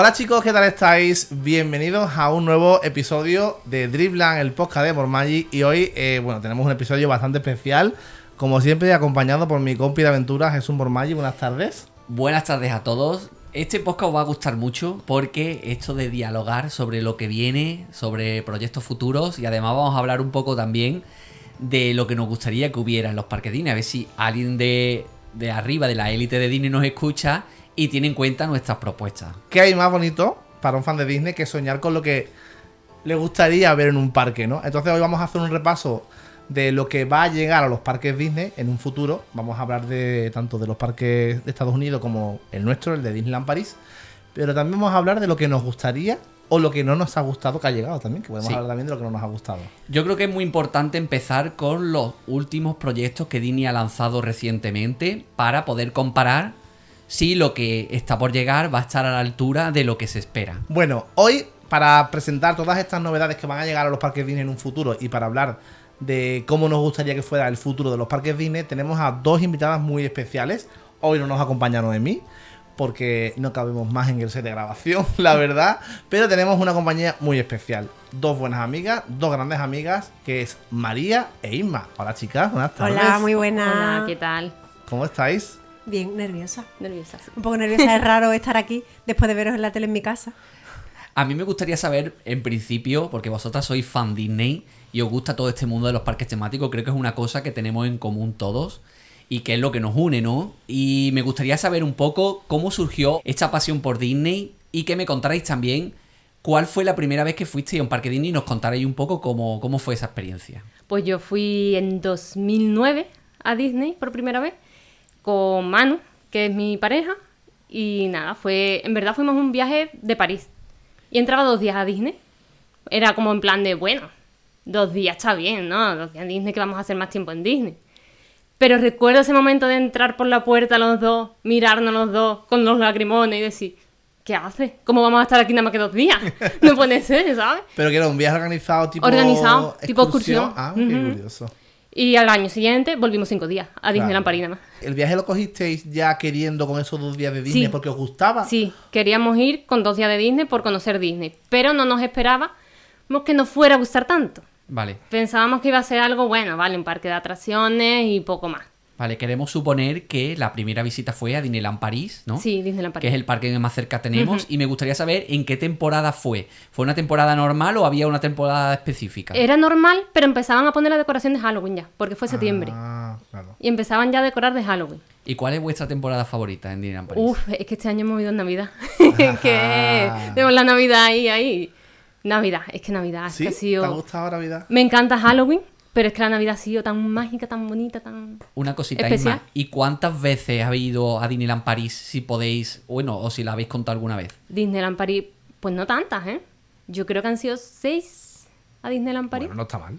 Hola chicos, ¿qué tal estáis? Bienvenidos a un nuevo episodio de Dribland, el podcast de Mormagi. Y hoy, eh, bueno, tenemos un episodio bastante especial. Como siempre, acompañado por mi compi de aventuras, Jesús Mormagi. Buenas tardes. Buenas tardes a todos. Este podcast os va a gustar mucho porque esto de dialogar sobre lo que viene, sobre proyectos futuros y además vamos a hablar un poco también de lo que nos gustaría que hubiera en los parques Disney. A ver si alguien de, de arriba, de la élite de Disney, nos escucha y tiene en cuenta nuestras propuestas. ¿Qué hay más bonito para un fan de Disney que soñar con lo que le gustaría ver en un parque, ¿no? Entonces hoy vamos a hacer un repaso de lo que va a llegar a los parques Disney en un futuro. Vamos a hablar de tanto de los parques de Estados Unidos como el nuestro, el de Disneyland París. Pero también vamos a hablar de lo que nos gustaría o lo que no nos ha gustado que ha llegado también, que podemos Sí. hablar también de lo que no nos ha gustado. Yo creo que es muy importante empezar con los últimos proyectos que Disney ha lanzado recientemente para poder comparar si lo que está por llegar va a estar a la altura de lo que se espera. Bueno, hoy para presentar todas estas novedades que van a llegar a los parques Disney en un futuro y para hablar de cómo nos gustaría que fuera el futuro de los parques Disney, tenemos a dos invitadas muy especiales. Hoy no nos acompaña Noemí, porque no cabemos más en el set de grabación, la verdad. Pero tenemos una compañía muy especial. Dos buenas amigas, dos grandes amigas, que es María e Isma. Hola chicas, buenas tardes. Hola, muy buena. Hola, ¿qué tal? ¿Cómo estáis? Bien, nerviosa. Nerviosa. Un poco nerviosa, es raro estar aquí después de veros en la tele en mi casa. A mí me gustaría saber, en principio, porque vosotras sois fan Disney y os gusta todo este mundo de los parques temáticos, creo que es una cosa que tenemos en común todos y que es lo que nos une, ¿no? Y me gustaría saber un poco cómo surgió esta pasión por Disney y que me contarais también cuál fue la primera vez que fuisteis a un parque Disney y nos contarais un poco cómo, cómo fue esa experiencia. Pues yo fui en 2009 a Disney por primera vez con Manu, que es mi pareja. Y nada, fue en verdad fuimos un viaje de París. Y entraba dos días a Disney. Era como en plan de, bueno, dos días está bien, ¿no? Dos días en Disney que vamos a hacer más tiempo en Disney. Pero recuerdo ese momento de entrar por la puerta los dos, mirarnos los dos con los lagrimones y decir, ¿qué hace? ¿Cómo vamos a estar aquí nada más que dos días? No puede ser, ¿sabes? Pero que era un viaje organizado tipo. Organizado, tipo excursión. Ah, qué Ujú. curioso. Y al año siguiente volvimos cinco días a Disneyland Claro. París nada más. ¿El viaje lo cogisteis ya queriendo con esos dos días de Disney Sí. porque os gustaba? Sí, queríamos ir con dos días de Disney por conocer Disney, pero no nos esperábamos que nos fuera a gustar tanto. Vale, Pensábamos que iba a ser algo bueno, vale, un parque de atracciones y poco más. Vale, queremos suponer que la primera visita fue a Disneyland París, ¿no? Sí, Disneyland que París. es el parque que más cerca tenemos, y me gustaría saber en qué temporada fue. ¿Fue una temporada normal o había una temporada específica? Era normal, pero empezaban a poner la decoración de Halloween ya, porque fue septiembre. Ah, claro. Y empezaban ya a decorar de Halloween. ¿Y cuál es vuestra temporada favorita en Disneyland París? Uf, es que este año hemos ido en Navidad. que tenemos la Navidad ahí, ahí. Navidad, es que Navidad, es que ha sido... ¿Te ha gustado Navidad? Me encanta Halloween, pero es que la Navidad ha sido tan mágica, tan bonita, tan... Una cosita Especial. Isma. ¿Y cuántas veces habéis ido a Disneyland París, si podéis, bueno, o si la habéis contado alguna vez? Disneyland París, pues no tantas, ¿eh? Yo creo que han sido seis a Disneyland París Bueno, no está mal.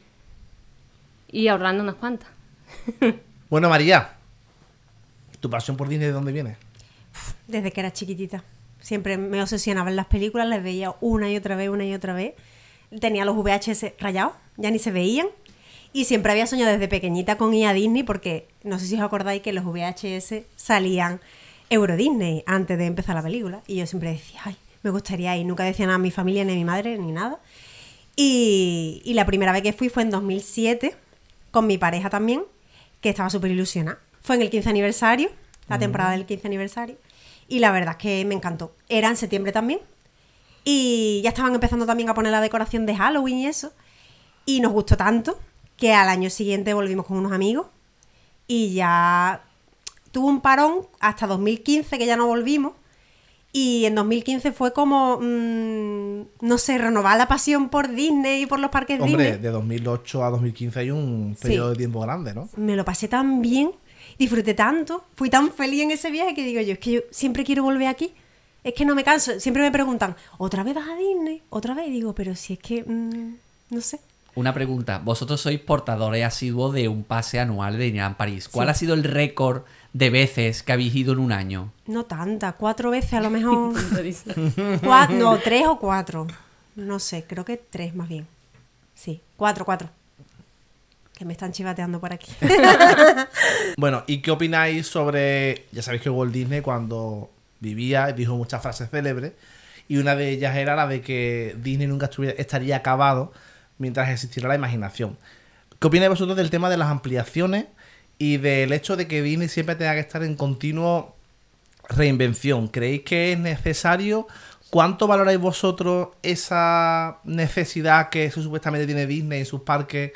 y a Orlando unas cuantas. Bueno, María, ¿tu pasión por Disney de dónde viene? Desde que era chiquitita. Siempre me obsesionaban las películas, las veía una y otra vez, una y otra vez. Tenía los VHS rayados, ya ni se veían. Y siempre había soñado desde pequeñita con ir a Disney porque no sé si os acordáis que los VHS salían Euro Disney antes de empezar la película. Y yo siempre decía, ay, me gustaría ir. Nunca decía nada a mi familia, ni a mi madre, ni nada. Y, y la primera vez que fui fue en 2007, con mi pareja también, que estaba súper ilusionada. Fue en el 15 aniversario, la temporada del 15 aniversario. Y la verdad es que me encantó. Era en septiembre también. Y ya estaban empezando también a poner la decoración de Halloween y eso. Y nos gustó tanto que al año siguiente volvimos con unos amigos. Y ya tuvo un parón hasta 2015 que ya no volvimos. Y en 2015 fue como, mm, no sé, renovar la pasión por Disney y por los parques Hombre, Disney. de 2008 a 2015 hay un Sí. periodo de tiempo grande, ¿no? Me lo pasé tan bien, disfruté tanto, fui tan feliz en ese viaje que digo yo, es que yo siempre quiero volver aquí. Es que no me canso. Siempre me preguntan, ¿otra vez vas a Disney? ¿Otra vez? Y digo, pero si es que, mm, no sé. Una pregunta. Vosotros sois portadores asiduos de un pase anual de Disneyland París. ¿Cuál Sí. ha sido el récord de veces que habéis ido en un año? No tanta, cuatro veces a lo mejor. Lo dice. Cua- no, tres o cuatro. No sé, creo que tres más bien. Sí, cuatro, cuatro. Que me están chivateando por aquí. Bueno, ¿y qué opináis sobre. Ya sabéis que Walt Disney cuando vivía dijo muchas frases célebres. y una de ellas era la de que Disney nunca estuviera- estaría acabado mientras existiera la imaginación. ¿Qué opináis vosotros del tema de las ampliaciones y del hecho de que Disney siempre tenga que estar en continuo reinvención? ¿Creéis que es necesario? ¿Cuánto valoráis vosotros esa necesidad que supuestamente tiene Disney en sus parques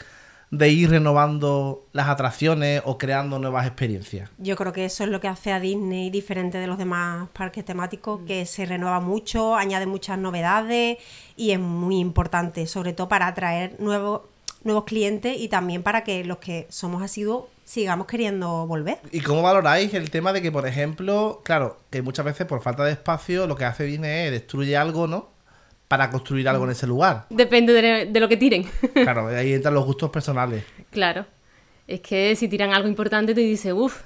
de ir renovando las atracciones o creando nuevas experiencias? Yo creo que eso es lo que hace a Disney diferente de los demás parques temáticos, que se renueva mucho, añade muchas novedades y es muy importante, sobre todo para atraer nuevos, nuevos clientes y también para que los que somos asiduos sigamos queriendo volver. ¿Y cómo valoráis el tema de que, por ejemplo, claro, que muchas veces por falta de espacio lo que hace Disney es destruye algo, ¿no? Para construir algo en ese lugar. Depende de, de lo que tiren. Claro, ahí entran los gustos personales. claro. Es que si tiran algo importante te dice, uff,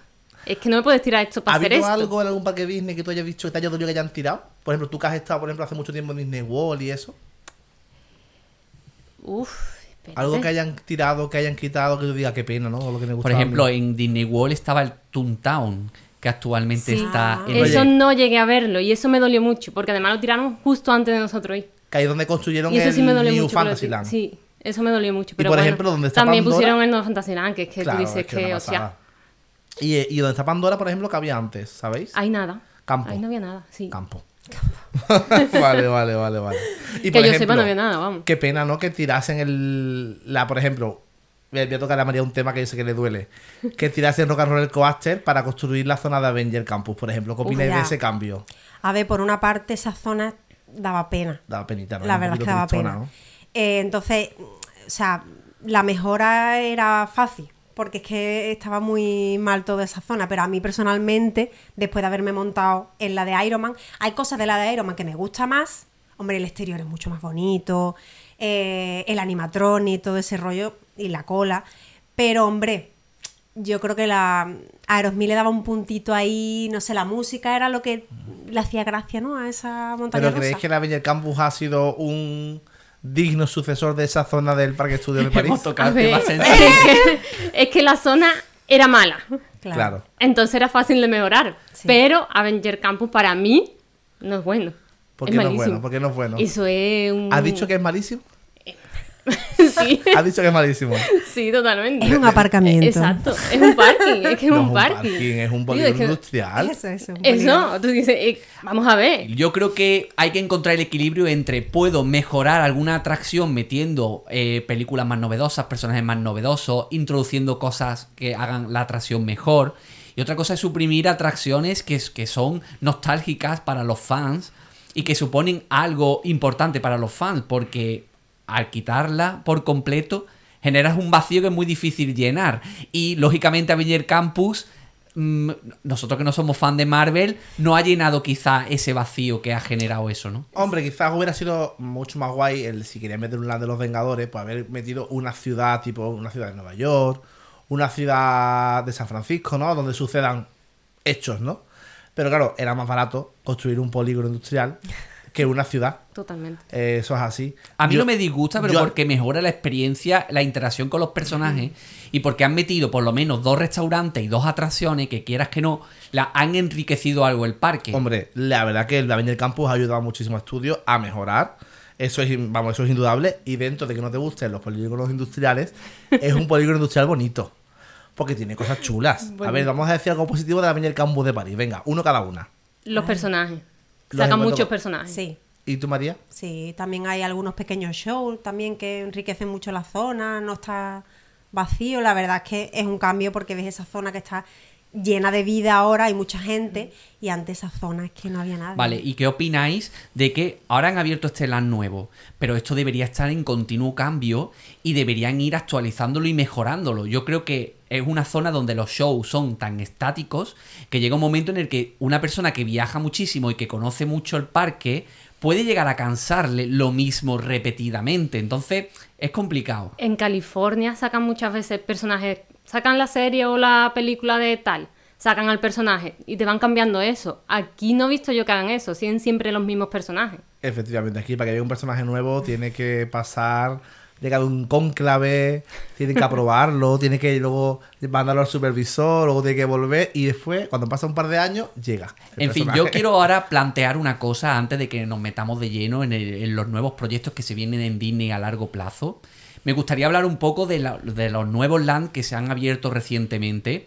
es que no me puedes tirar esto ¿Ha para hacer habido esto. algo en algún parque Disney que tú hayas dicho que te haya dolido que hayan tirado? Por ejemplo, tú que has estado, por ejemplo, hace mucho tiempo en Disney World y eso. Uf, espérate. Algo que hayan tirado, que hayan quitado, que tú digas qué pena, ¿no? Lo que me Por ejemplo, en Disney World estaba el Toontown, que actualmente Sí. está Ah. en Eso Oye. no llegué a verlo y eso me dolió mucho, porque además lo tiraron justo antes de nosotros ir. Que ahí es donde construyeron Y eso el sí me dolió New mucho. Fantasyland. Sí, sí, eso me dolió mucho. Pero por bueno, ejemplo, donde está también Pandora- pusieron el nuevo Fantasyland, que es que Claro, tú dices es que, o sea. Y, eh, y donde está Pandora, por ejemplo, que había antes, ¿sabéis? hay nada. Campo. Ahí no había nada, sí. Campo. vale, vale, vale, vale. Y que yo sepa no había nada, vamos. Qué pena, ¿no? Que tirasen el. La, por ejemplo, voy a tocar a María un tema que yo sé que le duele. Que tirasen Rock and Roller Coaster para construir la zona de Avenger Campus, por ejemplo. ¿Qué opináis de ese cambio? A ver, por una parte esa zona daba pena. Daba penita, ¿no? La verdad es que daba tristona, pena. ¿no? Eh, entonces, o sea, la mejora era fácil, porque es que estaba muy mal toda esa zona, pero a mí personalmente, después de haberme montado en la de Iron Man, hay cosas de la de Iron Man que me gusta más. Hombre, el exterior es mucho más bonito, eh, el animatrón y todo ese rollo, y la cola. Pero, hombre, yo creo que la Aerosmith le daba un puntito ahí, no sé, la música era lo que le hacía gracia, ¿no? A esa montaña ¿Pero rusa. creéis que el Avenger Campus ha sido un digno sucesor de esa zona del Parque Estudio de París? Ver, es, que, es que la zona era mala. Claro. Entonces era fácil de mejorar. Sí. Pero Avenger Campus para mí no es bueno. ¿Por es qué no es malísimo. bueno? ¿Por qué no es bueno? Eso es un. ¿Has dicho que es malísimo? sí, ¿Has dicho que es malísimo? sí, totalmente. Es un aparcamiento. Exacto, es un parking, es que es No un parking. es un polígono es que- industrial. Eso, eso. un polígono. Eso, tú dices, eh, vamos a ver. Yo creo que hay que encontrar el equilibrio entre puedo mejorar alguna atracción metiendo eh, películas más novedosas, personajes más novedosos, introduciendo cosas que hagan la atracción mejor. Y otra cosa es suprimir atracciones que, es- que son nostálgicas para los fans y que suponen algo importante para los fans, porque al quitarla por completo generas un vacío que es muy difícil llenar. Y lógicamente Avenger Campus mm, nosotros que no somos fan de Marvel, no ha llenado quizá ese vacío que ha generado eso, ¿no? Hombre, quizás hubiera sido mucho más guay el si querían meter un land de los Vengadores, pues haber metido una ciudad, tipo una ciudad de Nueva York, una ciudad de San Francisco, ¿no? Donde sucedan hechos, ¿no? Pero claro, era más barato construir un polígono industrial que una ciudad. Totalmente. Eh, eso es así. A mí Yo- no me disgusta, pero yo- porque mejora la experiencia, la interacción con los personajes y porque han metido por lo menos dos restaurantes y dos atracciones que quieras que no, la han enriquecido algo el parque. Hombre, la verdad que el Avenger Campus ha ayudado muchísimo a estudios a mejorar. Eso es, vamos, eso es indudable. Y dentro de que no te gusten los polígonos industriales, es un polígono industrial bonito. Porque tiene cosas chulas. A ver, vamos a decir algo positivo del Avenger Campus de París. Venga, uno cada una. Los personajes. Sacan muchos personajes. Sí, ¿Y tú, María? sí. También hay algunos pequeños shows también que enriquecen mucho la zona, no está vacío. La verdad es que es un cambio porque ves esa zona que está llena de vida ahora, hay mucha gente, y antes esa zona es que no había nada. Vale, ¿y qué opináis de que ahora han abierto este LAN nuevo? Pero esto debería estar en continuo cambio y deberían ir actualizándolo y mejorándolo. Yo creo que es una zona donde los shows son tan estáticos que llega un momento en el que una persona que viaja muchísimo y que conoce mucho el parque puede llegar a cansarle lo mismo repetidamente. Entonces es complicado. En California sacan muchas veces personajes, sacan la serie o la película de tal, sacan al personaje y te van cambiando eso. Aquí no he visto yo que hagan eso, siguen siempre los mismos personajes. Efectivamente, aquí para que haya un personaje nuevo tiene que pasar tiene que haber un cónclave, tienen que aprobarlo, tiene que luego mandarlo al supervisor, luego tiene que volver y después, cuando pasa un par de años, llega. En fin, yo quiero ahora plantear una cosa antes de que nos metamos de lleno en, el- en los nuevos proyectos que se vienen en Disney a largo plazo. Me gustaría hablar un poco de, los nuevos land que se han abierto recientemente.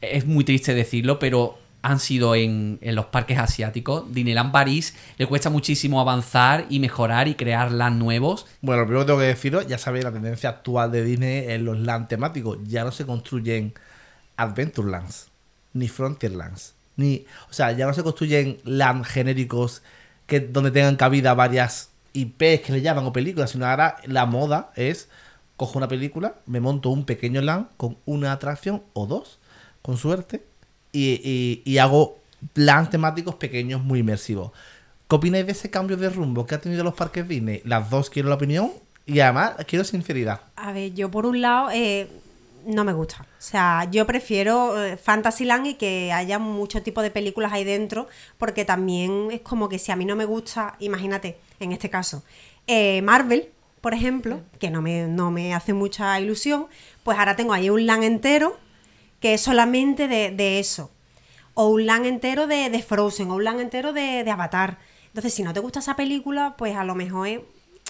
Es muy triste decirlo, pero han sido en, los parques asiáticos. Disneyland París le cuesta muchísimo avanzar y mejorar y crear land nuevos. Bueno, lo primero que tengo que deciros, ya sabéis la tendencia actual de Disney en los land temáticos. Ya no se construyen Adventurelands, ni Frontierlands, ni. O sea, ya no se construyen land genéricos que, donde tengan cabida varias IPs que le llaman o películas, sino ahora la moda es. Cojo una película, me monto un pequeño land con una atracción o dos, con suerte, y, y- y hago plans temáticos pequeños muy inmersivos. ¿Qué opináis de ese cambio de rumbo que ha tenido los parques Disney? Las dos quiero la opinión y además quiero sinceridad. A ver, yo por un lado eh, no me gusta. O sea, yo prefiero eh, Fantasyland y que haya mucho tipo de películas ahí dentro, porque también es como que si a mí no me gusta, imagínate, en este caso, eh, Marvel, por ejemplo, que no me, no me hace mucha ilusión, pues ahora tengo ahí un LAN entero que es solamente de, de eso. O un LAN entero de, de Frozen, o un LAN entero de, de Avatar. Entonces, si no te gusta esa película, pues a lo mejor es-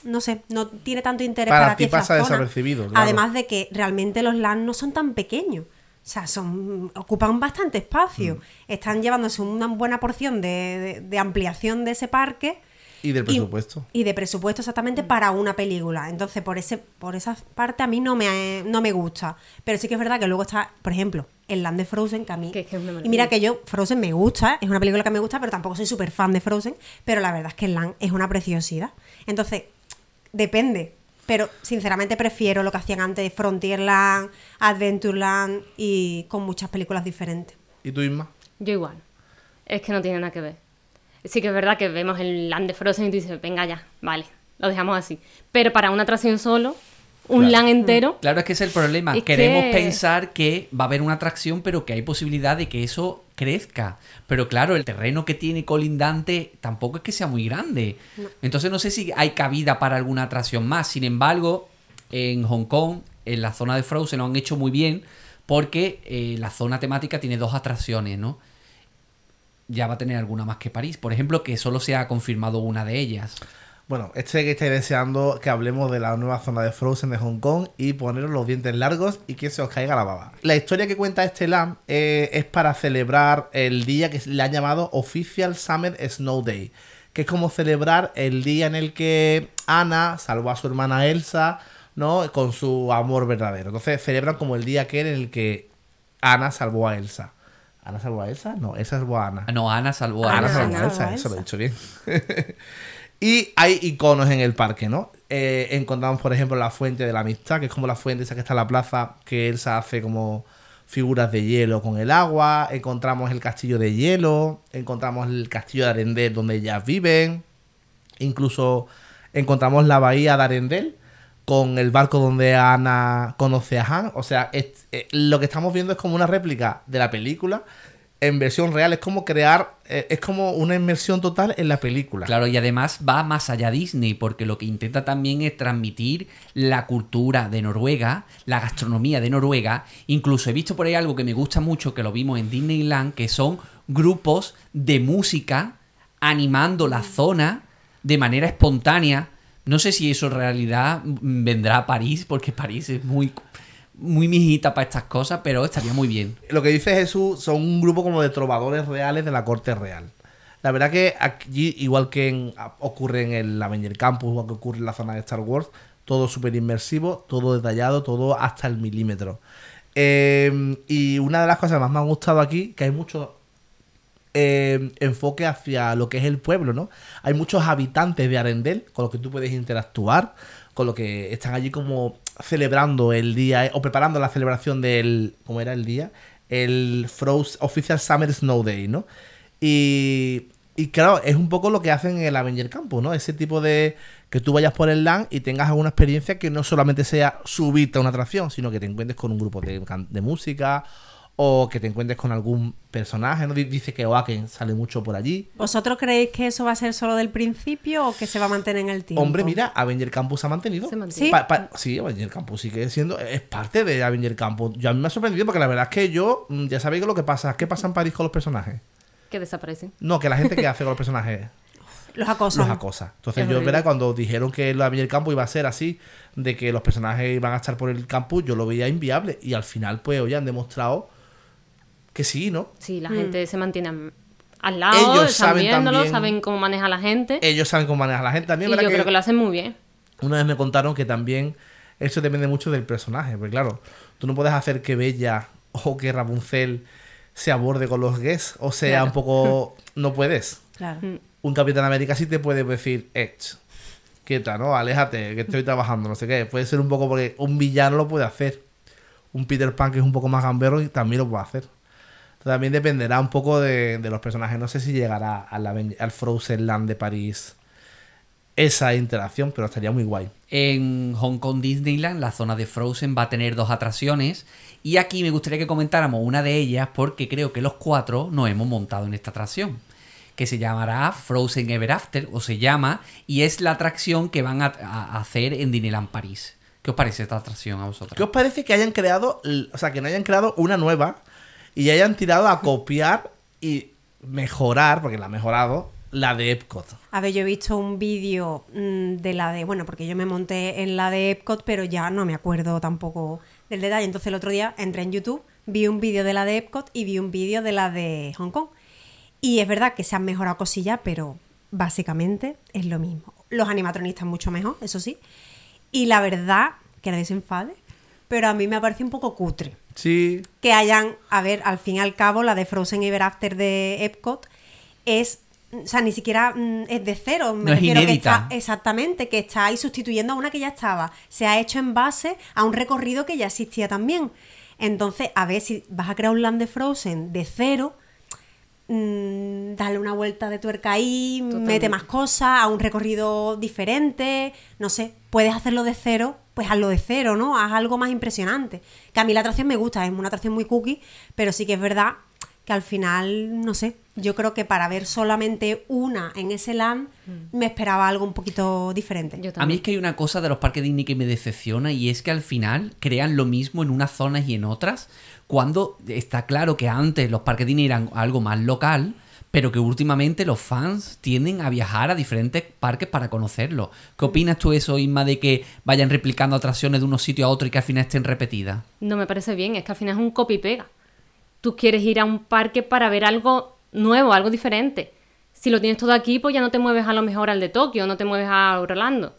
no sé, no tiene tanto interés Para para, ti pasa zona. desapercibido, claro. Además de que realmente los LAN no son tan pequeños. O sea, son, ocupan bastante espacio. Mm. Están llevándose una buena porción de, de- de ampliación de ese parque. Y del presupuesto. Y, de presupuesto exactamente para una película. Entonces, por ese por esa parte a mí no me, no me gusta. Pero sí que es verdad que luego está, por ejemplo, el Land de Frozen, que a mí... Que es que y mira que yo, Frozen me gusta, es una película que me gusta, pero tampoco soy súper fan de Frozen. Pero la verdad es que el Land es una preciosidad. Entonces, depende. Pero sinceramente prefiero lo que hacían antes, Frontierland, Adventureland y con muchas películas diferentes. ¿Y tú, Isma? Yo igual. Es que no tiene nada que ver. Sí que es verdad que vemos el Land de Frozen y tú dices, venga ya, vale, lo dejamos así. Pero para una atracción solo, un Claro. LAN entero, Claro, es que es el problema. Es Queremos que- pensar que va a haber una atracción, pero que hay posibilidad de que eso crezca. Pero claro, el terreno que tiene colindante tampoco es que sea muy grande. Entonces no sé si hay cabida para alguna atracción más. Sin embargo, en Hong Kong, en la zona de Frozen, lo han hecho muy bien porque eh, la zona temática tiene dos atracciones, ¿no? Ya va a tener alguna más que París. Por ejemplo, que solo se ha confirmado una de ellas. Bueno, este que estáis deseando que hablemos de la nueva zona de Frozen de Hong Kong y poneros los dientes largos y que se os caiga la baba. La historia que cuenta este LAM eh, es para celebrar el día que le han llamado Official Summer Snow Day, que es como celebrar el día en el que Anna salvó a su hermana Elsa, ¿no? Con su amor verdadero. Entonces celebran como el día en el que Anna salvó a Elsa. ¿Ana salvó a Elsa? No, Elsa salvó a Ana. Ah, No, Ana salvó a Ana Ana, salvó a. Elsa, eso lo he dicho bien. y hay iconos en el parque, ¿no? Eh, encontramos, por ejemplo, la fuente de la amistad, que es como la fuente esa que está en la plaza, que Elsa hace como figuras de hielo con el agua. Encontramos el castillo de hielo. Encontramos el castillo de Arendelle, donde ellas viven. Incluso encontramos la bahía de Arendelle con el barco donde Ana conoce a Han. O sea, eh, lo que estamos viendo es como una réplica de la película en versión real. Es como crear, eh, es como una inmersión total en la película. Claro, y además va más allá Disney, porque lo que intenta también es transmitir la cultura de Noruega, la gastronomía de Noruega. Incluso he visto por ahí algo que me gusta mucho, que lo vimos en Disneyland, que son grupos de música animando la zona de manera espontánea. No sé si eso en realidad vendrá a París, porque París es muy, muy mijita para estas cosas, pero estaría muy bien. Lo que dice Jesús son un grupo como de trovadores reales de la corte real. La verdad que aquí, igual que en- ocurre en el Avenger Campus, igual que ocurre en la zona de Star Wars, todo súper inmersivo, todo detallado, todo hasta el milímetro. Eh, y una de las cosas que más me han gustado aquí, que hay mucho eh, enfoque hacia lo que es el pueblo, ¿no? Hay muchos habitantes de Arendelle con los que tú puedes interactuar, con los que están allí como celebrando el día, eh, o preparando la celebración del, ¿cómo era el día? El Frost Official Summer Snow Day, ¿no? Y, y claro, es un poco lo que hacen en el Avenger Campus, ¿no? Ese tipo de que tú vayas por el LAN y tengas alguna experiencia que no solamente sea subirte a una atracción, sino que te encuentres con un grupo de, de música o que te encuentres con algún personaje, ¿no? Di- Dice que Oaken sale mucho por allí. ¿Vosotros creéis que eso va a ser solo del principio o que se va a mantener en el tiempo? Hombre, mira, Avenger Campus se ha mantenido. Se mantiene. Sí. Pa- pa- sí, Avenger Campus sigue siendo, es parte de Avenger Campus. Yo a mí me ha sorprendido porque la verdad es que yo, mm, ya sabéis lo que pasa, ¿qué pasa en París con los personajes? Que desaparecen. No, que la gente que hace con los personajes Los acosan. los acosa. Entonces Es yo. ¿verdad? Cuando dijeron que lo Avenger Campus iba a ser así, de que los personajes iban a estar por el campus, yo lo veía inviable. Y al final, pues, hoy han demostrado que sí, ¿no? Sí, la Mm. gente se mantiene al lado, Ellos están saben viéndolo, también- saben cómo maneja la gente. Ellos saben cómo manejar a la gente también, y yo creo que lo hacen muy bien. Una vez me contaron que también eso depende mucho del personaje, porque claro, tú no puedes hacer que Bella o que Rapunzel se aborde con los gays, o sea, Claro. un poco... No puedes. Claro. Mm. Un Capitán América sí te puede decir, Edge, quieta, ¿no? Aléjate, que estoy trabajando, no sé qué. Puede ser un poco porque un villano lo puede hacer. Un Peter Pan que es un poco más gambero y también lo puede hacer. También dependerá un poco de, de los personajes. No sé si llegará a la Aven- al Frozen Land de París esa interacción, pero estaría muy guay. En Hong Kong Disneyland, la zona de Frozen va a tener dos atracciones. Y aquí me gustaría que comentáramos una de ellas porque creo que los cuatro nos hemos montado en esta atracción. Que se llamará Frozen Ever After, o se llama, y es la atracción que van a, a hacer en Disneyland París. ¿Qué os parece esta atracción a vosotros? ¿Qué os parece que hayan creado, o sea, que no hayan creado una nueva y hayan tirado a copiar y mejorar, porque la ha mejorado, la de Epcot? A ver, yo he visto un vídeo mm, de la de, bueno, porque yo me monté en la de Epcot, pero ya no me acuerdo tampoco del detalle. Entonces el otro día entré en YouTube, vi un vídeo de la de Epcot y vi un vídeo de la de Hong Kong. Y es verdad que se han mejorado cosillas, pero básicamente es lo mismo. Los animatronistas mucho mejor, eso sí. Y la verdad, que nadie se enfade, pero a mí me parece un poco cutre Sí, que hayan, a ver, al fin y al cabo, la de Frozen Ever After de Epcot es, o sea, ni siquiera mm, es de cero. Me No es refiero que inédita. está, exactamente, que está ahí sustituyendo a una que ya estaba. Se ha hecho en base a un recorrido que ya existía también. Entonces, a ver, si vas a crear un land de Frozen de cero, mm, dale una vuelta de tuerca ahí, Totalmente. mete más cosas, a un recorrido diferente, no sé, puedes hacerlo de cero, pues hazlo de cero, ¿no? Haz algo más impresionante. Que a mí la atracción me gusta, es una atracción muy cookie, pero sí que es verdad que al final, no sé, yo creo que para ver solamente una en ese land me esperaba algo un poquito diferente. Yo A mí es que hay una cosa de los parques Disney que me decepciona y es que al final crean lo mismo en unas zonas y en otras, cuando está claro que antes los parques eran algo más local, pero que últimamente los fans tienden a viajar a diferentes parques para conocerlo. ¿Qué opinas tú eso, Isma, de que vayan replicando atracciones de unos sitios a otros y que al final estén repetidas? No me parece bien, es que al final es un copy y pega. Tú quieres ir a un parque para ver algo nuevo, algo diferente. Si lo tienes todo aquí, pues ya no te mueves a lo mejor al de Tokio, no te mueves a Orlando.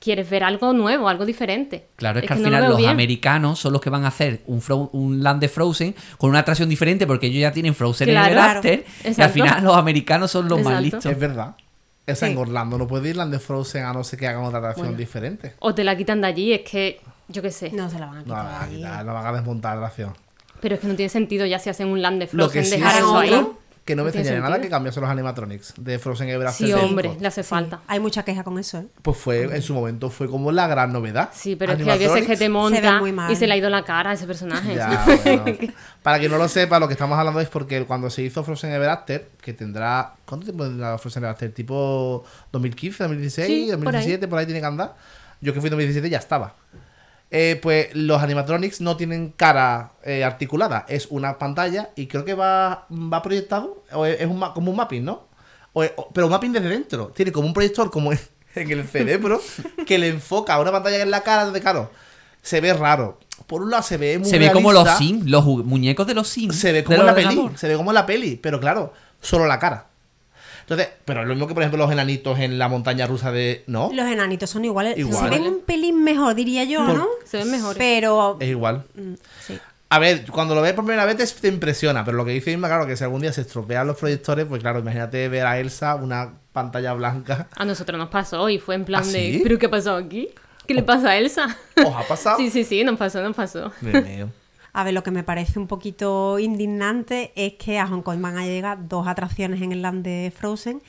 Quieres ver algo nuevo, algo diferente. Claro, es, que al no lo final los bien. americanos son los que van a hacer un, un land de Frozen con una atracción diferente porque ellos ya tienen Frozen Claro, Ever claro. After y al final los americanos son los más listos. es verdad. Esa Sí. en Orlando no puede ir la de Frozen a no ser que hagan otra atracción Bueno. diferente. O te la quitan de allí, es que, yo qué sé. No se la van a No, quitar. van a quitar, no van a desmontar la atracción. Pero es que no tiene sentido ya si hacen un land de Lo Frozen, que sí dejar es eso ahí. Que no me extrañaría nada que cambiase los animatronics de Frozen Ever After Sí, hombre, le hace Sí, falta. Hay mucha queja con eso, ¿eh? Pues fue, en su momento fue como la gran novedad. Sí, pero es que hay veces que te monta y se le ha ido la cara a ese personaje. Ya, bueno. Para quien no lo sepa, lo que estamos hablando es porque cuando se hizo Frozen Ever After, que tendrá. ¿Cuánto tiempo tendrá Frozen Ever After? ¿Tipo 2015, 2016, Sí, por ahí. 2017? Por ahí. tiene que andar. Yo que fui en 2017 ya estaba. Eh, pues los animatronics no tienen cara eh, articulada, es una pantalla y creo que va, va proyectado, o es, es un como un mapping, ¿no? O es- o- pero un mapping desde dentro, tiene como un proyector como en, en el cerebro que le enfoca a una pantalla que es la cara, donde claro, se ve raro. Por un lado se ve muy Se ve como los Sims, los muñecos de los Sims. se ve como en la peli, se ve como en la peli, pero claro, solo la cara. Entonces, pero es lo mismo que por ejemplo los enanitos en la montaña rusa de, ¿no? Los enanitos son iguales. Igual. Se ven un pelín mejor, diría yo, Por- ¿no? Se ven mejores. Pero. Es igual. mm, sí. A ver, cuando lo ves por primera vez te, impresiona, pero lo que dice Isma, claro, que si algún día se estropean los proyectores, pues claro, imagínate ver a Elsa, una pantalla blanca. A nosotros nos pasó y fue en plan ¿Ah, de, sí? ¿pero qué ha pasado aquí? ¿Qué le pasa a Elsa? ¿Os ha pasado? Sí, sí, sí, nos pasó, nos pasó. Dios mío. A ver, lo que me parece un poquito indignante es que a Hong Kong van a llegar dos atracciones en el land de Frozen.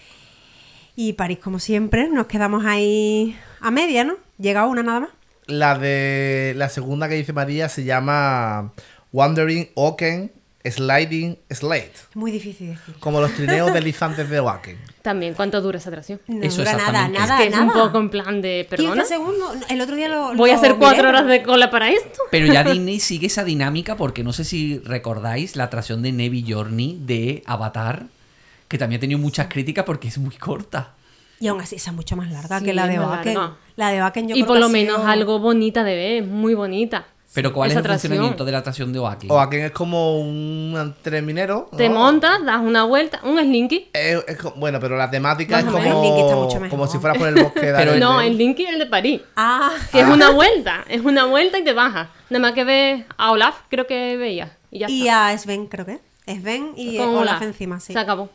Y París, como siempre, nos quedamos ahí a media, ¿no? Llega una nada más. La de la segunda que dice María se llama Wandering Oaken Sliding Slate. Muy difícil decir. Como los trineos deslizantes de Oaken. También, ¿cuánto dura esa atracción? No Eso dura nada, nada, es que es un nada. poco en plan de, 15 perdona, segundos. El otro día lo. voy a hacer cuatro miré. horas de cola para esto. Pero ya Disney sigue esa dinámica porque no sé si recordáis la atracción de Navy Journey de Avatar, que también ha tenido muchas críticas porque es muy corta. Y aún así, esa es mucho más larga Sí, que la de larga. La de Bakken yo y creo por lo menos sido- algo bonita de ver, muy bonita. Pero ¿cuál es el atracción. funcionamiento de la atracción de Oaken? Oaken es como un tren minero. Te ¿no? montas, das una vuelta, un slinky. Es- es co- bueno, pero la temática Más es o menos. El como, como si fuera por el bosque de Pero. No, el slinky es el de París. Ah, Que es una vuelta, es una vuelta y te bajas. Nada más que ves a Olaf, creo que veía. Y ya y está. a Sven, creo que. Sven y Con Olaf encima, sí. Se acabó.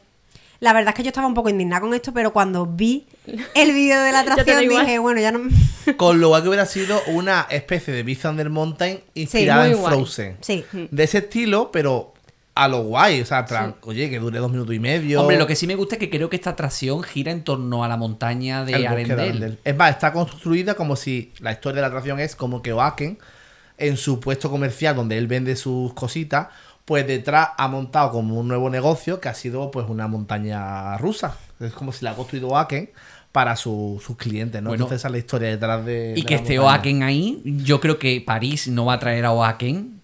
La verdad es que yo estaba un poco indignada con esto, pero cuando vi el vídeo de la atracción dije, bueno, ya no. Con lo cual que hubiera sido una especie de Beast Thunder Mountain inspirada muy en guay. Frozen. Sí. De ese estilo, pero a lo guay. O sea, oye, que dure dos minutos y medio. Hombre, lo que sí me gusta es que creo que esta atracción gira en torno a la montaña de El bosque de. Es más, está construida como si la historia de la atracción es como que Oaken, en su puesto comercial donde él vende sus cositas, pues detrás ha montado como un nuevo negocio que ha sido pues una montaña rusa. Es como si la ha construido Oaken para su- sus clientes, ¿no? Bueno, Entonces esa es la historia detrás de. Y de que esté. Oaken ahí, yo creo que París no va a traer a Oaken.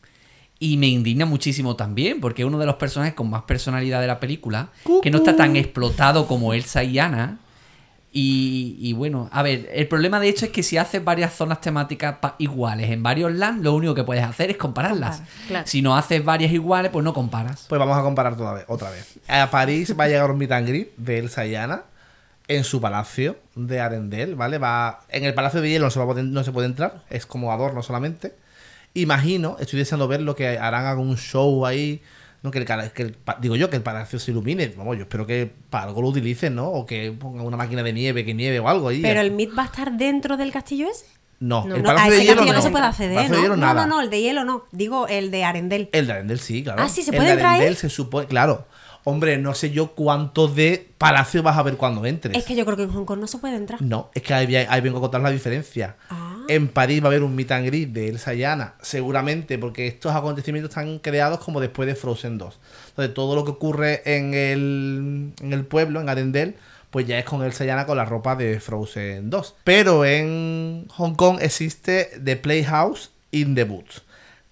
Y me indigna muchísimo también, porque es uno de los personajes con más personalidad de la película, que no está tan explotado como Elsa y Anna. Y, y bueno, a ver, el problema de hecho es que si haces varias zonas temáticas pa- iguales en varios lands, lo único que puedes hacer es compararlas. Claro. Si no haces varias iguales, pues no comparas. Pues vamos a comparar toda vez, otra vez. A París va a llegar un meet and greet de Elsa y Anna en su palacio de Arendelle, ¿vale? Va en el palacio de hielo no se, va a poder- no se puede entrar, es como adorno solamente. Imagino, estoy deseando ver lo que harán algún show ahí, no que el, que el digo yo que el palacio se ilumine, vamos, yo espero que para algo lo utilicen, ¿no? O que pongan una máquina de nieve, que nieve o algo ahí. Pero el Meet va a estar dentro del castillo ese. no, No, el No, palacio ese de hielo no, no. se puede El acceder, de ¿no? hielo, No, no, no, el de hielo no. Digo el de Arendelle. El de Arendelle sí, claro. Ah, sí, ¿se El puede de entrar ahí? Arendelle se supone, claro. Hombre, no sé yo cuánto de palacio vas a ver cuando entres. Es que yo creo que en Hong Kong no se puede entrar. No, es que ahí, ahí vengo a contar la diferencia. Ah. En París va a haber un meet and greet de Elsa y Anna, seguramente, porque estos acontecimientos están creados como después de Frozen 2. Entonces, todo lo que ocurre en el, en el pueblo, en Arendelle, pues ya es con Elsa y Anna con la ropa de Frozen 2. Pero en Hong Kong existe The Playhouse in the Woods,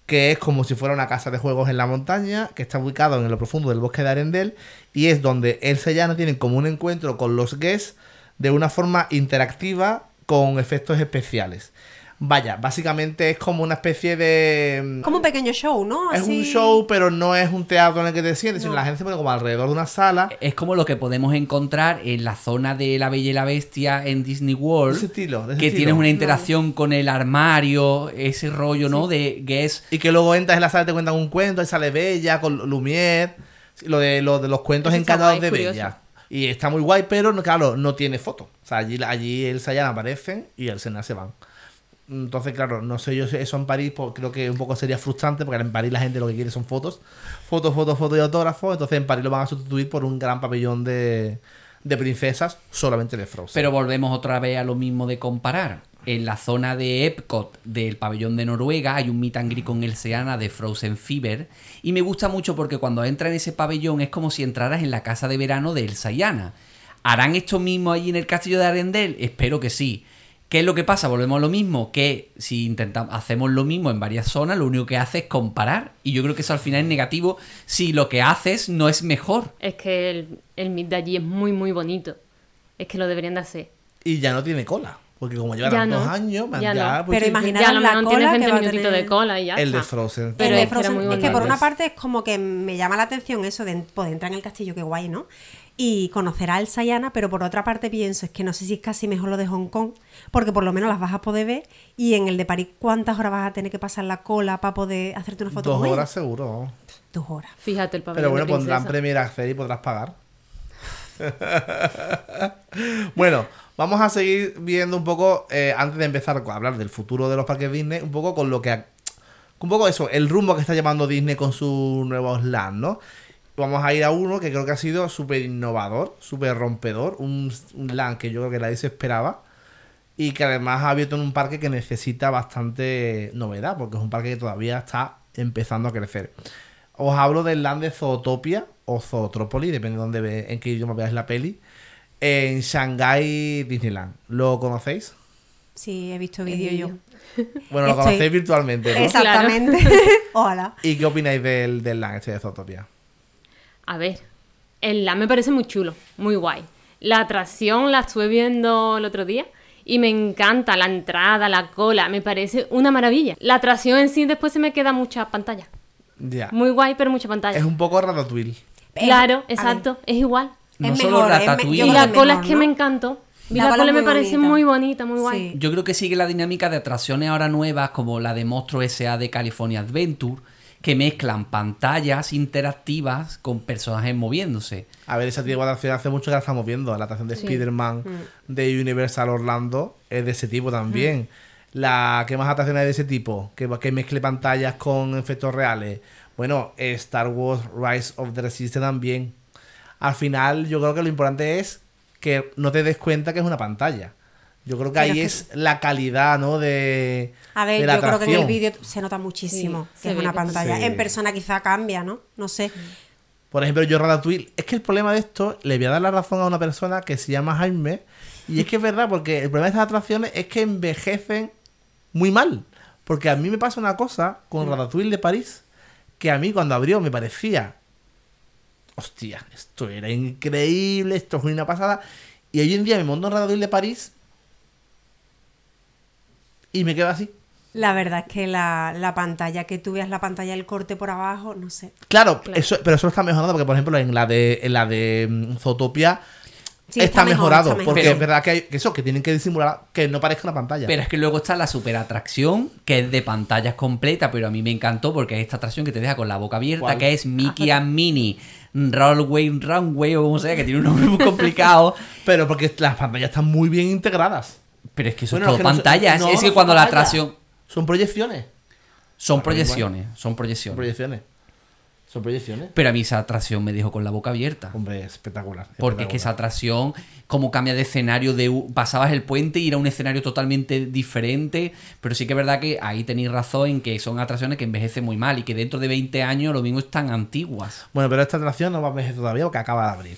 que es como si fuera una casa de juegos en la montaña, que está ubicado en lo profundo del bosque de Arendelle, y es donde Elsa y Anna tienen como un encuentro con los guests de una forma interactiva con efectos especiales. Vaya, básicamente es como una especie de... Como un pequeño show, ¿no? Es Así- un show, pero no es un teatro en el que te sientes, sino No. la gente se pone como alrededor de una sala. Es como lo que podemos encontrar en la zona de la Bella y la Bestia en Disney World. De ese estilo, de ese que estilo. tienes una interacción con el armario, ese rollo, ¿no? De guest. Y que luego entras en la sala y te cuentan un cuento, y sale Bella con Lumière, lo de, lo de los cuentos Eso encantados de curioso. Bella. Y está muy guay, pero claro, no tiene foto. O sea, allí, allí el Sayan aparecen y el Sena se van. Entonces, claro, no sé yo si eso en París, pues creo que un poco sería frustrante, porque en París la gente lo que quiere son fotos. Fotos, fotos, fotos y autógrafos. Entonces en París lo van a sustituir por un gran pabellón de, de princesas solamente de Frozen. Pero volvemos otra vez a lo mismo de comparar. En la zona de Epcot del pabellón de Noruega hay un meet and greet con el Seana de Frozen Fever. Y me gusta mucho porque cuando entra en ese pabellón es como si entraras en la casa de verano de Elsa y Anna. ¿Harán esto mismo allí en el castillo de Arendelle? Espero que sí. ¿Qué es lo que pasa? Volvemos a lo mismo, que si intentamos, hacemos lo mismo en varias zonas, lo único que hace es comparar. Y yo creo que eso al final es negativo si lo que haces no es mejor. Es que el, el meet de allí es muy, muy bonito. Es que lo deberían de hacer. Y ya no tiene cola. Porque como llevan Ya dos no, años, ya ya, no. pues Pero sí, imagina- Ya a lo la mejor cola tienes que 20 va a minutitos tener de cola y ya el de. Frozen. Pero el de es que era Frozen- muy es que por una parte es como que me llama la atención eso de poder entrar en el castillo, qué guay, ¿no? Y conocer a Elsa y Anna, pero por otra parte pienso, es que no sé si es casi mejor lo de Hong Kong, porque por lo menos las vas a poder ver, y en el de París, ¿cuántas horas vas a tener que pasar la cola para poder hacerte una foto Dos con ella? horas seguro. Dos horas. Fíjate el papel Pero bueno, de pondrán. Premier Access y podrás pagar. bueno, vamos a seguir viendo un poco, eh, antes de empezar a hablar del futuro de los parques Disney, un poco con lo que... Un poco eso, el rumbo que está llevando Disney con sus nuevos land, ¿no? Vamos a ir a uno que creo que ha sido súper innovador, súper rompedor, un, un land que yo creo que nadie se esperaba y que además ha abierto en un parque que necesita bastante novedad, porque es un parque que todavía está empezando a crecer. Os hablo del land de Zootopia o Zootrópolis, depende de dónde ve, en qué idioma veáis la peli, en Shanghai Disneyland. ¿Lo conocéis? Sí, he visto El vídeo yo. Bueno, lo Estoy- conocéis virtualmente, ¿no? Exactamente. Ojalá. ¿Y qué opináis del, del land este de Zootopia? A ver, el LAN me parece muy chulo, muy guay. La atracción la estuve viendo el otro día y me encanta la entrada, la cola, me parece una maravilla. La atracción en sí después se me queda mucha pantalla. Ya. Muy guay, pero mucha pantalla. Es un poco Ratatouille. Claro, Es- a exacto, es igual. No Es solo mejor, me- Y la que cola mejor, es que ¿no? me encantó. Y La la, cola cola es me parece bonita. muy bonita, muy guay. Sí. Yo creo que sigue la dinámica de atracciones ahora nuevas como la de Monstruo S.A. de California Adventure, que mezclan pantallas interactivas con personajes moviéndose. A ver, esa tipo de atracción hace mucho que la estamos viendo. La atracción de Sí. Spider-Man de Universal Orlando es de ese tipo también. La ¿Qué más atracciones de ese tipo? Que, que mezcle pantallas con efectos reales. Bueno, Star Wars Rise of the Resistance también. Al final, yo creo que lo importante es que no te des cuenta que es una pantalla. Yo creo que Pero ahí es es la calidad, ¿no? De, A ver, de la yo creo que en el vídeo se nota muchísimo Sí, que es una que- pantalla. Sí. En persona quizá cambia, ¿no? No sé. Por ejemplo, yo Ratatouille, es que el problema de esto, le voy a dar la razón a una persona que se llama Jaime, y es que es verdad, porque el problema de estas atracciones es que envejecen muy mal. Porque a mí me pasa una cosa con Ratatouille de París, que a mí cuando abrió me parecía, hostia, esto era increíble, esto es una pasada, y hoy en día me monto en Ratatouille de París y me quedo así. La verdad es que la, la pantalla, que tú veas la pantalla del corte por abajo, no sé. Claro, Claro. Eso, pero eso está mejorando, porque por ejemplo en la de, en la de mm, Zootopia Sí, está, está mejor, mejorado, está porque es verdad que, hay, que eso, que tienen que disimular que no parezca una pantalla. Pero es que luego está la super atracción, que es de pantallas completas, pero a mí me encantó porque es esta atracción que te deja con la boca abierta, ¿Cuál? que es Mickey and Minnie Rollway Runway o como sea, que tiene un nombre muy complicado. Pero porque las pantallas están muy bien integradas. Pero es que eso Bueno, es todo no son- pantallas. no, es no que son cuando la atracción. Son proyecciones. Son Ah, proyecciones, son Son proyecciones. proyecciones. Son proyecciones. Pero a mí esa atracción me dejó con la boca abierta. Hombre, espectacular. Porque es que esa atracción, como cambia de escenario, de pasabas el puente y era un escenario totalmente diferente. Pero sí que es verdad que ahí tenéis razón en que son atracciones que envejecen muy mal y que dentro de 20 años lo mismo están antiguas. Bueno, pero esta atracción no va a envejecer todavía porque acaba de abrir.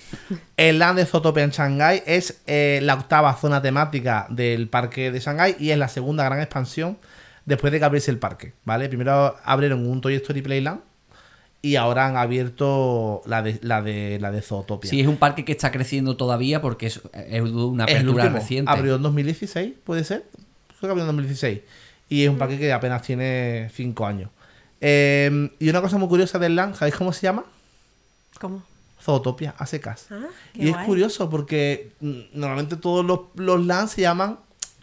El Land de Zootopia en Shanghái es eh, la octava zona temática del parque de Shanghái y es la segunda gran expansión después de que abriese el parque, ¿vale? Primero abrieron un Toy Story Playland y ahora han abierto la de, la de, la de Zootopia. Sí, es un parque que está creciendo todavía porque es, es una apertura reciente. Abrió en 2016, ¿puede ser? Creo que abrió en 2016. Y es un parque que apenas tiene 5 años. Eh, y una cosa muy curiosa del LAN, ¿sabéis cómo se llama? ¿Cómo? Zootopia, a secas. Ah, qué y es curioso porque mm, normalmente todos los, los LAN se llaman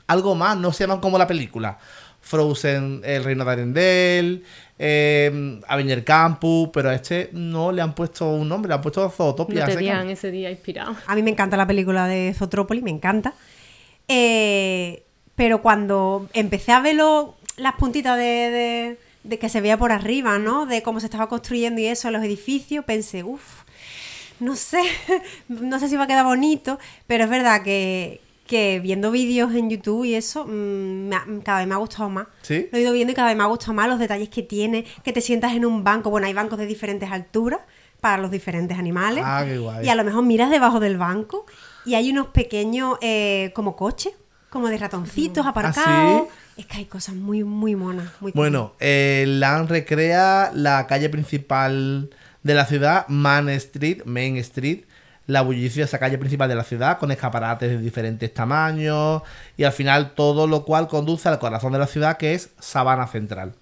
algo más, no se llaman como la película. Frozen, El Reino de Arendelle, eh, Avenger Campus, pero a este no le han puesto un nombre, le han puesto Zootopia. No a te secas. digan ese día inspirado. A mí me encanta la película de Zootrópolis, me encanta. Eh, pero cuando empecé a ver lo- las puntitas de, de- de que se veía por arriba, ¿no? De cómo se estaba construyendo y eso, los edificios, pensé, uff, no sé, no sé si va a quedar bonito, pero es verdad que, que viendo vídeos en YouTube y eso, mm, ha- cada vez me ha gustado más. ¿Sí? Lo he ido viendo y cada vez me ha gustado más los detalles que tiene, que te sientas en un banco, bueno, hay bancos de diferentes alturas para los diferentes animales. Ah, qué guay. Y a lo mejor miras debajo del banco y hay unos pequeños eh, como coches, como de ratoncitos aparcados. ¿Ah, Es que hay cosas muy, muy monas. Muy Bueno, eh, LAN recrea la calle principal de la ciudad, Man Street, Main Street, la bulliciosa calle principal de la ciudad, con escaparates de diferentes tamaños, y al final todo lo cual conduce al corazón de la ciudad, que es Sabana Central.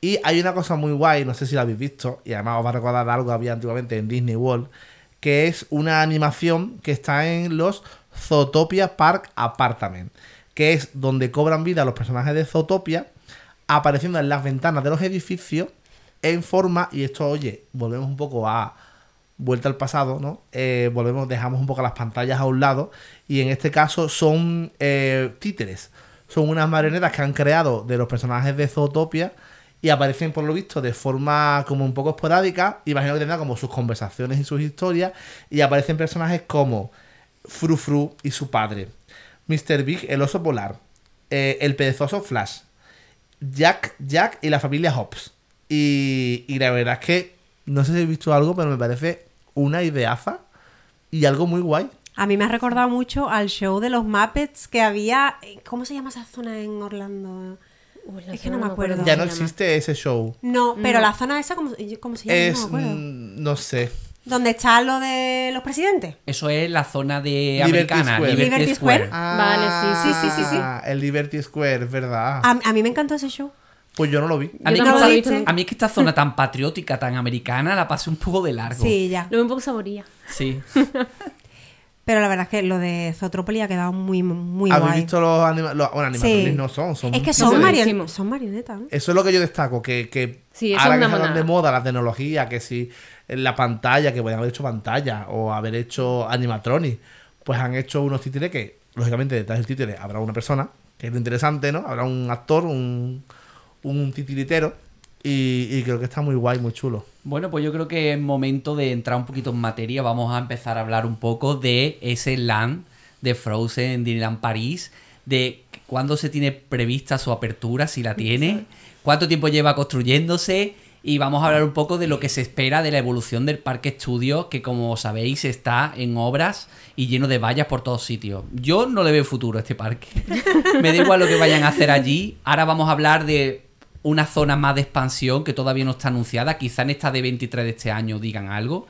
Y hay una cosa muy guay, no sé si la habéis visto, y además os va a recordar algo que había antiguamente en Disney World, que es una animación que está en los Zootopia Park Apartment, que es donde cobran vida los personajes de Zootopia, apareciendo en las ventanas de los edificios en forma, y esto, oye, volvemos un poco a vuelta al pasado, ¿no? Eh, volvemos, dejamos un poco las pantallas a un lado, y en este caso son eh, títeres, son unas marionetas que han creado de los personajes de Zootopia y aparecen por lo visto de forma como un poco esporádica, imagino que tendrán como sus conversaciones y sus historias, y aparecen personajes como Fru Fru y su padre, Mr. Big, el oso polar, eh, el perezoso Flash, Jack, Jack y la familia Hobbs. Y, y la verdad es que no sé si he visto algo, pero me parece una ideaza y algo muy guay. A mí me ha recordado mucho al show de los Muppets que había. ¿Cómo se llama esa zona en Orlando? Uy, Es que no me acuerdo. Ya no existe ese show. No, pero No. la zona esa, ¿cómo, cómo se llama? Es. no me acuerdo. mm, No sé. ¿Dónde está lo de los presidentes? Eso es la zona de Liberty americana, Square. Liberty, Liberty Square. Square. Vale, sí, sí, sí, sí, sí. Ah, El Liberty Square, es verdad. A, a mí me encantó ese show. Pues yo no lo vi. A mí, es que esta zona tan patriótica, tan americana, la pasé un poco de largo. Sí, ya. Lo veo un poco saboría. Sí. Pero la verdad es que lo de Zootrópolis ha quedado muy, muy ¿Habéis guay. visto los animales? Bueno, animatrones Sí. no son. son es que son, marion- son marionetas, ¿no? Eso es lo que yo destaco, que, que Sí, eso ahora es que están de moda la tecnología, que si en la pantalla, que pueden haber hecho pantalla o haber hecho animatronics, pues han hecho unos títeres que, lógicamente, detrás del títere habrá una persona, que es lo interesante, ¿no? Habrá un actor, un, un titiritero, y, y creo que está muy guay, muy chulo. Bueno, pues yo creo que es momento de entrar un poquito en materia. Vamos a empezar a hablar un poco de ese land de Frozen, Disneyland París, de cuándo se tiene prevista su apertura, si la tiene, cuánto tiempo lleva construyéndose y vamos a hablar un poco de lo que se espera de la evolución del parque estudio, que como sabéis está en obras y lleno de vallas por todos sitios. Yo no le veo futuro a este parque. Me da igual lo que vayan a hacer allí. Ahora vamos a hablar de una zona más de expansión que todavía no está anunciada. Quizá en esta de 23 de este año digan algo.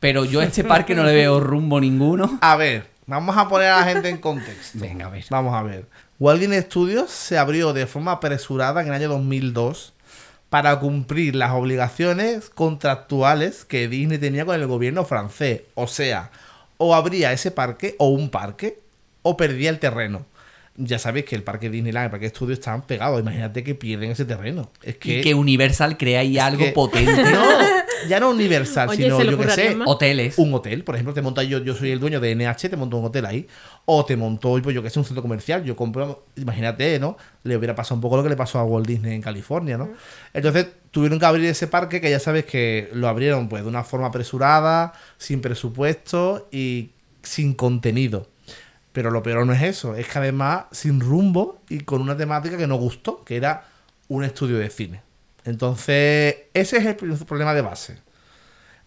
Pero yo a este parque no le veo rumbo ninguno. A ver, vamos a poner a la gente en contexto. Venga, a ver. Vamos a ver. Walt Disney Studios se abrió de forma apresurada en el año 2002 para cumplir las obligaciones contractuales que Disney tenía con el gobierno francés. O sea, o abría ese parque o un parque o perdía el terreno. Ya sabéis que el parque Disneyland y el parque Studios están pegados. Imagínate que pierden ese terreno. Es que, Y que Universal crea ahí algo que- potente. no, ya no Universal, Oye, sino ¿se le yo que sé, más? Hoteles. un hotel, por ejemplo, te monta yo, yo soy el dueño de NH, te monto un hotel ahí, o te montó, pues yo que sé, un centro comercial, yo compro, imagínate, ¿no? Le hubiera pasado un poco lo que le pasó a Walt Disney en California, ¿no? Entonces tuvieron que abrir ese parque que ya sabes que lo abrieron pues de una forma apresurada, sin presupuesto y sin contenido. Pero lo peor no es eso, es que además sin rumbo y con una temática que nos gustó, que era un estudio de cine. Entonces, ese es el pr- problema de base.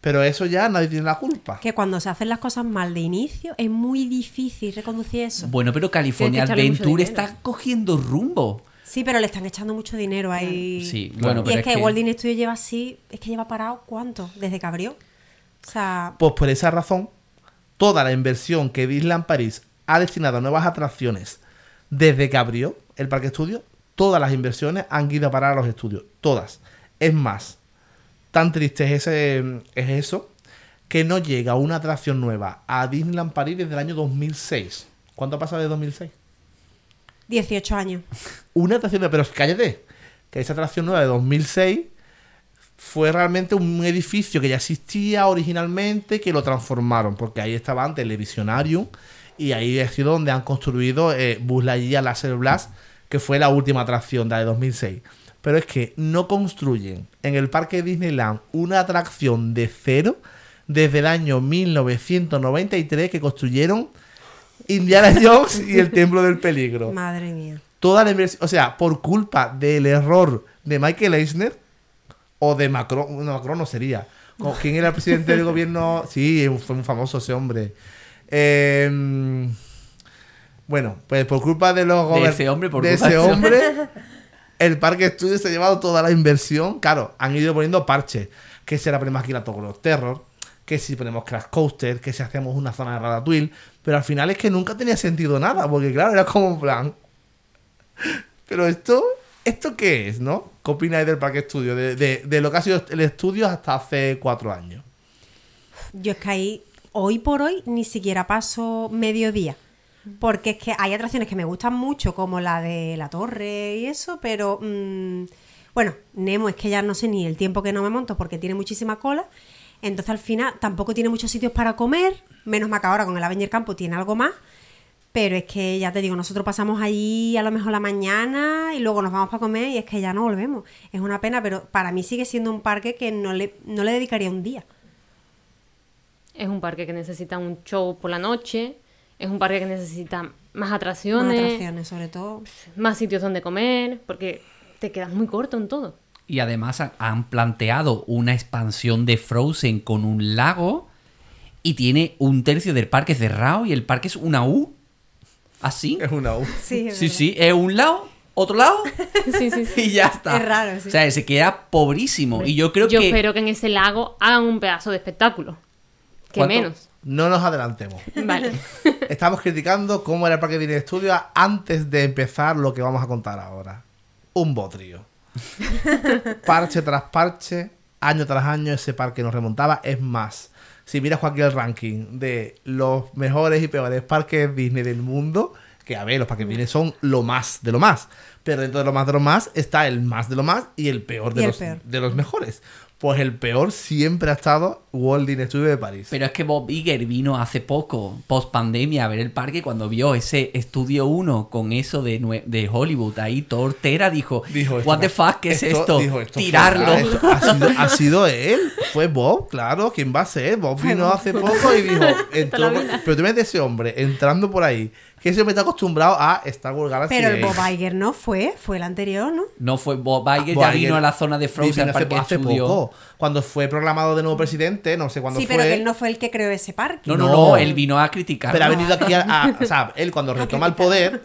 Pero eso ya nadie tiene la culpa. Que cuando se hacen las cosas mal de inicio es muy difícil reconducir eso. Bueno, pero California Adventure está cogiendo rumbo. Sí, pero le están echando mucho dinero ahí. Sí, bueno, y pero es que, Walt Disney Studios lleva así, es que lleva parado ¿cuánto? Desde que abrió. O sea, Pues por esa razón, toda la inversión que Disneyland París ha destinado a nuevas atracciones desde que abrió el parque estudio, todas las inversiones han ido a parar a los estudios. Todas. Es más, tan triste es, ese, es eso que no llega una atracción nueva a Disneyland París desde el año 2006. ¿Cuánto ha pasado desde 2006? 18 años. Una atracción nueva, pero cállate, que esa atracción nueva de 2006 fue realmente un edificio que ya existía originalmente, que lo transformaron, porque ahí estaba antes el y ahí ha sido donde han construido eh, Buzz Lightyear Laser Blast, que fue la última atracción, la de 2006. Pero es que no construyen en el parque Disneyland una atracción de cero desde el año 1993 que construyeron Indiana Jones y el Templo del Peligro Madre mía. toda la inversión, o sea, por culpa del error de Michael Eisner o de Macron, no, Macron no sería. ¿Con ¿Quién era el presidente del gobierno? Sí, fue muy famoso ese hombre. Eh, bueno, pues por culpa de los De ese hombre, por de culpa ese de ese hombre, el parque estudio se ha llevado toda la inversión. Claro, han ido poniendo parches. Que si ahora ponemos aquí la Togo Terror, que si ponemos Crash Coaster, que si hacemos una zona de Ratatouille. Pero al final es que nunca tenía sentido nada, porque claro, era como un plan. Pero esto, ¿esto qué es, no? ¿Qué opináis del parque estudio? De, de- de lo que ha sido el estudio hasta hace cuatro años. Yo es que ahí, hoy por hoy, ni siquiera paso mediodía. Porque es que hay atracciones que me gustan mucho, como la de la torre y eso, pero mm, bueno, Nemo es que ya no sé ni el tiempo que no me monto porque tiene muchísima cola. Entonces al final tampoco tiene muchos sitios para comer, menos mal que ahora con el Avenger Campo tiene algo más. Pero es que ya te digo, nosotros pasamos allí a lo mejor la mañana y luego nos vamos para comer y es que ya no volvemos. Es una pena, pero para mí sigue siendo un parque que no le, no le dedicaría un día. Es un parque que necesita un show por la noche. Es un parque que necesita más Más atracciones, más, atracciones, sobre todo. sitios donde comer, porque te quedas muy corto en todo. Y además han- planteado una expansión de Frozen con un lago y tiene un tercio del parque cerrado y el parque es una U. Así. Es una U. Sí, es Sí, sí, es un lado, otro lado Sí, sí, sí. y ya está. Es raro, sí. O sea, se queda pobrísimo. Y yo creo Yo que. espero que en ese lago hagan un pedazo de espectáculo. Que menos. No nos adelantemos. Vale. Estamos criticando cómo era el parque Disney Studios antes de empezar lo que vamos a contar ahora. Un bodrio. parche tras parche, año tras año, ese parque nos remontaba. Es más, si miras cualquier ranking de los mejores y peores parques Disney del mundo, que a ver, los parques Disney son lo más de lo más. Pero dentro de lo más de lo más está el más de lo más y el peor de, Y el los, peor. de los mejores. Pues el peor siempre ha estado Walt Disney Studios de París. Pero es que Bob Iger vino hace poco, post pandemia, a ver el parque y cuando vio ese estudio 1 con eso de, de Hollywood ahí, Tortera dijo, Dijo, esto What the fuck, ¿qué es esto? dijo, esto fue- Tirarlo. ah, esto ha, sido, ha sido él, fue Bob, claro, ¿quién va a ser? Bob vino hace poco y dijo, entró, pero tú ves ese hombre entrando por ahí, que hombre está acostumbrado a Star Wars Galaxy. Pero el. Bob Iger no fue, fue el anterior, ¿no? No fue Bob Iger, Bob ya Iger vino a la zona de Frozen, al hace, parque hace poco, cuando fue proclamado de nuevo presidente, no sé cuándo Sí, fue. pero que él no fue el que creó ese parque. No, no, No. no, él vino a criticar. Pero ha venido aquí a, a- O sea, él cuando retoma el poder,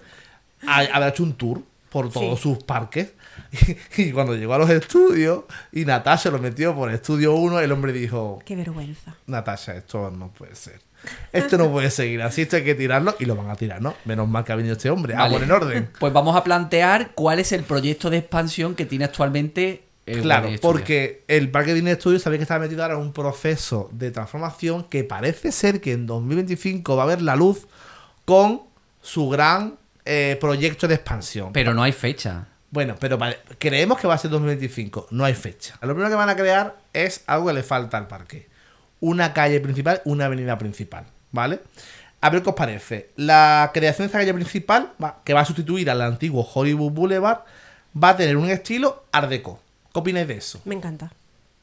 ha, habrá hecho un tour por todos Sí. sus parques. Y, cuando llegó a los estudios y Natasha lo metió por estudio 1, el hombre dijo: Qué vergüenza. Natasha, esto no puede ser. Esto no puede seguir así, esto hay que tirarlo y lo van a tirar, ¿no? Menos mal que ha venido este hombre. Vale. por en orden. Pues vamos a plantear cuál es el proyecto de expansión que tiene actualmente el Claro, Walt Disney porque el Parque Disney Studios sabéis que está metido ahora en un proceso de transformación que parece ser que en 2025 va a ver la luz con su gran eh, proyecto de expansión. Pero no hay fecha. Bueno, pero vale, creemos que va a ser 2025, no hay fecha. Lo primero que van a crear es algo que le falta al parque. Una calle principal, una avenida principal, ¿vale? A ver qué os parece. La creación de esta calle principal, que va a sustituir al antiguo Hollywood Boulevard, va a tener un estilo Art Deco. ¿Qué opináis de eso? Me encanta,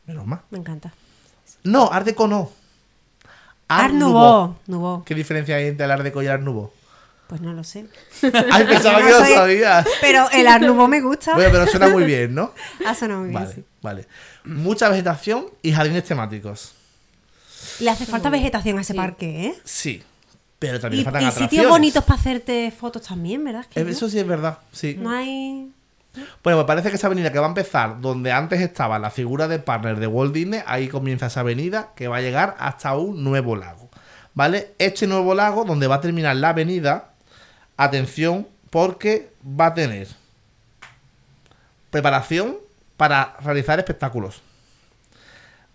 Menos mal. me encanta. No, Art Deco no. Art Nouveau. Nouveau. ¿Qué diferencia hay entre el Art Deco y el Art Nouveau? Pues no lo sé. Ay, pensaba No que lo soy- sabías. Pero el Art Nouveau me gusta. Bueno, pero suena muy bien, ¿no? Ha sonado muy bien, Vale, sí. vale. Mucha vegetación y jardines temáticos. Le hace falta vegetación a ese parque, ¿eh? Sí, pero también Y, le faltan y atracciones. sitios bonitos para hacerte fotos también, ¿verdad? Que no? Eso sí es verdad, sí. No hay... Bueno, me parece que esa avenida que va a empezar donde antes estaba la figura de partner de Walt Disney, ahí comienza esa avenida que va a llegar hasta un nuevo lago. ¿Vale? Este nuevo lago, donde va a terminar la avenida, atención, porque va a tener preparación para realizar espectáculos.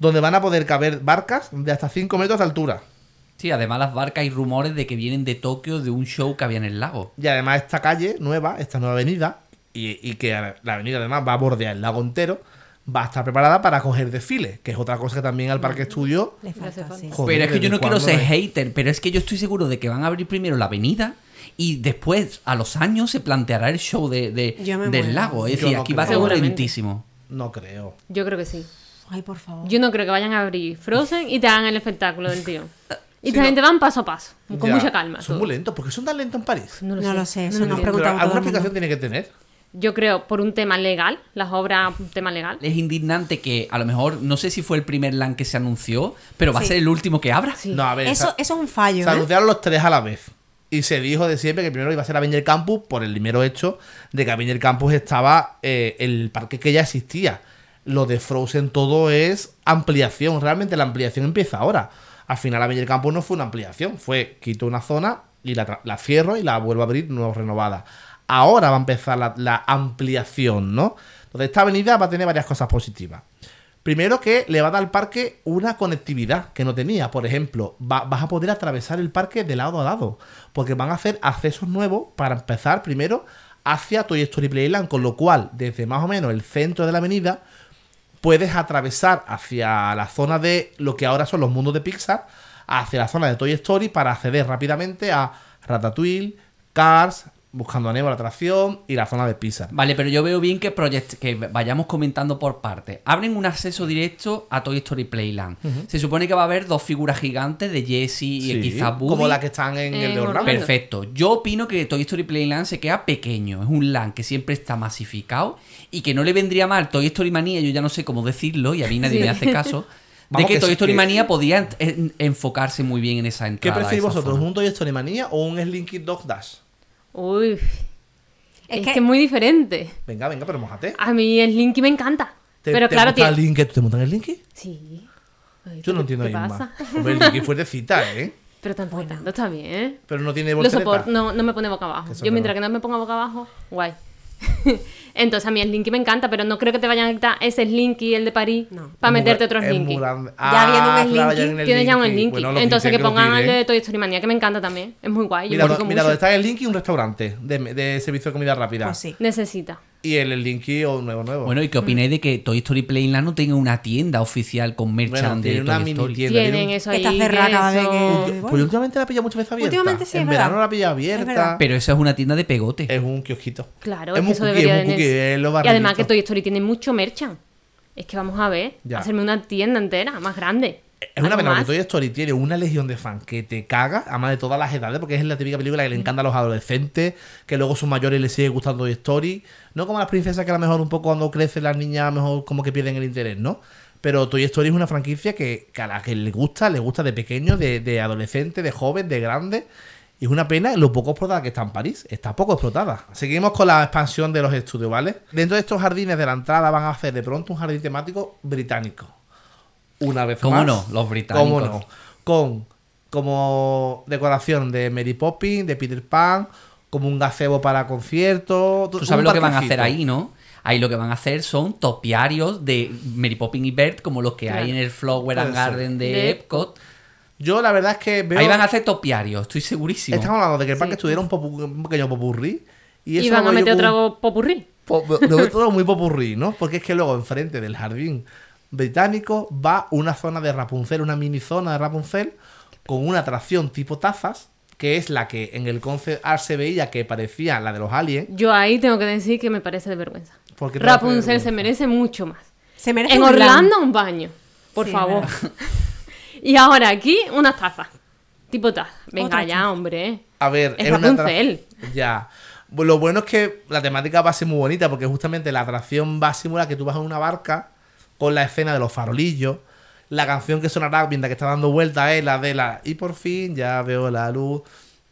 Donde van a poder caber barcas de hasta 5 metros de altura. Sí, además las barcas y rumores de que vienen de Tokio de un show que había en el lago. Y además esta calle nueva, esta nueva avenida, y, y que la avenida además va a bordear el lago entero, va a estar preparada para coger desfiles, que es otra cosa que también al Parque Estudio... Falta, sí. Joder, pero es que yo ¿desde no quiero ser es? hater, pero es que yo estoy seguro de que van a abrir primero la avenida y después, a los años, se planteará el show de, del muero. lago. Es Yo decir, no aquí va a ser lentísimo. No creo. Yo creo que sí. Ay, por favor. Yo no creo que vayan a abrir Frozen y te hagan el espectáculo del tío. Y Sí, esta no. gente van paso a paso, con Ya, mucha calma. Son todo. muy lentos. ¿Por qué son tan lentos en París? No lo No sé. lo sé, eso lo nos entiendo. preguntamos Pero alguna todo el mundo. explicación tiene que tener. Yo creo por un tema legal, las obras, un tema legal. Es indignante que a lo mejor, no sé si fue el primer LAN que se anunció, pero va a ser el último que abra. Sí. No, a ver, Eso, eso es un fallo, se ¿eh? anunciaron los tres a la vez. Y se dijo de siempre que primero iba a ser Avenger Campus por el mero hecho de que Avenger Campus estaba eh, el parque que ya existía. Lo de Frozen todo es ampliación. Realmente la ampliación empieza ahora. Al final Avenger Campus no fue una ampliación. Fue quito una zona y la, la cierro y la vuelvo a abrir nuevo renovada. Ahora va a empezar la, ampliación, ¿no? Entonces esta avenida va a tener varias cosas positivas. Primero que le va a dar al parque una conectividad que no tenía. Por ejemplo, va- vas a poder atravesar el parque de lado a lado. Porque van a hacer accesos nuevos para empezar primero hacia Toy Story Playland. Con lo cual, desde más o menos el centro de la avenida, puedes atravesar hacia la zona de lo que ahora son los mundos de Pixar, hacia la zona de Toy Story para acceder rápidamente a Ratatouille, Cars, Buscando a Nemo, la atracción y la zona de Pisa. Vale, pero yo veo bien que, proyect- que vayamos comentando por partes. Abren un acceso directo a Toy Story Playland. Se supone que va a haber dos figuras gigantes de Jessie y Sí, quizás Woody. como la que están en el de Orlando. Perfecto. Yo opino que Toy Story Playland se queda pequeño. Es un land que siempre está masificado y que no le vendría mal Toy Story Manía, yo ya no sé cómo decirlo y a mí nadie Sí. me hace caso. De Vamos, que, que Toy Story que- Manía podía en- en- enfocarse muy bien en esa ¿Qué entrada. preferís a esa vosotros? zona. ¿Un Toy Story Manía o un Slinky Dog Dash? Uy, Es es, que- que... es muy diferente. Venga, venga, pero mojate. A mí el Linky me encanta. ¿Te, pero te claro, gusta el tiene... Linky? ¿Tú te montas el Linky? Sí. Ay, Yo no ¿qué- entiendo ¿Qué pasa? Hombre, el Linky fuertecita, ¿eh? Pero tampoco tanto, está bien. Pero no tiene soporto, no, no me pone boca abajo. Yo mientras que no me ponga boca abajo, guay. Entonces a mí el Linky me encanta, pero no creo que te vayan a quitar ese Slinky, el de París, No. para meterte gra- otros es muy Linky. grande. Ya viendo un Ah, claro, Slinky, Tienes ya un Slinky. Bueno, Entonces que pongan el quiten. de Toy Story Manía, que me encanta también. Es muy guay. Mira, lo do- mira donde está el Linky, un restaurante de, de servicio de comida rápida. Pues sí. Necesita. Y el, el Linky o nuevo, nuevo. Bueno, ¿y qué opináis de que Toy Story Playland no tenga una tienda oficial con Bueno, merchan tiene de una Toy mini Story? tienda. tiene Tienen un- eso ahí. Está cerrada que cada vez eso- que- bueno. Pues últimamente la pilla muchas veces abierta. Últimamente sí, En es verano verdad. la pilla abierta. Pero eso es una tienda de pegote. Es un kiosquito. Claro, Es que eso cookie, debería de cookie, tener- Y además que Toy Story tiene mucho merchan. Es que vamos a ver, Ya. hacerme una tienda entera, más grande. Es una pena porque. Toy Story tiene una legión de fans que te caga, además de todas las edades, porque es la típica película que le encanta a los adolescentes, que luego son mayores y les sigue gustando Toy Story. No como las princesas que a lo mejor un poco cuando crecen las niñas, a lo mejor como que pierden el interés, ¿no? Pero Toy Story es una franquicia que, que a la que le gusta, le gusta de pequeño, de, de adolescente, de joven, de grande. Y es una pena lo poco explotada que está en París. Está poco explotada. Seguimos con la expansión de los estudios, ¿vale? Dentro de estos jardines de la entrada van a hacer de pronto un jardín temático británico. Una vez ¿Cómo más. no? Los británicos. ¿Cómo no? Con como decoración de Mary Poppins, de Peter Pan, como un gazebo para conciertos. Tú sabes lo que van a hacer ahí, ¿no? Ahí lo que van a hacer son topiarios de Mary Poppins y Bert, como los que Claro. hay en el Flower and. Garden de, De Epcot. Yo la verdad es que veo... Ahí van a hacer topiarios, estoy segurísimo. Estamos hablando de que el parque Sí. estuviera un, popu- un pequeño popurrí. Y, eso Y van a meter otro popurrí. po- lo veo todo muy popurrí, ¿no? Porque es que luego enfrente del jardín británico va una zona de Rapunzel, una mini zona de Rapunzel, con una atracción tipo tazas, que es la que en el concept art se veía que parecía la de los aliens. Yo ahí tengo que decir que me parece de vergüenza. ¿Por qué te parece Rapunzel vergüenza? se merece mucho más. Se merece En. Orlando un baño, por Sí, favor. y ahora aquí unas tazas. Tipo taza. Venga Otra ya, taza. hombre. A ver, Es es una Rapunzel. Ya. Lo bueno es que la temática va a ser muy bonita porque justamente la atracción va a simular que tú vas en una barca con la escena de los farolillos. La canción que sonará mientras que está dando vuelta es la de la y por fin ya veo la luz.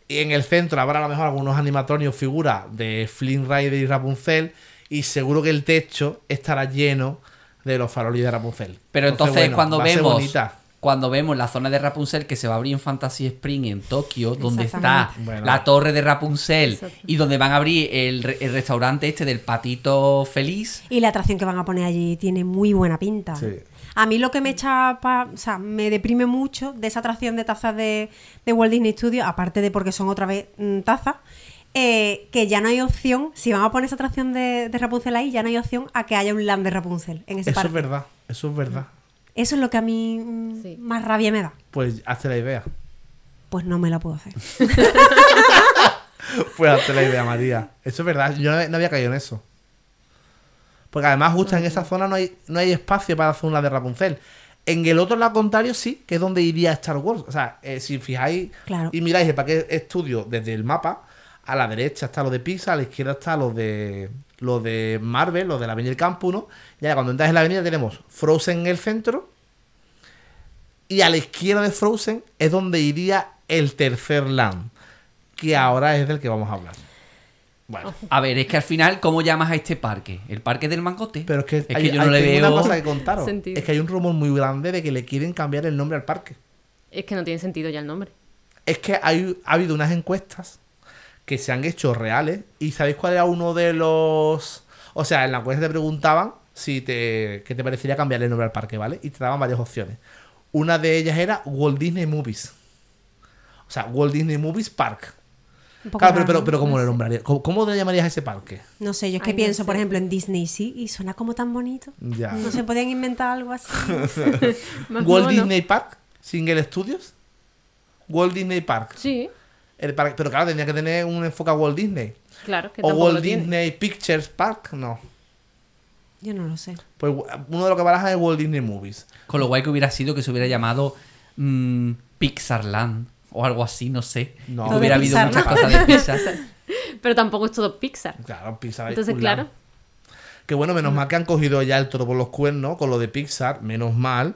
Y en el centro habrá a lo mejor algunos animatronios figuras de Flynn Rider y Rapunzel. Y seguro que el techo estará lleno de los farolillos de Rapunzel. Pero entonces bueno, cuando vemos. Cuando vemos la zona de Rapunzel que se va a abrir en Fantasy Spring en Tokio, donde está. Bueno. la torre de Rapunzel y donde van a abrir el, re- el restaurante este del patito feliz. Y la atracción que van a poner allí tiene muy buena pinta. Sí. A mí lo que me echa, pa- o sea, me deprime mucho de esa atracción de tazas de, de Walt Disney Studios, aparte de porque son otra vez mm, tazas, eh, que ya no hay opción, si van a poner esa atracción de, de Rapunzel ahí, ya no hay opción a que haya un land de Rapunzel en ese Eso parque. es verdad. Eso es verdad. Eso es lo que a mí mm, Sí. más rabia me da. Pues hazte la idea. Pues no me la puedo hacer. Pues hazte la idea, María. Eso es verdad. Yo no, no había caído en eso. Porque además, justo en esa zona no hay, no hay espacio para hacer una de Rapunzel. En el otro lado contrario, sí, que es donde iría Star Wars. O sea, eh, si fijáis Claro. y miráis el parque estudio desde el mapa, a la derecha está lo de Pixar, a la izquierda está lo de lo de Marvel, lo de la Avenida del Campo 1. Ya cuando entras en la avenida tenemos Frozen en el centro. Y a la izquierda de Frozen es donde iría el tercer land. Que ahora es del que vamos a hablar. Bueno. A ver, es que al final, ¿cómo llamas a este parque? ¿El parque del mangote? Pero es que, es hay, que yo no hay- le veo. una cosa que contaros. Sentido. Es que hay un rumor muy grande de que le quieren cambiar el nombre al parque. Es que no tiene sentido ya el nombre. Es que hay, ha habido unas encuestas que se han hecho reales. ¿Y sabéis cuál era uno de los...? O sea, en la encuesta te preguntaban si te, qué te parecería cambiarle el nombre al parque, ¿vale? Y te daban varias opciones. Una de ellas era Walt Disney Movies. O sea, Walt Disney Movies Park. Claro, pero, pero, ¿no? pero ¿cómo le nombrarías? ¿Cómo, cómo le llamarías a ese parque? No sé, yo es que Ay, no pienso, por ejemplo, en Disney sí y suena como tan bonito. Ya. No se podían inventar algo así. Walt mono. Disney Park, Single Studios. Walt Disney Park. Sí. El parque- pero claro, tendría que tener un enfoque a Walt Disney. Claro, que O Walt lo tiene. Disney Pictures Park, no. Yo no lo sé. Pues uno de los que baraja es Walt Disney Movies. Con lo guay que hubiera sido que se hubiera llamado mm, Pixarland o algo así, no sé. No. Hubiera habido Pixar, muchas ¿no? cosas de Pixar. Pero tampoco es todo Pixar. Claro, Pixar. Entonces, claro. Que bueno, menos mal que han cogido ya el toro por los cuernos con lo de Pixar, menos mal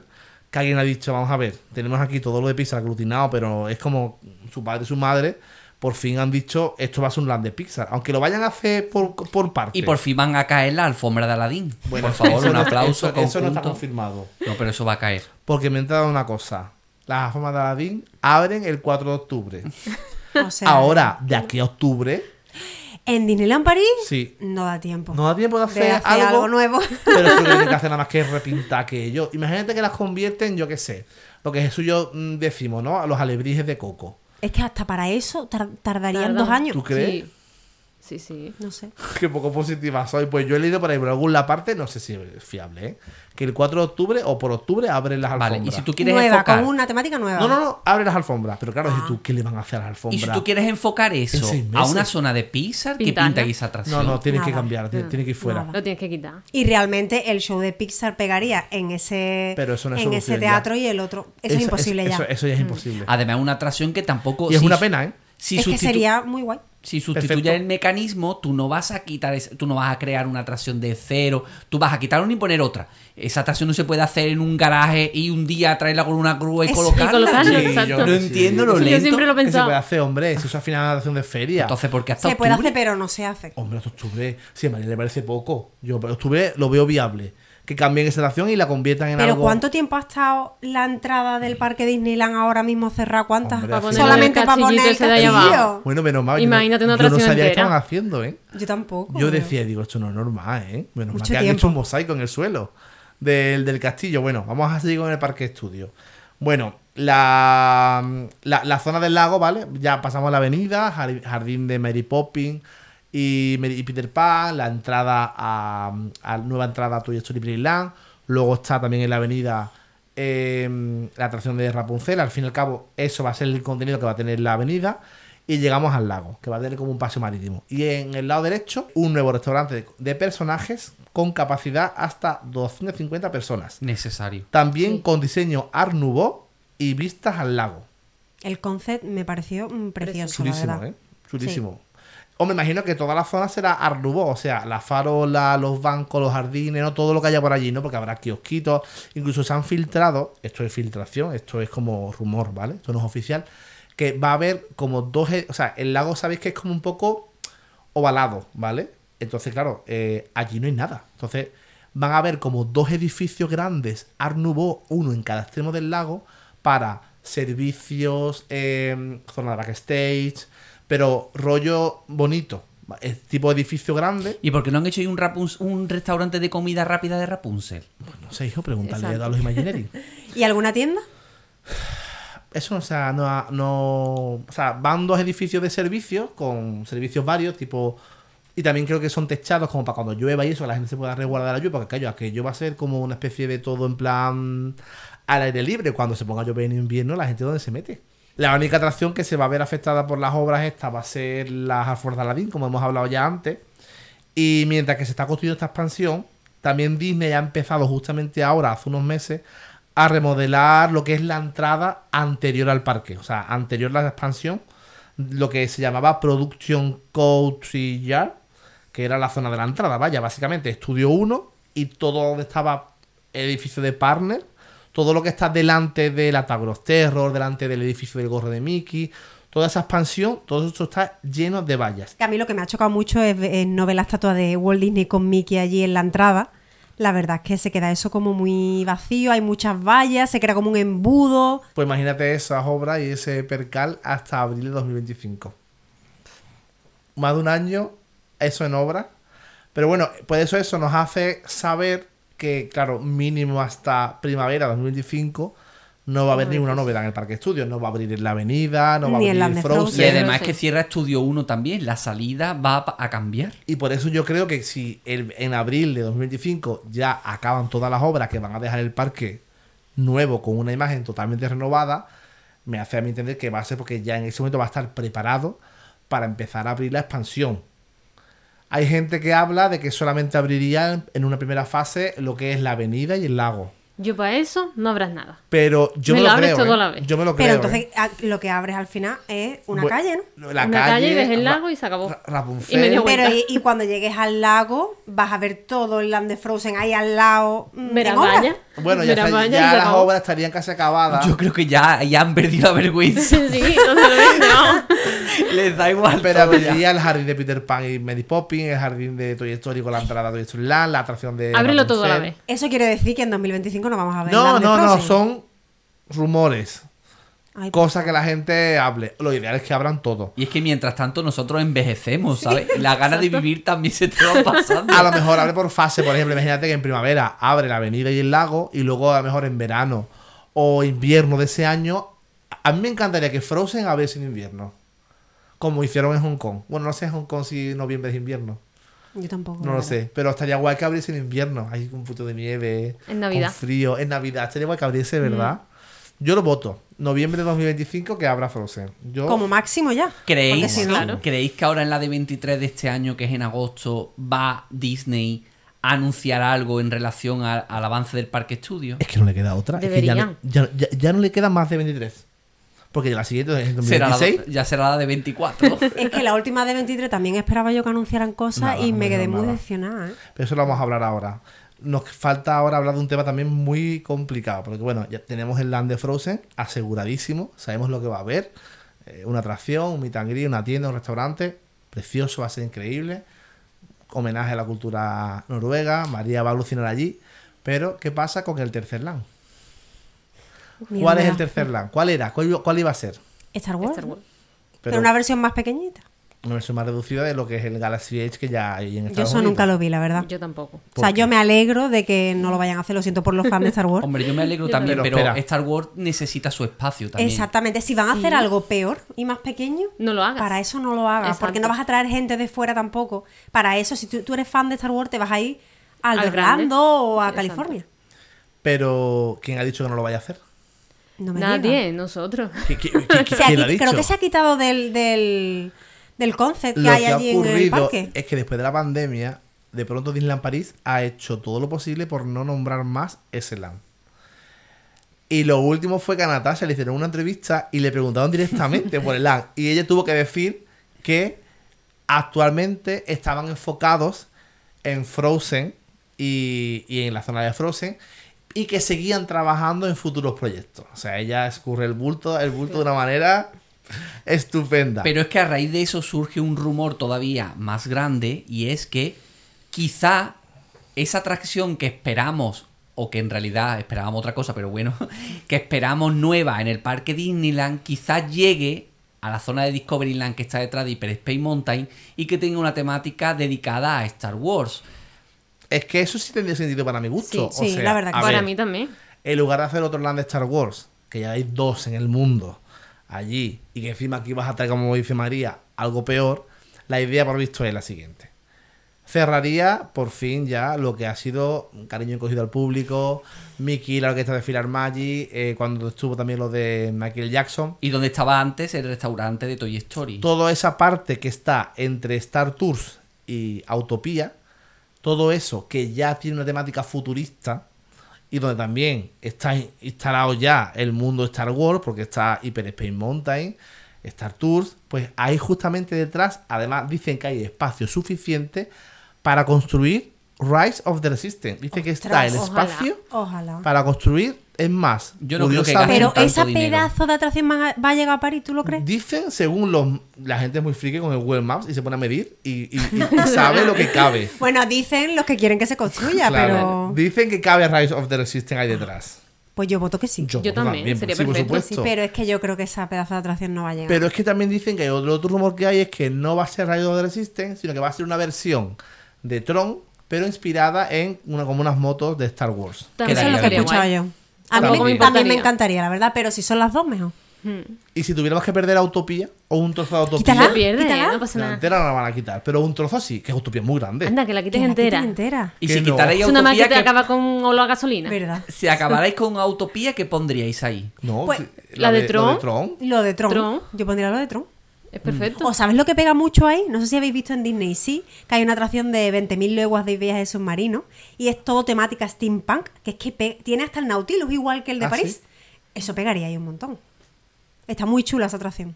que alguien ha dicho, vamos a ver, tenemos aquí todo lo de Pixar aglutinado, pero es como su padre y su madre, por fin han dicho, esto va a ser un land de Pixar, aunque lo vayan a hacer por, por parte. Y por fin van a caer la alfombra de Aladdin. Bueno, por favor, un aplauso Eso, eso no está conjunto. confirmado. No, pero eso va a caer. Porque me he enterado de una cosa. Las formas de Aladdin abren el 4 de octubre. O sea, Ahora, de aquí a octubre, En Disneyland París sí. no da tiempo. No da tiempo de hacer, de hacer algo, nuevo. Pero eso no tiene que hacer nada más que repintar aquello. Imagínate que las convierten, yo qué sé, lo que Jesús y yo mm, decimos, ¿no? A los alebrijes de coco. Es que hasta para eso tar- tardarían Tardan. dos años. ¿Tú crees? Sí, sí. sí. No sé. Qué poco positiva soy. Pues yo he leído por ahí, por alguna parte, no sé si es fiable, ¿eh? Que el 4 de octubre o por octubre abren las alfombras. Vale, y si tú quieres Nueva, enfocar. con una temática nueva. No, no, no, abren las alfombras. Pero claro, Ah. si tú, ¿qué le van a hacer a las alfombras? Y si tú quieres enfocar eso En a una zona de Pixar, ¿qué Pintarla. pinta ahí esa atracción? No, no, tienes que cambiar, tiene tiene que ir fuera. Nada. Lo tienes que quitar. Y realmente el show de Pixar pegaría en ese, Pero eso no es en ese ya. teatro y el otro. Eso, es imposible ya. Eso, eso ya es imposible. Además, una atracción que tampoco. y es si- una pena, ¿eh? Si, es que sería muy guay. si sustituye Perfecto. el mecanismo, tú no vas a quitar, ese- tú no vas a crear una atracción de cero, tú vas a quitar una y poner otra. Esa atracción no se puede hacer en un garaje y un día traerla con una grúa y Eso. colocarla. Y colocarla, Sí, exacto. yo- No sí. entiendo lo Sí, yo lento. siempre lo ¿Qué se puede hacer, hombre? Si eso al final es una atracción de feria. Entonces, ¿por qué hasta Se puede octubre? hacer, pero no se hace. Hombre, hasta octubre, sí, a María le parece poco. Yo para octubre lo veo viable. Que cambien esa atracción y la conviertan en Pero algo. ¿cuánto tiempo ha estado la entrada del parque Disneyland ahora mismo cerrada? ¿Cuántas? Hombre, Para Solamente el para poner el castillo. Bueno, menos mal. Imagínate una Yo no atracción sabía que entera. estaban haciendo, ¿eh? Yo tampoco. Yo decía, digo, esto no es normal, ¿eh? Menos mal Mucho que han hecho un mosaico en el suelo del, del castillo. Bueno, vamos a seguir con el parque estudio. Bueno, la, la, la zona del lago, ¿vale? Ya pasamos a la avenida, jar- jardín de Mary Poppins y, Peter Pan, la entrada a, a nueva entrada a Toy Story Playland. Luego está también en la avenida eh, la atracción de Rapunzel. Al fin y al cabo, eso va a ser el contenido que va a tener la avenida. Y llegamos al lago, que va a tener como un paseo marítimo. Y en el lado derecho, un nuevo restaurante de, de personajes con capacidad hasta 250 personas. Necesario. También Sí. con diseño Art Nouveau y vistas al lago. El concept me pareció mm, precioso, la Chulísimo, verdad. ¿eh? Chulísimo. O me imagino que toda la zona será Nouveau, o sea, la farola, los bancos, los jardines, ¿no? Todo lo que haya por allí, ¿no? Porque habrá kiosquitos. Incluso se han filtrado, esto es filtración, esto es como rumor, ¿vale? Esto no es oficial. Que va a haber como dos. e- O sea, el lago sabéis que es como un poco ovalado, ¿vale? Entonces, claro, eh, allí no hay nada. Entonces, van a haber como dos edificios grandes, Nouveau, uno en cada extremo del lago, para servicios, eh, zona de backstage, pero rollo bonito. Es tipo edificio grande. ¿Y por qué no han hecho ahí un, restaurante de comida rápida de Rapunzel? No sé, hijo, pregúntale Exacto. a los Imagineering. ¿Y alguna tienda? Eso, o sea, no, no. O sea, van dos edificios de servicios con servicios varios, tipo. Y también creo que son techados como para cuando llueva y eso, la gente se pueda resguardar la lluvia, porque claro, aquello va a ser como una especie de todo en plan al aire libre. Cuando se ponga a llover en invierno, la gente dónde se mete. La única atracción que se va a ver afectada por las obras estas va a ser las alfombras de Aladdin, como hemos hablado ya antes. Y mientras que se está construyendo esta expansión, también Disney ha empezado justamente ahora, hace unos meses, a remodelar lo que es la entrada anterior al parque. O sea, anterior a la expansión, lo que se llamaba Production Country Yard, que era la zona de la entrada. Vaya, básicamente Estudio 1 y todo donde estaba edificio de Partner, todo lo que está delante de la Tower of Terror, delante del edificio del gorro de Mickey, toda esa expansión, todo eso está lleno de vallas. Que a mí lo que me ha chocado mucho es, es no ver la estatua de Walt Disney con Mickey allí en la entrada. La verdad es que se queda eso como muy vacío, hay muchas vallas, se crea como un embudo. Pues imagínate esas obras y ese percal hasta abril de 2025. Más de un año, eso en obra. Pero bueno, pues eso, eso nos hace saber que, claro, mínimo hasta primavera de 2025 no va a haber ninguna novedad en el Parque Estudios. No va a abrir en la avenida, no va a Ni en abrir la Frozen. Y además que cierra Estudio 1 también. La salida va a, a cambiar. Y por eso yo creo que si el- en abril de 2025 ya acaban todas las obras que van a dejar el parque nuevo con una imagen totalmente renovada, me hace a mí entender que va a ser porque ya en ese momento va a estar preparado para empezar a abrir la expansión. Hay gente que habla de que solamente abriría en una primera fase lo que es la avenida y el lago. Yo para eso no habrás nada. Pero yo Me me, lo lo abres creo. todo ¿eh? a la vez. Yo me lo Pero creo. entonces ¿eh? a- lo que abres al final es una calle, ¿no? La Una calle y ves el lago y se acabó. Ra- Rapunzel. Y Pero y, y cuando llegues al lago vas a ver todo el land de Frozen ahí al lado. mm, Verás vaya. Bueno, ya, está- ya las acabó. obras estarían casi acabadas. Yo creo que ya, ya han perdido la vergüenza. Sí, totalmente, vamos. Les da igual. Pero abriría el jardín de Peter Pan y Mary Poppins, el jardín de Toy Story con la entrada de Toy Story Land, la atracción de. Ábrelo todo a la vez. Eso quiere decir que en 2025 no vamos a ver No, no, no, son rumores. Ay, Cosas que la gente hable. Lo ideal es que abran todo. Y es que mientras tanto nosotros envejecemos, ¿sabes? La gana de vivir también se te va pasando. A lo mejor abre por fase, por ejemplo, imagínate que en primavera abre la avenida y el lago y luego a lo mejor en verano o invierno de ese año. A mí me encantaría que Frozen abriese en invierno. Como hicieron en Hong Kong. Bueno, no sé en Hong Kong si noviembre es invierno. Yo tampoco. No lo sé. Pero estaría guay que abriese en invierno. Ahí con un puto de nieve. En Navidad. Con frío. En Navidad. Estaría guay que abriese, ¿verdad? Yo lo voto. Noviembre de 2025 que abra Frozen. Yo... Como máximo ya. ¿Creéis, Porque si no- Claro. ¿Creéis que ahora en la de 23 de este año, que es en agosto, va Disney a anunciar algo en relación a- al avance del parque estudio? Es que no le queda otra. Es que ya, ya, ya- ya no le queda más de 23. Porque la siguiente es en Será la- 2026. ya será la de 24. Es que la última de 23 también esperaba yo que anunciaran cosas Nada, y me quedé muy nada. decepcionada. ¿eh? Pero eso lo vamos a hablar ahora. Nos falta ahora hablar de un tema también muy complicado. Porque bueno, ya tenemos el Land de Frozen aseguradísimo. Sabemos lo que va a haber. Eh, una atracción, un meet and greet, una tienda, un restaurante. Precioso, va a ser increíble. Homenaje a la cultura noruega. María va a alucinar allí. Pero, ¿qué pasa con el tercer Land? ¿Cuál es el tercer Land? ¿Cuál era? ¿Cuál, iba- cuál iba a ser? Star Wars. Star Wars. Pero, una versión más pequeñita. Una versión más reducida de lo que es el Galaxy Edge que ya hay en Yo Estados eso Unidos. nunca lo vi, la verdad. Yo tampoco. O sea, yo me alegro de que no lo vayan a hacer, lo siento por los fans de Star Wars. Hombre, yo me alegro Yo también, pero. Star Wars necesita su espacio también. Exactamente, si van a hacer Sí. algo peor y más pequeño, No lo hagas. para eso no lo hagas, Exacto. porque no vas a traer gente de fuera tampoco. Para eso, si tú, tú eres fan de Star Wars, te vas a ir al, Al. Orlando o a Exacto. California. Pero, ¿quién ha dicho que no lo vaya a hacer? No me Nadie, nosotros. ¿Qui- qui- qui- Se ha ¿Quién lo ha qui- dicho? creo que se ha quitado del, del, del concept que Lo hay que ha allí en el ocurrido parque. es que después de la pandemia, de pronto Disneyland París ha hecho todo lo posible por no nombrar más ese land. Y lo último fue que a Natasha le hicieron una entrevista y le preguntaron directamente por el land. Y ella tuvo que decir que actualmente estaban enfocados en Frozen y, y en la zona de Frozen y que seguían trabajando en futuros proyectos. O sea, ella escurre el bulto, el bulto de una manera estupenda. Pero es que a raíz de eso surge un rumor todavía más grande y es que quizá esa atracción que esperamos, o que en realidad esperábamos otra cosa, pero bueno, que esperamos nueva en el parque Disneyland, quizá llegue a la zona de Discoveryland que está detrás de Hyper Space Mountain y que tenga una temática dedicada a Star Wars. Es que eso sí tendría sentido para mi gusto. Sí, o sí, sea, la verdad que Para ver, mí también. En lugar de hacer otro land de Star Wars, que ya hay dos en el mundo allí, y que encima aquí vas a traer, como dice María, algo peor, la idea por visto es la siguiente. Cerraría por fin ya lo que ha sido cariño encogido al público, Mickey, la orquesta de Filar Magic, eh, cuando estuvo también lo de Michael Jackson. Y donde estaba antes el restaurante de Toy Story. Toda esa parte que está entre Star Tours y Autopía, todo eso que ya tiene una temática futurista y donde también está in- instalado ya el mundo Star Wars, porque está Hyper Space Mountain, Star Tours, pues ahí justamente detrás, además dicen que hay espacio suficiente para construir Rise of the Resistance. Dice que está el ojalá. espacio Ojalá. para construir, es más, Yo no creo que Pero esa dinero. pedazo de atracción va a, va a llegar a París, ¿tú lo crees? Dicen, según los, la gente es muy friki con el Google Maps y se pone a medir y, y- y- y sabe lo que cabe. Bueno, dicen los que quieren que se construya, Claro. pero Dicen que cabe Rise of the Resistance ahí detrás. pues yo voto que sí. Yo también, sería sí, por perfecto, Sí, supuesto. pero es que yo creo que esa pedazo de atracción no va a llegar. Pero es que también dicen que otro, otro rumor que hay es que no va a ser Rise of the Resistance, sino que va a ser una versión de Tron, pero inspirada en una, como unas motos de Star Wars. También Eso es lo que he escuchado yo. A mí, me, también me encantaría, la verdad, pero si son las dos, mejor. Y si tuviéramos que perder a Utopía o un trozo de Utopía, Quítala. Pierde, quítala. no pasa la nada. entera no la van a quitar. Pero un trozo sí, que es Utopía muy grande. Anda, que la quites Que la entera. entera. Y Que si no. quitarais Es una más Utopía, que te ¿qué- acaba con olor a gasolina. ¿Verdad? si acabarais con Utopía, ¿qué pondríais ahí? No, Pues, la de lo. Tron. Lo de Tron. Tron. Yo pondría lo de Tron. Es perfecto. ¿O sabes lo que pega mucho ahí? No sé si habéis visto en Disney, sí, que hay una atracción de 20.000 leguas de viaje submarino y es todo temática steampunk, que es que tiene hasta el Nautilus igual que el de ¿Ah, París. sí? Eso pegaría ahí un montón. Está muy chula esa atracción.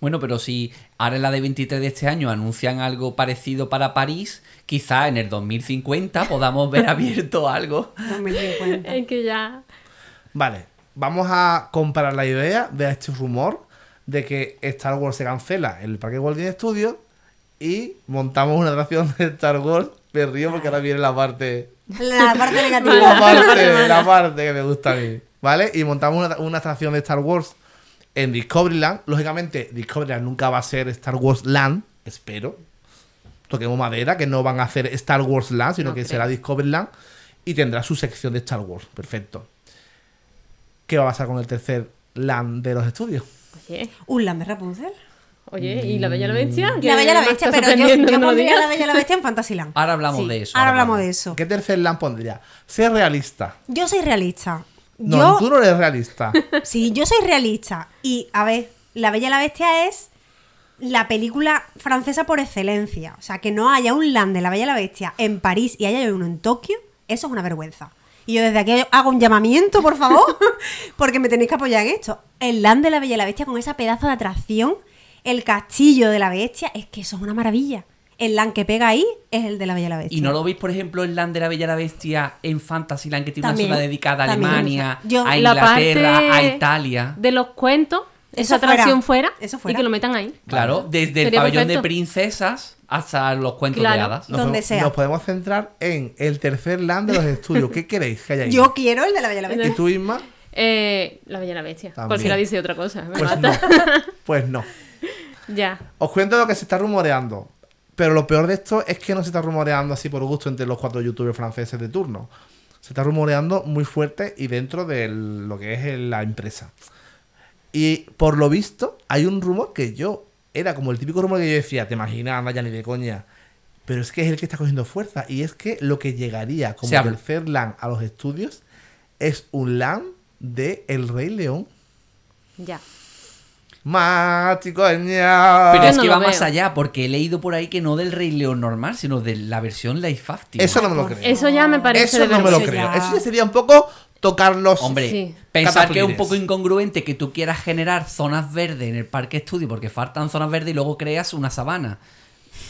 Bueno, pero si ahora en la de 23 de este año anuncian algo parecido para París, quizá en el 2050 podamos ver abierto algo. 2050. Es que ya. Vale, vamos a comparar la idea de este rumor de que Star Wars se cancela en el Parque Walt Disney Studios y montamos una atracción de Star Wars. Me río porque ahora viene la parte La parte la negativa. parte, la parte que me gusta a mí. ¿Vale? Y montamos una, una atracción de Star Wars en Discoveryland. Lógicamente, Discoveryland nunca va a ser Star Wars Land, espero. Toquemos madera, que no van a hacer Star Wars Land, sino No que creo. será Discoveryland y tendrá su sección de Star Wars. Perfecto. ¿Qué va a pasar con el tercer Land de los estudios? Oye, Un land de Rapunzel. oye, ¿y la Bella y la Bestia? La Bella y la Bestia, pero yo, yo pondría la Bella y la Bestia en Fantasyland. Ahora hablamos Sí, de eso. Ahora hablamos de eso. ¿Qué tercer Land pondría? Ser realista. Yo soy realista. No, yo, tú no eres realista. Sí, yo soy realista. Y, a ver, La Bella y la Bestia es la película francesa por excelencia. O sea, que no haya un land de La Bella y la Bestia en París y haya uno en Tokio, eso es una vergüenza. Y yo desde aquí hago un llamamiento, por favor, porque me tenéis que apoyar en esto. El land de La Bella y la Bestia con esa pedazo de atracción, el castillo de la bestia, es que eso es una maravilla. El land que pega ahí es el de La Bella y la Bestia. ¿Y no lo veis, por ejemplo, el Land de la Bella y la Bestia en Fantasyland, que tiene También, una zona dedicada a. Alemania, Yo- a La Inglaterra, a Italia? De los cuentos, esa atracción fuera. fuera, Eso y fuera. que lo metan ahí. Claro, desde el pabellón perfecto. de princesas hasta los cuentos Claro. de hadas. Nos Donde podemos- sea. Nos podemos centrar en el tercer Land de los estudios. ¿Qué queréis que haya ahí? Yo quiero el de La Bella y la Bestia. ¿Y tú, Isma? Eh, la Bella y la Bestia. También. Cualquiera dice otra cosa. me Pues mata. no. Pues no. Ya. Os cuento lo que se está rumoreando. Pero lo peor de esto es que no se está rumoreando así por gusto entre los cuatro youtubers franceses de turno. Se está rumoreando muy fuerte y dentro de lo que es la empresa. Y por lo visto, hay un rumor que yo. Era como el típico rumor que yo decía, te imaginas, anda ya ni de coña. Pero es que es el que está cogiendo fuerza. Y es que lo que llegaría como habla. tercer LAN a los estudios es un LAN de El Rey León. Ya. Mati, coña. Pero es no que va más allá, porque he leído por ahí que no del Rey León normal, sino de la versión live action. Eso no me lo creo. Eso ya me parece Eso no me lo Eso creo. ya- Eso ya sería un poco tocar los. Hombre, Sí. pensar que es un poco incongruente que tú quieras generar zonas verdes en el parque estudio porque faltan zonas verdes y luego creas una sabana.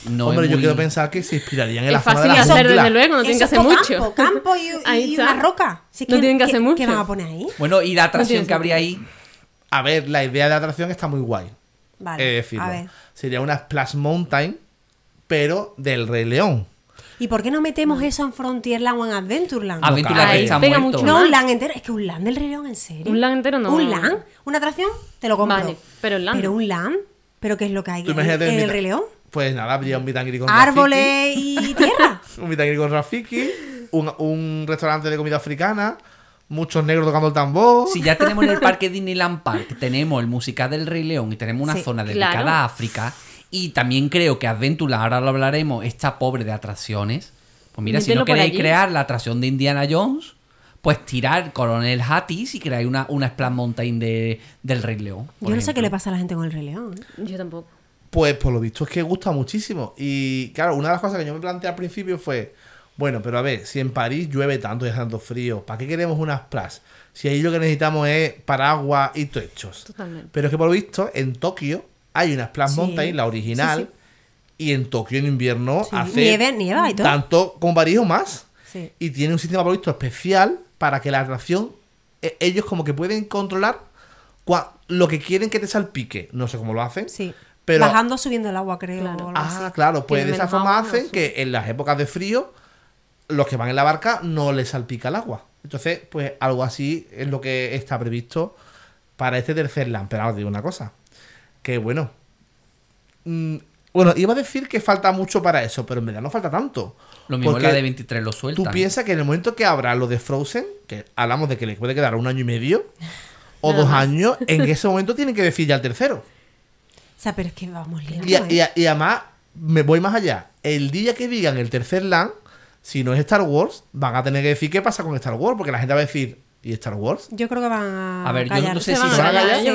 No Hombre, yo muy- quiero pensar que se inspirarían en la Es zona de fácil la hacer, desde luego, no tienen que hacer mucho. Campo, campo y, Ahí y una roca. Si No tienen que hacer ¿qué- mucho. ¿Qué van a poner ahí? Bueno, y la atracción que habría ahí. A ver, la idea de atracción está muy guay. Vale, decirlo. a ver. Sería una Splash Mountain, pero del Rey León. ¿Y por qué no metemos eso en Frontierland o en Adventureland? Aventura cae. que está Pega muerto. mucho no, un land entero. Es que un land del Rey León, ¿en serio? Un land entero no. ¿Un land? ¿Una atracción? Te lo compro. Vale, pero el land. ¿Pero un land? ¿Pero qué es lo que hay en, en el Rey León? Pues nada, habría un greet con Árboles y tierra. Un greet con Rafiki, un, un restaurante de comida africana, muchos negros tocando el tambor. Si ya tenemos en el parque Disneyland Park, tenemos el musical del Rey León y tenemos una Sí, zona dedicada claro. a África. Y también creo que Adventureland, ahora lo hablaremos, está pobre de atracciones. Pues mira, si no queréis crear la atracción de Indiana Jones, pues tirar Coronel Hattis y creáis una, una Splash Mountain de, del Rey León. Yo no sé qué le pasa a la gente con el Rey León. ¿eh? Yo tampoco. Pues por lo visto es que gusta muchísimo. Y claro, una de las cosas que yo me planteé al principio fue, bueno, pero a ver, si en París llueve tanto y hace tanto frío, ¿para qué queremos unas splash? Si ahí lo que necesitamos es paraguas y techos. Totalmente. Pero es que por lo visto en Tokio hay una Splash Sí. Mountain, la original, Sí, y en Tokio en invierno Sí, hace nieve- nieva y todo. tanto como París o más. Sí. Y tiene un sistema visto especial para que la atracción, eh, ellos como que pueden controlar cua- lo que quieren que te salpique. No sé cómo lo hacen. Sí. Pero Bajando, subiendo el agua, creo. Claro. o algo Ah, así. claro, pues de esa forma hacen que en las épocas de frío los que van en la barca no les salpica el agua. Entonces, pues algo así es lo que está previsto para este tercer LAN. Pero ahora os digo una cosa, que bueno, mm, bueno, iba a decir que falta mucho para eso, pero en verdad no falta tanto. Lo mismo en la de 23 lo sueltan. Tú piensas que en el momento que abra lo de Frozen, que hablamos de que le puede quedar un año y medio, o dos años, en ese momento tienen que decir ya el tercero. O sea, pero es que vamos lento, Y, a- ¿eh? y y además, me voy más allá. El día que digan el tercer LAN, si no es Star Wars, van a tener que decir qué pasa con Star Wars, porque la gente va a decir, ¿y Star Wars? Yo creo que van a. A ver, yo no callar. sé Se si van se a van a callar, callar. Sí,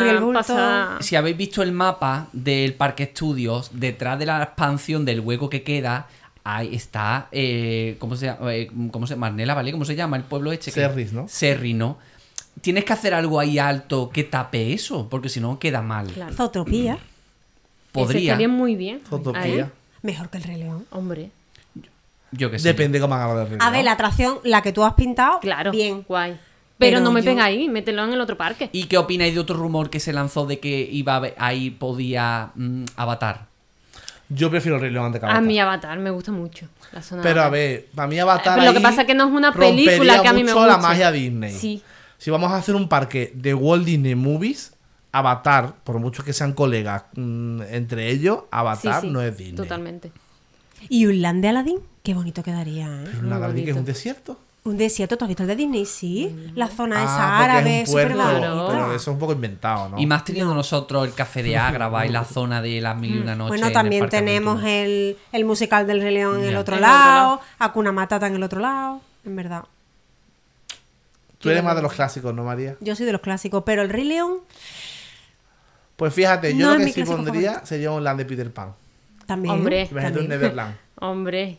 van el bulto. pasar... Si habéis visto el mapa del Parque Studios, detrás de la expansión del hueco que queda, ahí está, eh, ¿cómo se llama? Eh, ¿Cómo se? Marnela, ¿vale? ¿Cómo se llama el pueblo este? Serris, ¿no? Serris, ¿no? Tienes que hacer algo ahí alto que tape eso, porque si no queda mal. Claro. Zootopía. Ese Podría, estaría muy bien. Zootopía. Ahí. Mejor que el Rey León. Hombre, yo que sé. Depende cómo hagan el A ver, la atracción, la que tú has pintado, claro. bien. Guay. Pero, Pero no me yo- pega ahí, mételo en el otro parque. ¿Y qué opináis de otro rumor que se lanzó de que iba a haber- ahí podía mm, Avatar? Yo prefiero el Rey León antes que A mi avatar me gusta mucho. La zona Pero a ver, para mí Avatar Pero lo que pasa es que no es una película que a mí me mucho la magia Disney. Sí. Si vamos a hacer un parque de Walt Disney Movies, Avatar, por mucho que sean colegas mm, entre ellos, Sí, Avatar sí, no es Disney. Totalmente. Y un land de Aladdin, qué bonito quedaría, ¿eh? Pero Muy Aladdin que es un desierto. Un desierto, ¿tú has visto el de Disney? Sí. La zona esa Ah, porque árabe, es un súper bonito. pero eso es un poco inventado, ¿no? Y más teniendo nosotros el café de Agrava y la zona de las mil y una noches. Mm. Bueno, en el también tenemos el, el musical del Rey León en el otro En otro lado. Hakuna Matata en el otro lado, en verdad. Tú eres más de los clásicos, ¿no, María? Yo soy de los clásicos, pero el Rey León Pues fíjate, yo No lo que sí pondría favorito. sería un land de Peter Pan. También. Hombre. Imagínate un. Neverland. Hombre.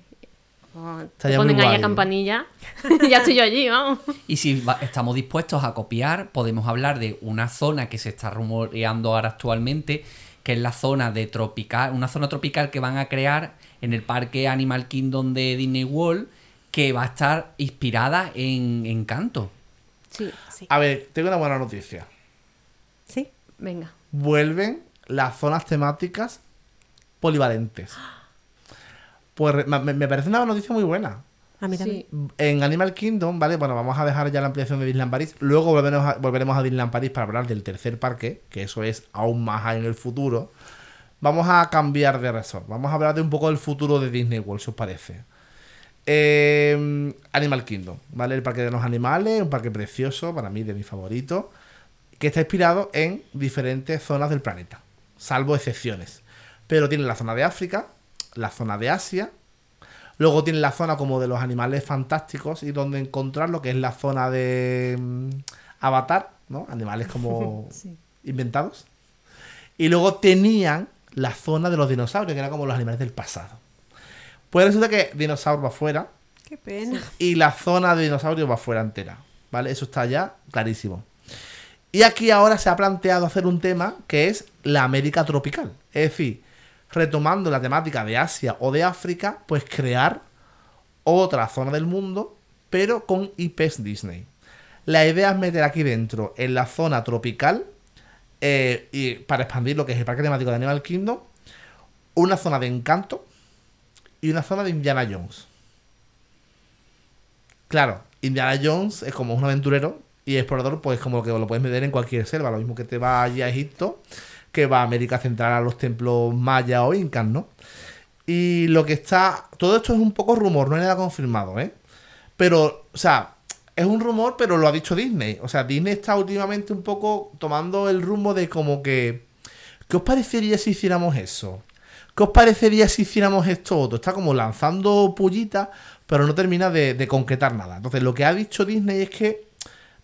Oh, te ponen ahí a campanilla. ya estoy yo allí, vamos. Y si va- estamos dispuestos a copiar, podemos hablar de una zona que se está rumoreando ahora actualmente, que es la zona de tropical, una zona tropical que van a crear en el parque Animal Kingdom de Disney World, que va a estar inspirada en Encanto. Sí, Sí. A ver, tengo una buena noticia. Sí. venga. Vuelven las zonas temáticas polivalentes. Pues me, me parece una noticia muy buena. A mí Sí. también. En Animal Kingdom, ¿vale? Bueno, vamos a dejar ya la ampliación de Disneyland París. Luego volveremos a, volveremos a Disneyland París para hablar del tercer parque, que eso es aún más en el futuro. Vamos a cambiar de resort. Vamos a hablar de un poco del futuro de Disney World, si os parece. Eh, Animal Kingdom, ¿vale? El parque de los animales, un parque precioso, para mí de mis favoritos, que está inspirado en diferentes zonas del planeta, salvo excepciones. Pero tiene la zona de África, la zona de Asia, Luego tiene la zona como de los animales fantásticos y donde encontrarlo, que es la zona de mm, Avatar, ¿no? Animales como inventados. Y luego tenían la zona de los dinosaurios, que era como los animales del pasado. Pues resulta que dinosaurio va afuera Qué pena. y la zona de dinosaurios va afuera entera. ¿Vale? Eso está ya clarísimo. Y aquí ahora se ha planteado hacer un tema que es la América tropical. Es decir, retomando la temática de Asia o de África, pues crear otra zona del mundo, pero con IPs Disney. La idea es meter aquí dentro, en la zona tropical, eh, y para expandir lo que es el parque temático de Animal Kingdom, una zona de encanto y una zona de Indiana Jones. Claro, Indiana Jones es como un aventurero y explorador, pues como que lo puedes meter en cualquier selva, lo mismo que te va allí a Egipto, que va a América Central a los templos mayas o incas, ¿no? Y lo que está. Todo esto es un poco rumor, no hay nada confirmado, ¿eh? Pero, o sea, es un rumor, pero lo ha dicho Disney. O sea, Disney está últimamente un poco tomando el rumbo de como que. ¿Qué os parecería si hiciéramos eso? ¿Qué os parecería si hiciéramos esto otro? Está como lanzando pullitas, pero no termina de, de concretar nada. Entonces, lo que ha dicho Disney es que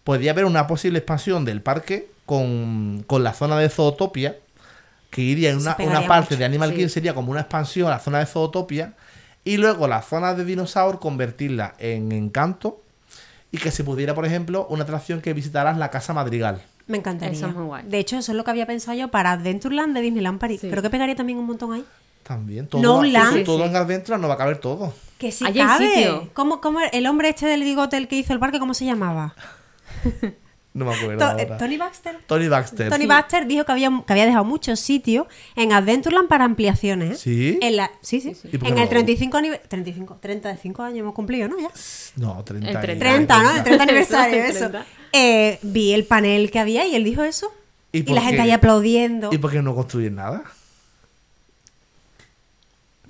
podría haber una posible expansión del parque con, con la zona de Zootopia, que iría en una, una parte mucho, de Animal sí. Kingdom, sería como una expansión a la zona de Zootopia, y luego la zona de Dinosaur convertirla en Encanto, y que se pudiera, por ejemplo, una atracción que visitaras la Casa Madrigal. Me encantaría. Eso es muy guay. De hecho, eso es lo que había pensado yo para Adventureland de Disneyland París. Sí. Creo que pegaría también un montón ahí. También, todo, No va- land. todo Sí, sí. en Adventure no va a caber todo. Que sí Allí cabe. sitio. ¿Cómo, cómo el hombre este del bigote, el que hizo el parque, cómo se llamaba? No me acuerdo. To- ahora. Tony Baxter. Tony Baxter. Tony Baxter dijo que había, que había dejado muchos sitios en Adventureland para ampliaciones. ¿eh? ¿Sí? En la, sí, sí. ¿Y por qué En no? el 35 aniversario. 35, 35 años hemos cumplido, ¿no? Ya. No, 30. El y- 30. 30, ¿no? El 30 aniversario, eso. 30. Eh, vi el panel que había y él dijo eso. ¿Y Y, la gente ahí aplaudiendo. ¿Y por qué no construyen nada?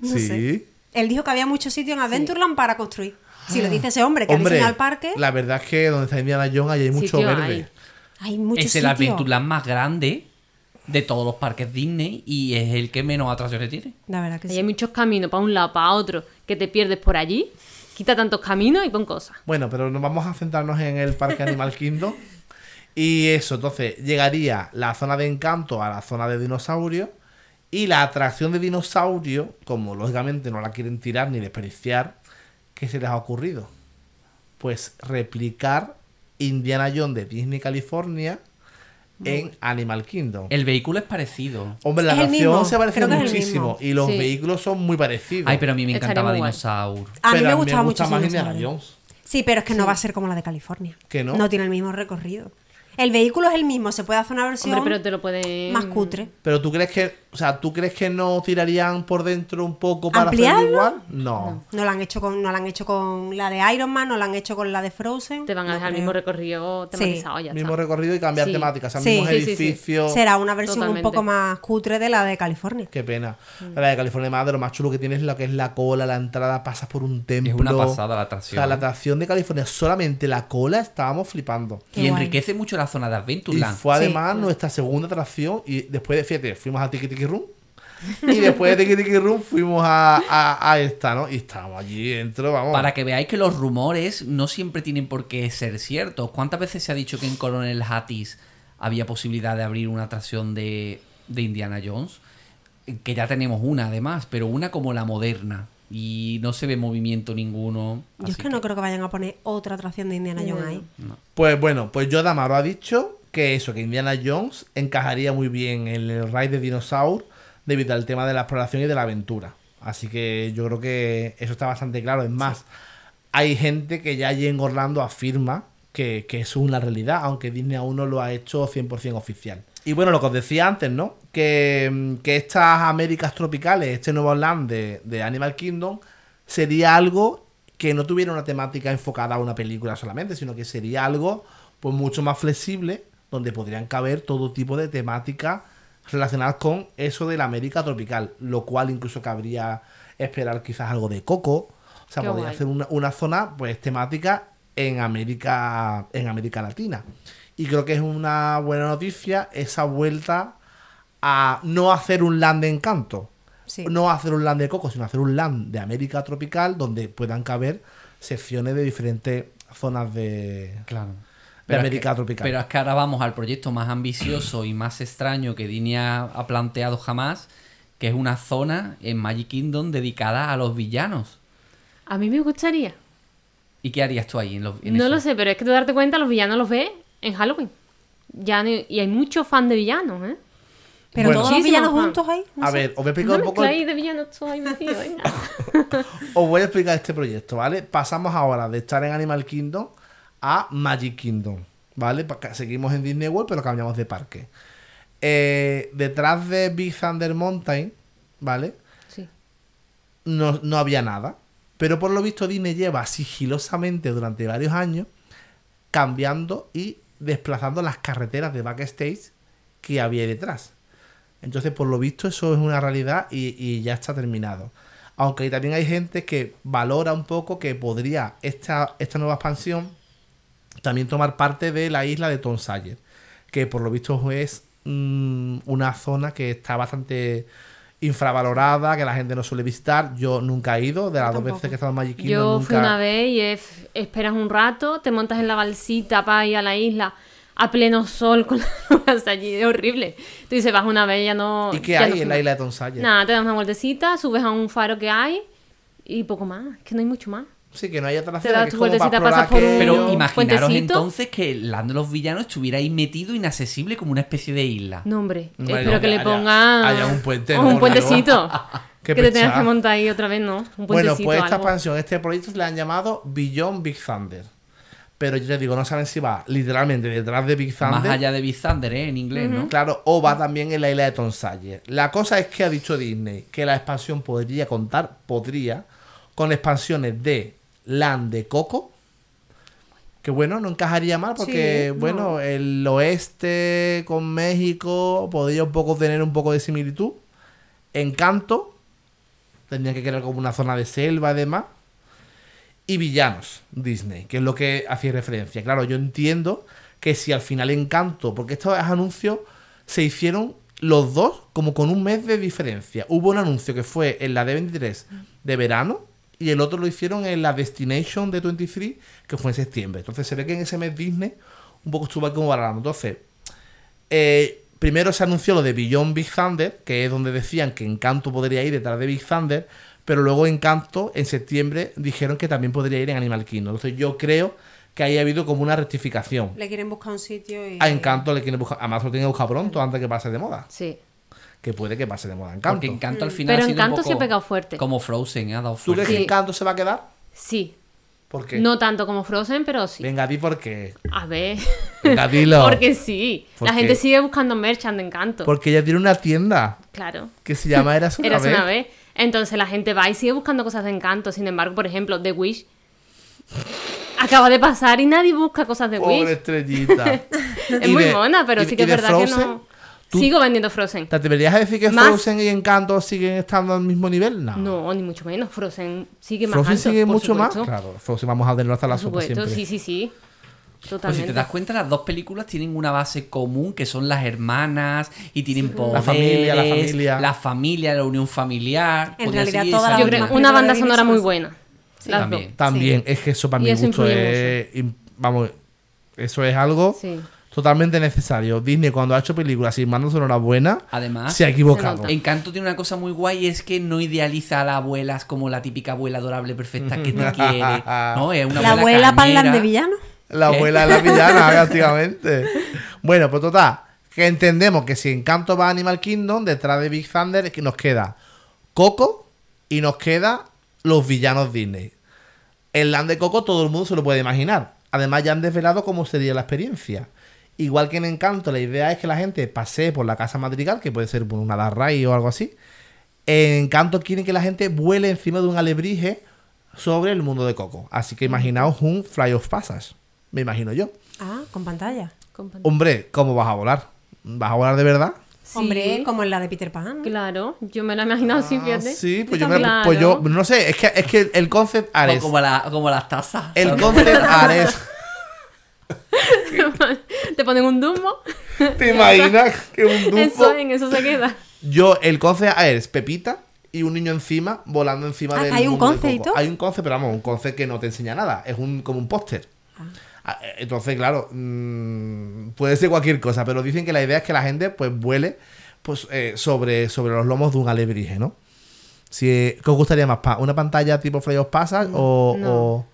No sí. sé. Él dijo que había muchos sitios en Adventureland para construir. Si lo dice ese hombre que ha Hombre, el parque, la verdad es que donde está Indiana Jones ahí hay mucho Sitio verde. hay. Hay muchos es el. Adventureland más grande de todos los parques Disney y es el que menos atracciones tiene. La verdad que sí. hay muchos caminos para un lado, para otro, que te pierdes por allí. Quita tantos caminos y pon cosas. Bueno, pero nos vamos a centrarnos en el Parque Animal Kingdom. Y eso, entonces, llegaría la zona de encanto a la zona de dinosaurio. Y la atracción de dinosaurio, como lógicamente no la quieren tirar ni desperdiciar, ¿qué se les ha ocurrido? Pues replicar Indiana Jones de Disney California en Animal Kingdom. El vehículo es parecido. Hombre, la mismo, se parece que muchísimo. Y los Sí. vehículos son muy parecidos. Ay, pero a mí me encantaba. Dinosaur. A mí Pero me gustaba gusta mucho más Indiana Jones. Sí, pero es que no va a ser como la de California. ¿Que no? No tiene el mismo recorrido. El vehículo es el mismo, se puede hacer una versión Hombre, pero te lo pueden... más cutre. Pero tú crees que, o sea, ¿tú crees que no tirarían por dentro un poco para ¿Ampliarlo? hacerlo igual? No. No la han hecho con, no la han hecho con la de Iron Man, no la han hecho con la de Frozen. Te van a no dejar el mismo recorrido tematizado, ya Mismo está. recorrido y cambiar Sí. temática. O sea, Sí. mismos Sí, sí, sí. edificios. Será una versión Totalmente. un poco más cutre de la de California. Qué pena. La de California más de lo más chulo que tienes lo que es la cola, la entrada, pasas por un templo. Es una pasada la O atracción. sea, la atracción de California, solamente la cola estábamos flipando. Qué y guay. enriquece mucho la zona de Y Adventureland. fue Sí. además nuestra segunda atracción. Y después de, fíjate, fuimos a Tiki Tiki Room. Y después de Tiki Tiki Room fuimos a, a, a esta, ¿no? Y estábamos allí dentro, vamos. Para que veáis que los rumores no siempre tienen por qué ser ciertos. ¿Cuántas veces se ha dicho que en Coronel Hattis había posibilidad de abrir una atracción de, de Indiana Jones? Que ya tenemos una además, pero una como la moderna. Y no se ve movimiento ninguno. Yo es que no creo que vayan a poner otra atracción de Indiana Jones ahí. Pues bueno, pues yo Damaro ha dicho que eso, que Indiana Jones encajaría muy bien en el ride de Dinosaur debido al tema de la exploración y de la aventura. Así que yo creo que eso está bastante claro. Es más, hay gente que ya allí en Orlando afirma que, que eso es una realidad, aunque Disney aún no lo ha hecho 100% oficial. Y bueno, lo que os decía antes, ¿no? Que, mm, que estas Américas tropicales, este nuevo land de, de Animal Kingdom, sería algo que no tuviera una temática enfocada a una película solamente, sino que sería algo pues mucho más flexible, donde podrían caber todo tipo de temáticas relacionadas con eso de la América tropical, lo cual incluso cabría esperar quizás algo de Coco, o sea, Qué podría guay. hacer una, una zona pues temática en América en América Latina. Y creo que es una buena noticia esa vuelta a no hacer un land de encanto, Sí. no hacer un land de coco, sino hacer un land de América tropical donde puedan caber secciones de diferentes zonas de, Claro. de es América que- tropical. Pero es que ahora vamos al proyecto más ambicioso y más extraño que Disney ha, ha planteado jamás, que es una zona en Magic Kingdom dedicada a los villanos. A mí me gustaría. ¿Y qué harías tú ahí en los en No eso? lo sé, pero es que tú darte cuenta, los villanos los ves en Halloween. Ya no- y hay muchos fans de villanos, ¿eh? Pero Bueno. todos los villanos fan. juntos ahí. no a sé. ver, os voy a explicar No un poco el- de villanos todos ahí metidos, os voy a explicar este proyecto, ¿vale? Pasamos ahora de estar en Animal Kingdom a Magic Kingdom, ¿vale? Seguimos en Disney World, pero cambiamos de parque. Eh, detrás de Big Thunder Mountain, ¿vale? Sí. no, no había nada. Pero por lo visto Disney lleva sigilosamente durante varios años cambiando y desplazando las carreteras de backstage que había detrás. Entonces, por lo visto, eso es una realidad y, ya está terminado. Aunque también hay gente que valora un poco que podría esta, esta nueva expansión también tomar parte de la isla de Tom Sawyer, que por lo visto es mm, una zona que está bastante infravalorada, que la gente no suele visitar. Yo nunca he ido, de las dos veces que he estado en Magic Kingdom, Yo nunca... fui una vez y es- esperas un rato, te montas en la balsita para ir a la isla a pleno sol con las allí, es horrible. Tú dices, vas una vez y ya no... ¿Y qué hay no en la isla de Tom Sawyer? Nada, te das una vueltecita, subes a un faro que hay y poco más, que no hay mucho más. Sí, que no hay otra Te das que es como para vueltecita, explorar pasas por. Pero imaginaros puentecito. entonces que el Land de los Villanos estuviera ahí metido, inaccesible, como una especie de isla. No, hombre, Bueno, espero que le haya- pongan... haya un puente, un puentecito. Que te tengas que montar ahí otra vez, ¿no? Un Bueno, pues esta algo. expansión, este proyecto le han llamado Beyond Big Thunder. Pero yo te digo, no saben si va literalmente detrás de Big Thunder. Más allá de Big Thunder, ¿eh? En inglés, ¿no? Claro, o va también en la isla de Tom Sawyer. La cosa es que ha dicho Disney que la expansión podría contar, podría, con expansiones de Land de Coco. Que bueno, no encajaría mal porque, Sí, bueno, el oeste con México podría un poco tener un poco de similitud. Encanto, tendría que quedar como una zona de selva y demás. Y villanos, Disney, que es lo que hacía referencia. Claro, yo entiendo que si al final Encanto, porque estos anuncios se hicieron los dos como con un mes de diferencia. Hubo un anuncio que fue en la D23 de verano y el otro lo hicieron en la Destination de 23 que fue en septiembre. Entonces se ve que en ese mes Disney un poco estuvo como valorando. Entonces, eh, primero se anunció lo de Beyond Big Thunder, que es donde decían que Encanto podría ir detrás de Big Thunder, pero luego Encanto en septiembre dijeron que también podría ir en Animal Kingdom. Entonces yo creo que ahí ha habido como una rectificación. Le quieren buscar un sitio y... A Encanto le quieren buscar, además lo tienen que buscar pronto antes que pase de moda. Sí. Que puede que pase de moda Encanto. Porque Encanto al final Pero ha sido un Encanto poco sí ha pegado fuerte. Como Frozen, ¿eh? ha dado ¿Tú fuerte. crees que Sí. Encanto se va a quedar? Sí. ¿Por qué? No tanto como Frozen, pero sí. Venga, di por qué. A ver. Venga, dilo. Porque sí. ¿Por La qué? gente sigue buscando merchant de Encanto. Porque ella tiene una tienda Claro. que se llama Eras una Eras vez. una vez. Entonces la gente va y sigue buscando cosas de Encanto. Sin embargo, por ejemplo, The Wish acaba de pasar y nadie busca cosas de Pobre Wish. estrellita. Es Y muy de- mona, pero y- sí que es verdad que no. ¿Tú- Sigo vendiendo Frozen. ¿Te atreverías a decir que Más- Frozen y Encanto siguen estando al mismo nivel? No. No, ni mucho menos. Frozen sigue más Frozen alto, sigue por mucho más. Claro, Frozen vamos a tenerlo hasta la Por sopa supuesto, siempre. sí, sí, sí. Pues Totalmente. si te das cuenta, las dos películas tienen una base común, que son las hermanas y tienen poderes, familia, la familia. la familia, la unión familiar. En realidad, seguir toda esa la Yo creo una banda sonora muy buena. Sí, Las también. dos. También, Sí. es que eso para Y mi eso gusto es. Vamos, eso es algo Sí. Totalmente necesario. Disney, cuando ha hecho películas sin banda sonora buena, Además, se ha equivocado. Encanto tiene una cosa muy guay, es que no idealiza a las abuelas como la típica abuela adorable perfecta que te quiere. ¿no? Es una La abuela parlan de villano. La ¿Qué? abuela de la villana, prácticamente. Bueno, pues total, que entendemos que si Encanto va a Animal Kingdom, detrás de Big Thunder es que nos queda Coco y nos queda los villanos Disney. El land de Coco todo el mundo se lo puede imaginar. Además ya han desvelado cómo sería la experiencia. Igual que en Encanto, la idea es que la gente pasee por la casa madrigal, que puede ser por una Darray o algo así. En Encanto quieren que la gente vuele encima de un alebrije sobre el mundo de Coco. Así que imaginaos un Fly of Passage. Me imagino yo. Ah, con pantalla. Con Hombre, ¿cómo vas a volar? ¿Vas a volar de verdad? Sí, Hombre, como en la de Peter Pan. Claro, yo me lo he imaginado así, Ah, fíjate. sí, pues Yo me- pues yo, no sé, es que, es que el concept O Ares. como, la- como las tazas. El ¿sabes? concept Ares. Te ponen un dumbo. ¿Te imaginas que un Dumbo? Eso, en eso se queda. Yo, el concept Ares, Pepita y un niño encima, volando encima Ah, del ¿hay un concept y todo? Hay un concept, pero vamos, un concept que no te enseña nada. Es un como un póster. Ah, eh, Entonces, claro, mm, puede ser cualquier cosa, pero dicen que la idea es que la gente pues vuele pues, eh, sobre, sobre los lomos de un alebrije, ¿no? Si, eh, ¿Qué os gustaría más? ¿Una pantalla tipo Fly of Passage o, No. o-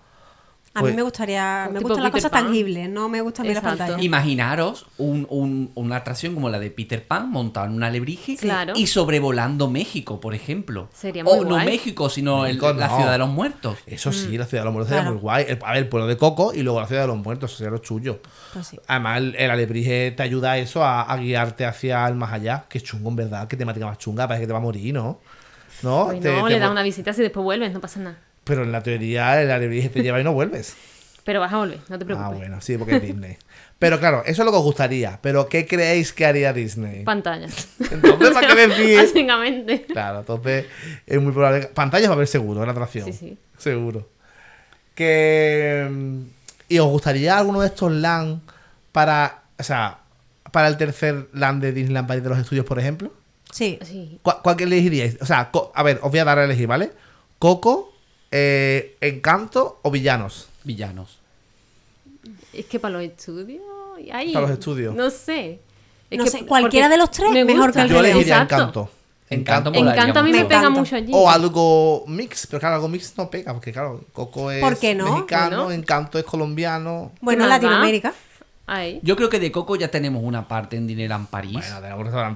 A Pues- mí me gustaría. Me gustan las Peter cosas Pan. tangibles, no me gustan las pantallas. Imaginaros un- un- una atracción como la de Peter Pan montado en un alebrije Claro. y sobrevolando México, por ejemplo. Sería muy o no. México, sino el- la ciudad de los muertos. Eso sí, la ciudad de los muertos sería Claro. muy guay. El- a ver, el pueblo de Coco y luego la ciudad de los muertos, eso sería lo suyo. Pues sí. Además, el, el alebrije te ayuda a eso, a, a guiarte hacia el más allá. Qué chungo, en verdad. Qué temática más chunga. Parece que te va a morir, ¿no? ¿No? Pues Te- no, te le das pon- una visita si después vuelves, no pasa nada. Pero en la teoría, el alebrije te lleva y no vuelves. Pero vas a volver, no te ah, preocupes. bueno, sí, porque es Disney. Pero claro, eso es lo que os gustaría. Pero ¿qué creéis que haría Disney? Pantallas. Entonces, ¿para qué decir? Básicamente. Claro, entonces es muy probable. que- Pantallas va a haber seguro en la atracción. Sí, sí. Seguro. Que. mm, ¿Y os gustaría alguno de estos LAN para. O sea, para el tercer LAN de Disneyland Paris de los estudios, por ejemplo? Sí. Sí. ¿Cuál, cuál que elegiríais? O sea, a ver, os voy a dar a elegir, ¿vale? Coco, eh, Encanto o Villanos. Villanos. Es que para los estudios. Para los estudios. No sé. Es No que- sé, cualquiera de los tres me mejor que el Yo elegiría. Encanto. Encanto Encanto. a mí Me me pega mucho allí. O algo mix, pero claro, algo mix no pega, porque claro, Coco es ¿Por qué no? mexicano, Bueno. Encanto es colombiano. Bueno, ¿Qué más Latinoamérica. Ahí. Yo creo que de Coco ya tenemos una parte en Disneyland París. Bueno, tenemos un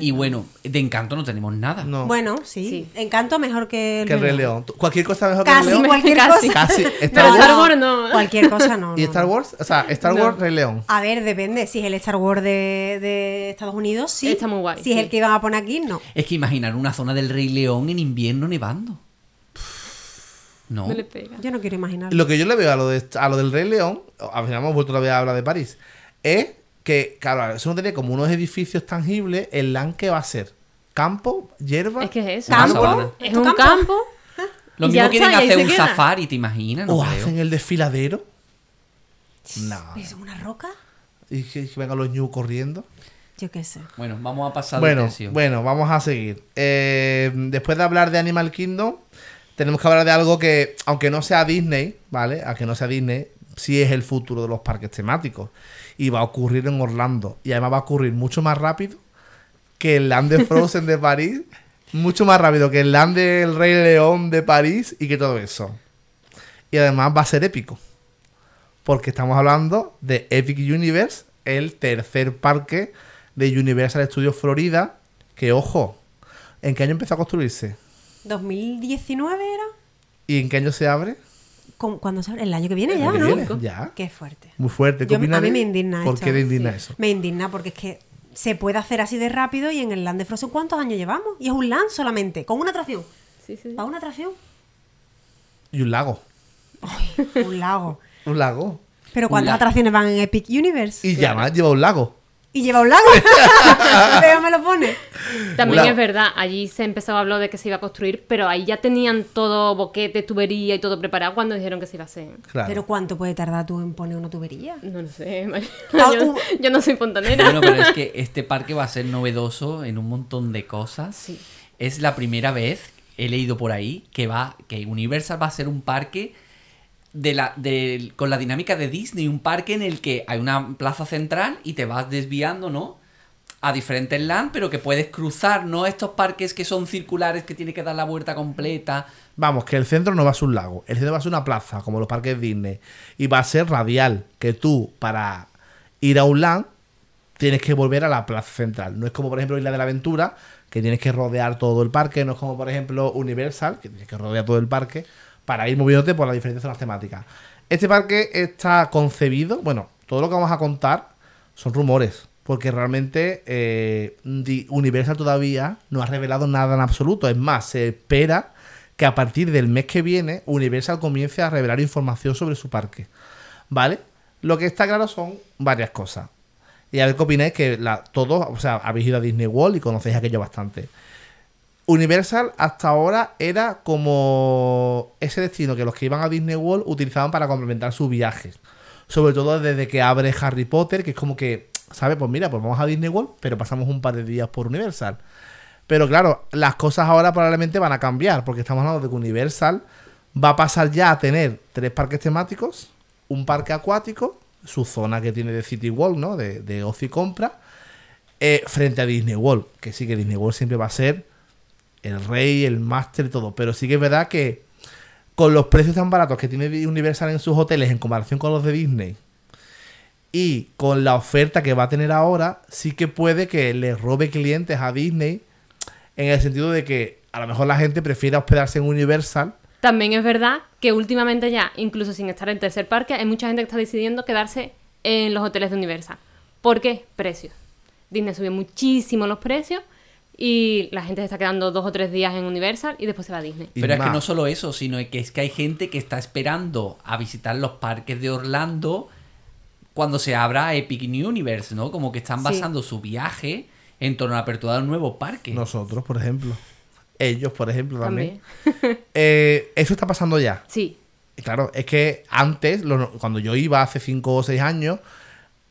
Y bueno, de Encanto no tenemos nada. No. Bueno, sí. Sí. Encanto mejor que el, que el Rey León. ¿Tú- ¿Cualquier cosa mejor que el León? cualquier Casi. cosa. Casi. Star Pero Wars. Star Wars no. Cualquier cosa no. ¿Y no, Star no. Wars? O sea, Star No. Wars, Rey León. A ver, depende. Si es el Star Wars de, de Estados Unidos, sí. Está muy guay, Si es el que iban a poner aquí, no. Es que imaginar una zona del Rey León en invierno nevando. No. No le pega. Yo no quiero imaginar. Lo que yo le veo a lo, de, a lo del Rey León, al final hemos vuelto otra vez a hablar de París, es que, claro, eso no tiene como unos edificios tangibles, el LAN que va a ser campo, hierba, Es que es eso. ¿Campo? Es ¿Esto un campo? campo. Lo mismo quieren hacer un queda. safari, ¿te imaginas? No o creo. hacen el desfiladero. No. ¿Es una roca? Y que, que vengan los ñu corriendo. Yo qué sé. Bueno, vamos a pasar de Bueno, tercio. bueno, vamos a seguir. Eh, después de hablar de Animal Kingdom, tenemos que hablar de algo que, aunque no sea Disney, ¿vale? Aunque no sea Disney, sí es el futuro de los parques temáticos. Y va a ocurrir en Orlando. Y además va a ocurrir mucho más rápido que el Land de Frozen de París. Mucho más rápido que el Land del Rey León de París y que todo eso. Y además va a ser épico. Porque estamos hablando de Epic Universe, el tercer parque de Universal Studios Florida. Que ojo, ¿en qué año empezó a construirse? ¿2019 era? ¿Y en qué año se abre? ¿Cómo- ¿Cuándo se abre? El año que viene ya, que ¿no? viene, ya. Qué fuerte. Muy fuerte. ¿Qué Yo- opinas a mí me indigna ¿Por esto. qué te indigna Sí. eso? Me indigna porque es que se puede hacer así de rápido y en el Land de Frozen ¿cuántos años llevamos? Y es un Land solamente, con una atracción. Sí, sí. ¿Para una atracción? Y un lago. Un lago. Un lago. Pero ¿cuántas lago. atracciones van en Epic Universe? Y ya más lleva un lago. Y lleva un lago. Pero me lo pone. También es verdad, allí se empezó a hablar de que se iba a construir, pero ahí ya tenían todo boquete, tubería y todo preparado cuando dijeron que se iba a hacer. Claro. Pero ¿cuánto puede tardar tú en poner una tubería? No lo sé, Ah, yo, yo no soy fontanera. Bueno, pero es que este parque va a ser novedoso en un montón de cosas. Sí. Es la primera vez, he leído por ahí, que va, que Universal va a ser un parque de la, de- con la dinámica de Disney, un parque en el que hay una plaza central y te vas desviando, ¿no? A diferentes land, pero que puedes cruzar, ¿no? Estos parques que son circulares, que tiene que dar la vuelta completa. Vamos, que el centro no va a ser un lago. El centro va a ser una plaza, como los parques Disney. Y va a ser radial. Que tú, para ir a un land, tienes que volver a la plaza central. No es como, por ejemplo, Isla de la Aventura, que tienes que rodear todo el parque. No es como, por ejemplo, Universal, que tienes que rodear todo el parque para ir moviéndote por las diferentes zonas temáticas. Este parque está concebido, bueno, todo lo que vamos a contar son rumores, porque realmente eh, Universal todavía no ha revelado nada en absoluto. Es más, se espera que a partir del mes que viene Universal comience a revelar información sobre su parque. ¿Vale? Lo que está claro son varias cosas. Y a ver qué opináis que todos, o sea, habéis ido a Disney World y conocéis aquello bastante. Universal hasta ahora era como ese destino que los que iban a Disney World utilizaban para complementar sus viajes. Sobre todo desde que abre Harry Potter, que es como que, ¿sabes? Pues mira, pues vamos a Disney World, pero pasamos un par de días por Universal. Pero claro, las cosas ahora probablemente van a cambiar, porque estamos hablando de que Universal va a pasar ya a tener tres parques temáticos, un parque acuático, su zona que tiene de City World, ¿no? De, de ocio y compra, eh, frente a Disney World, que sí que Disney World siempre va a ser el rey, el máster todo, pero sí que es verdad que con los precios tan baratos que tiene Universal en sus hoteles en comparación con los de Disney y con la oferta que va a tener ahora, sí que puede que le robe clientes a Disney en el sentido de que a lo mejor la gente prefiere hospedarse en Universal. También es verdad que últimamente ya, incluso sin estar en tercer parque, hay mucha gente que está decidiendo quedarse en los hoteles de Universal. ¿Por qué? Precios. Disney subió muchísimo los precios y la gente se está quedando dos o tres días en Universal y después se va a Disney. Pero es que no solo eso, sino que es que hay gente que está esperando a visitar los parques de Orlando cuando se abra Epic New Universe, ¿no? Como que están Sí. basando su viaje en torno a la apertura de un nuevo parque. Nosotros, por ejemplo. Ellos, por ejemplo, también. También. Eh, eso está pasando ya. Sí. Claro, es que antes, lo- cuando yo iba hace 5 o 6 años,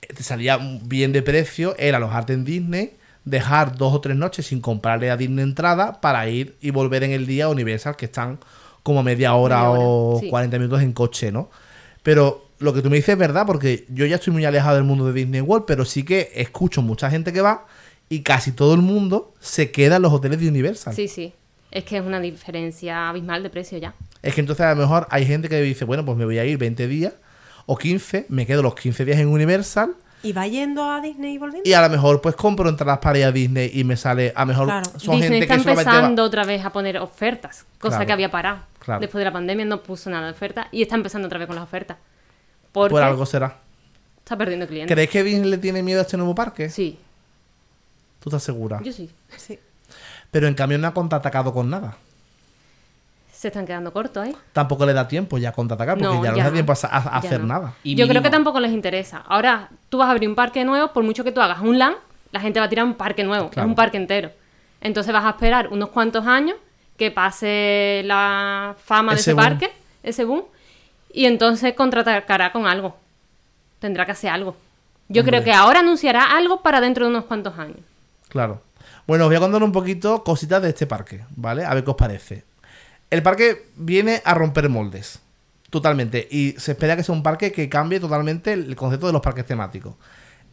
eh, te salía bien de precio, era alojarte en Disney, dejar dos o tres noches sin comprarle a Disney entrada para ir y volver en el día a Universal, que están como media hora, Media hora, o sí. 40 minutos en coche, ¿no? Pero lo que tú me dices es verdad, porque yo ya estoy muy alejado del mundo de Disney World, pero sí que escucho mucha gente que va y casi todo el mundo se queda en los hoteles de Universal. Sí, sí. Es que es una diferencia abismal de precio ya. Es que entonces a lo mejor hay gente que dice, bueno, pues me voy a ir 20 días o 15, me quedo los 15 días en Universal ¿Y va yendo a Disney y volviendo? y a lo mejor pues compro entradas para ir a Disney y me sale, a lo mejor Claro. son Disney gente está que empezando va... otra vez a poner ofertas, cosa Claro. que había parado. Claro. Después de la pandemia no puso nada de oferta y está empezando otra vez con las ofertas. Porque Por algo será. está perdiendo clientes. ¿Crees que Disney le tiene miedo a este nuevo parque? Sí, ¿Tú estás segura? yo sí. Sí. Pero en cambio no ha contraatacado con nada. Se están quedando cortos, ¿eh? Tampoco le da tiempo ya contraatacar porque No, ya no ya le da tiempo a, hacer no. nada. Y Yo creo que tampoco les interesa. Ahora, tú vas a abrir un parque nuevo, por mucho que tú hagas un LAN, la gente va a tirar un parque nuevo, Claro. es un parque entero. Entonces vas a esperar unos cuantos años que pase la fama de Ese ese boom. parque, ese boom, y entonces contraatacará con algo. tendrá que hacer algo. Yo Hombre. creo que ahora anunciará algo para dentro de unos cuantos años. Claro. Bueno, os voy a contar un poquito cositas de este parque, ¿vale? A ver qué os parece. El parque viene a romper moldes. Totalmente. Y se espera que sea un parque que cambie totalmente el concepto de los parques temáticos.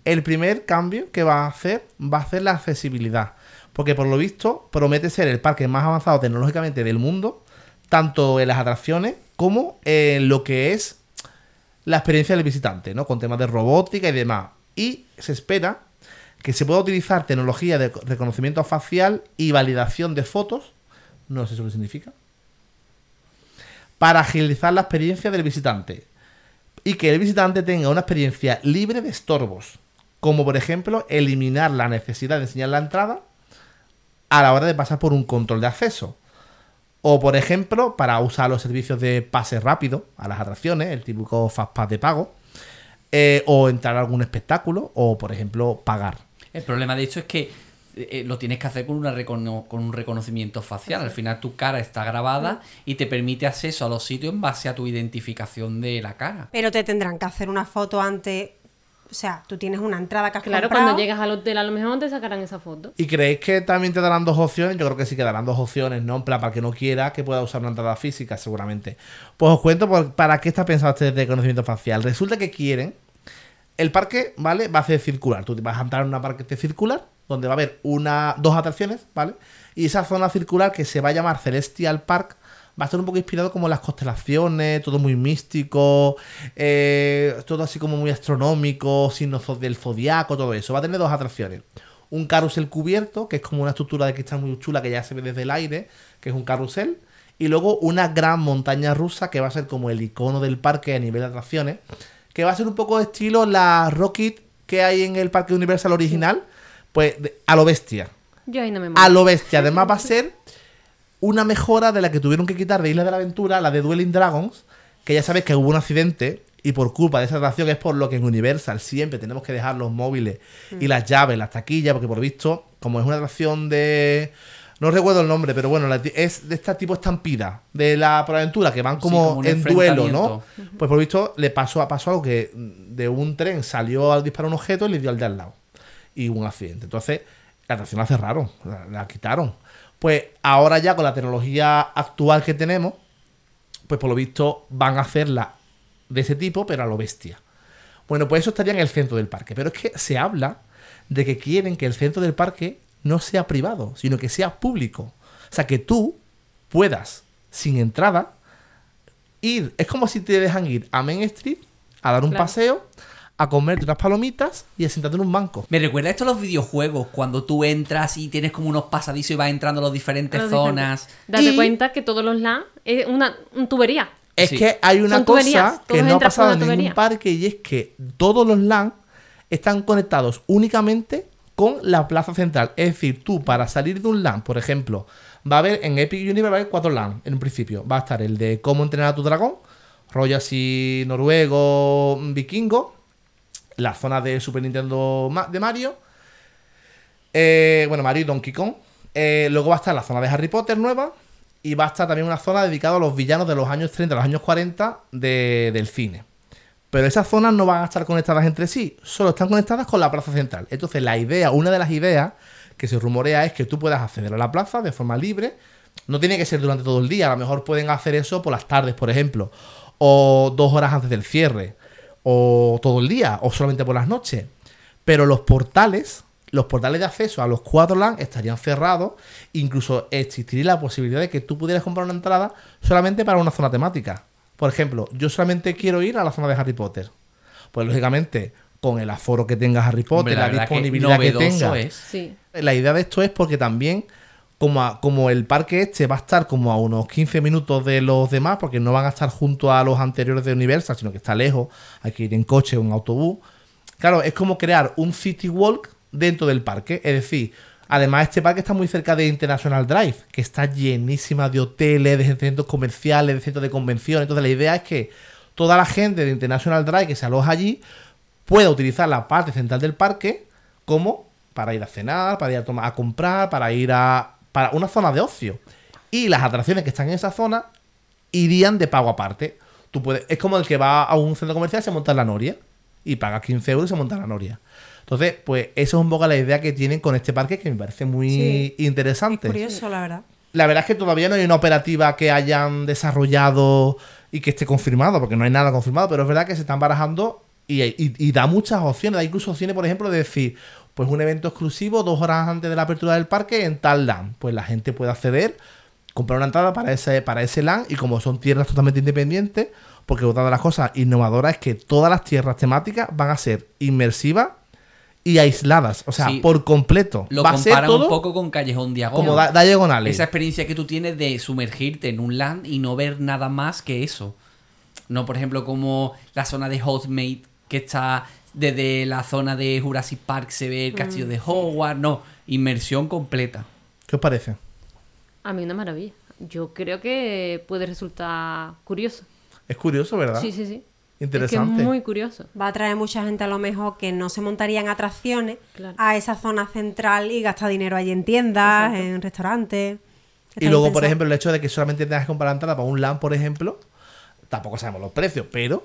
El primer cambio que va a hacer va a ser la accesibilidad. Porque por lo visto promete ser el parque más avanzado tecnológicamente del mundo, tanto en las atracciones como en lo que es la experiencia del visitante, ¿no? Con temas de robótica y demás. Y se espera que se pueda utilizar tecnología de reconocimiento facial y validación de fotos, no sé eso qué significa, para agilizar la experiencia del visitante. Y que el visitante tenga una experiencia libre de estorbos, como por ejemplo eliminar la necesidad de enseñar la entrada a la hora de pasar por un control de acceso. O por ejemplo, para usar los servicios de pase rápido a las atracciones, el típico Fastpass de pago, eh, o entrar a algún espectáculo, o por ejemplo, pagar. El problema de hecho es que eh, lo tienes que hacer con, una recono- con un reconocimiento facial. Al final tu cara está grabada y te permite acceso a los sitios en base a tu identificación de la cara. Pero te tendrán que hacer una foto antes. O sea, tú tienes una entrada que has Claro, comprado. cuando llegas al hotel a lo mejor te sacarán esa foto. ¿Y creéis que también te darán dos opciones? Yo creo que sí que darán dos opciones, ¿no? En plan, para que no quiera que pueda usar una entrada física, seguramente. Pues os cuento por- para qué está pensado este de reconocimiento facial. Resulta que quieren. El parque, ¿vale? Va a ser circular. Tú te vas a entrar en una parque circular, donde va a haber una, dos atracciones, ¿vale? Y esa zona circular que se va a llamar Celestial Park va a estar un poco inspirado como las constelaciones, todo muy místico, eh, todo así como muy astronómico, signos del zodiaco, todo eso. Va a tener dos atracciones. Un carrusel cubierto, que es como una estructura de cristal muy chula que ya se ve desde el aire, que es un carrusel. Y luego una gran montaña rusa que va a ser como el icono del parque a nivel de atracciones, que va a ser un poco de estilo la Rocket que hay en el parque Universal original, pues de- a lo bestia. Yo ahí no me A muero. lo bestia. Además va a ser una mejora de la que tuvieron que quitar de Isla de la Aventura, la de Dueling Dragons, que ya sabes que hubo un accidente y por culpa de esa atracción es por lo que en Universal siempre tenemos que dejar los móviles y las llaves, las taquillas, porque por visto, como es una atracción de... No recuerdo el nombre, pero bueno, la es de este tipo estampida de la aventura que van Sí, como, como en duelo, ¿no? Pues por visto le pasó, pasó algo que de un tren salió al disparar un objeto y le dio al de al lado. Y hubo un accidente. Entonces, la atracción la cerraron, la, la quitaron. Pues ahora ya con la tecnología actual que tenemos, pues por lo visto van a hacerla de ese tipo, pero a lo bestia. Bueno, pues eso estaría en el centro del parque. Pero es que se habla de que quieren que el centro del parque no sea privado, sino que sea público. O sea, que tú puedas, sin entrada, ir. Es como si te dejan ir a Main Street a dar un Claro. paseo, a comerte unas palomitas y a sentarte en un banco. Me recuerda esto a los videojuegos, cuando tú entras y tienes como unos pasadizos y vas entrando a las diferentes los zonas. diferentes. Date Y- cuenta que todos los LAN es una un tubería. Es Sí. que hay una Son cosa que no ha pasado en ningún parque y es que todos los LAN están conectados únicamente con la plaza central. Es decir, tú para salir de un LAN, por ejemplo, va a haber en Epic Universe va a haber cuatro LAN en un principio. Va a estar el de cómo entrenar a tu dragón, rollo así noruego, vikingo, la zona de Super Nintendo de Mario, eh, bueno, Mario y Donkey Kong. Eh, luego va a estar la zona de Harry Potter nueva. Y va a estar también una zona dedicada a los villanos de los años 30, los años 40 de- del cine. Pero esas zonas no van a estar conectadas entre sí, solo están conectadas con la plaza central. Entonces, la idea, una de las ideas que se rumorea es que tú puedas acceder a la plaza de forma libre. No tiene que ser durante todo el día, a lo mejor pueden hacer eso por las tardes, por ejemplo, o dos horas antes del cierre, o todo el día, o solamente por las noches. Pero los portales, los portales de acceso a los cuatro LAN estarían cerrados. Incluso existiría la posibilidad de que tú pudieras comprar una entrada solamente para una zona temática. Por ejemplo, yo solamente quiero ir a la zona de Harry Potter. Pues lógicamente, con el aforo que tenga Harry Potter, Hombre, la que disponibilidad que, novedoso tenga. es. Sí. La idea de esto es porque también, como, como el parque este va a estar como a unos 15 minutos de los demás, porque no van a estar junto a los anteriores de Universal, sino que está lejos, hay que ir en coche o en autobús. Claro, es como crear un city walk dentro del parque. Es decir, además este parque está muy cerca de International Drive, que está llenísima de hoteles, de centros comerciales, de centros de convenciones. Entonces la idea es que toda la gente de International Drive que se aloja allí pueda utilizar la parte central del parque como para ir a cenar, para ir a, tomar, a comprar, para ir a... para una zona de ocio. Y las atracciones que están en esa zona irían de pago aparte. Tú puedes, es como el que va a un centro comercial y se monta en la noria. y pagas 15 euros y se monta la noria. Entonces, pues eso es un poco la idea que tienen con este parque que me parece muy Sí. interesante. Curioso, la verdad. La verdad es que todavía no hay una operativa que hayan desarrollado y que esté confirmado, porque no hay nada confirmado, pero es verdad que se están barajando y, y- y da muchas opciones. Da incluso opciones, por ejemplo, de decir, pues un evento exclusivo dos horas antes de la apertura del parque en tal LAN. Pues la gente puede acceder, comprar una entrada para ese, para ese LAN y como son tierras totalmente independientes, porque otra de las cosas innovadoras es que todas las tierras temáticas van a ser inmersivas y aisladas, o sea, Sí. por completo. Lo Va a ser comparan todo un poco con Callejón Diagonal. como da, diagonales. Esa experiencia que tú tienes de sumergirte en un land y no ver nada más que eso. No, por ejemplo, como la zona de Housemaid, que está desde la zona de Jurassic Park, se ve el castillo Mm, de Hogwarts. No, inmersión completa. ¿Qué os parece? A mí una maravilla. Yo creo que puede resultar curioso. Es curioso, ¿verdad? Sí, sí, sí. Interesante. Es que es muy curioso. Va a atraer mucha gente a lo mejor que no se montaría en atracciones Claro. a esa zona central y gasta dinero allí en tiendas, Exacto. en restaurantes. Y luego, por ejemplo, el hecho de que solamente tengas que comprar la entrada para un LAN, por ejemplo, tampoco sabemos los precios, pero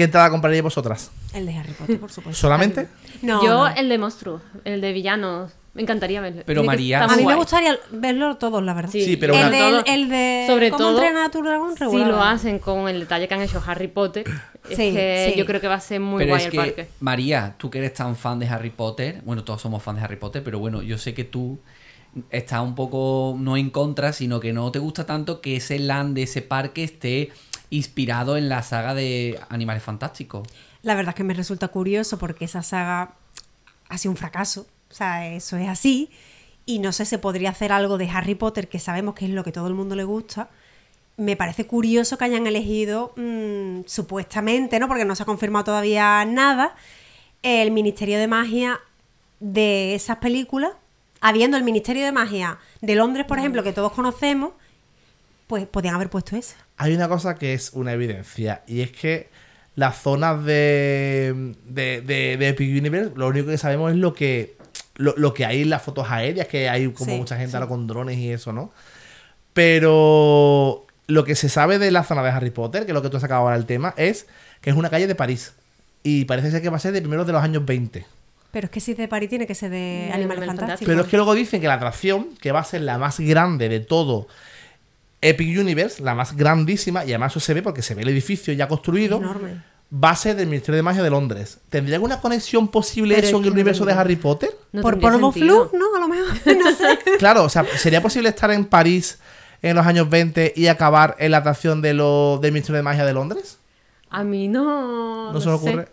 ¿qué entrada compraríais vosotras? El de Harry Potter, por supuesto. ¿Solamente? No, Yo, no. el de monstruos, el de villanos, me encantaría verlo. Pero María- A mí me gustaría verlo todos, la verdad. Sí, Sí, pero el, una- de, Sobre todo- el de sobre ¿Cómo todo, a tu dragón? Si lo hacen con el detalle que han hecho Harry Potter, es Sí, que sí. yo creo que va a ser muy pero guay es el que, parque. María, tú que eres tan fan de Harry Potter, bueno, todos somos fans de Harry Potter, pero bueno, yo sé que tú estás un poco no en contra, sino que no te gusta tanto que ese land de ese parque esté inspirado en la saga de Animales Fantásticos. La verdad es que me resulta curioso porque esa saga ha sido un fracaso. O sea, eso es así. Y no sé, se podría hacer algo de Harry Potter, que sabemos que es lo que todo el mundo le gusta. Me parece curioso que hayan elegido, mm, supuestamente, ¿no? Porque no se ha confirmado todavía nada, el Ministerio de Magia de esas películas, habiendo el Ministerio de Magia de Londres, por ejemplo, que todos conocemos, pues podían haber puesto esa. Hay una cosa que es una evidencia, y es que las zonas de, de, de, de Epic Universe, lo único que sabemos es lo que, lo, lo que hay en las fotos aéreas, que hay como Sí, mucha gente sí. ahora con drones y eso, ¿no? Pero lo que se sabe de la zona de Harry Potter, que es lo que tú has sacado ahora el tema, es que es una calle de París. Y parece ser que va a ser de primeros de los años 20. Pero es que si es de París tiene que ser de De Animales. Fantásticos. Pero es que luego dicen que la atracción, que va a ser la más grande de todo Epic Universe, la más grandísima, y además eso se ve porque se ve el edificio ya construido, Enorme. ser del Ministerio de Magia de Londres. ¿Tendría alguna conexión posible Pero eso es en el no universo de. Harry Potter? No Por polvo flu, ¿no? A lo mejor. No sé. Claro, o sea, ¿sería posible estar en París en los años 20 y acabar en la atracción de lo, del Ministerio de Magia de Londres? A mí no. ¿No, se me ocurre?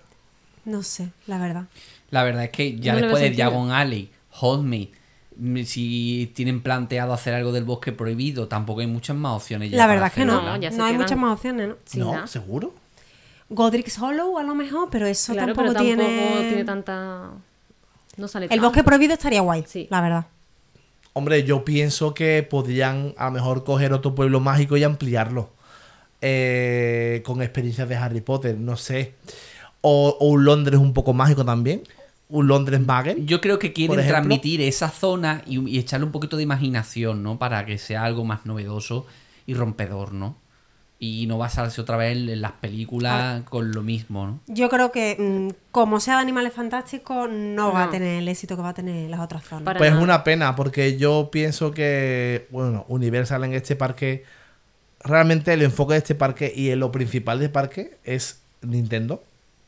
No sé, la verdad. La verdad es que ya No después de. Diagon Alley, mm, si tienen planteado hacer algo del bosque prohibido, tampoco hay muchas más opciones. ya La verdad es que no. No, ya hay muchas más opciones, ¿no? Sí, no, nada. ¿seguro? Godric's Hollow a lo mejor, pero eso Claro, tampoco, pero tampoco tiene... tiene tanta. No sale El tanto. bosque prohibido estaría guay, Sí. la verdad. Hombre, yo pienso que podrían a lo mejor coger otro pueblo mágico y ampliarlo. Eh, con experiencias de Harry Potter, no sé. O, o un Londres un poco mágico también. Un Londres Magel. Yo creo que quieren transmitir esa zona y, y echarle un poquito de imaginación, ¿no? Para que sea algo más novedoso y rompedor, ¿no? Y no basarse otra vez en las películas con lo mismo, ¿no? Yo creo que mm, como sea de Animales Fantásticos, no, va a No. tener el éxito que va a tener las otras zonas. Para Pues es una pena, porque yo pienso que, bueno, Universal en este parque, realmente el enfoque de este parque y lo principal del parque es Nintendo.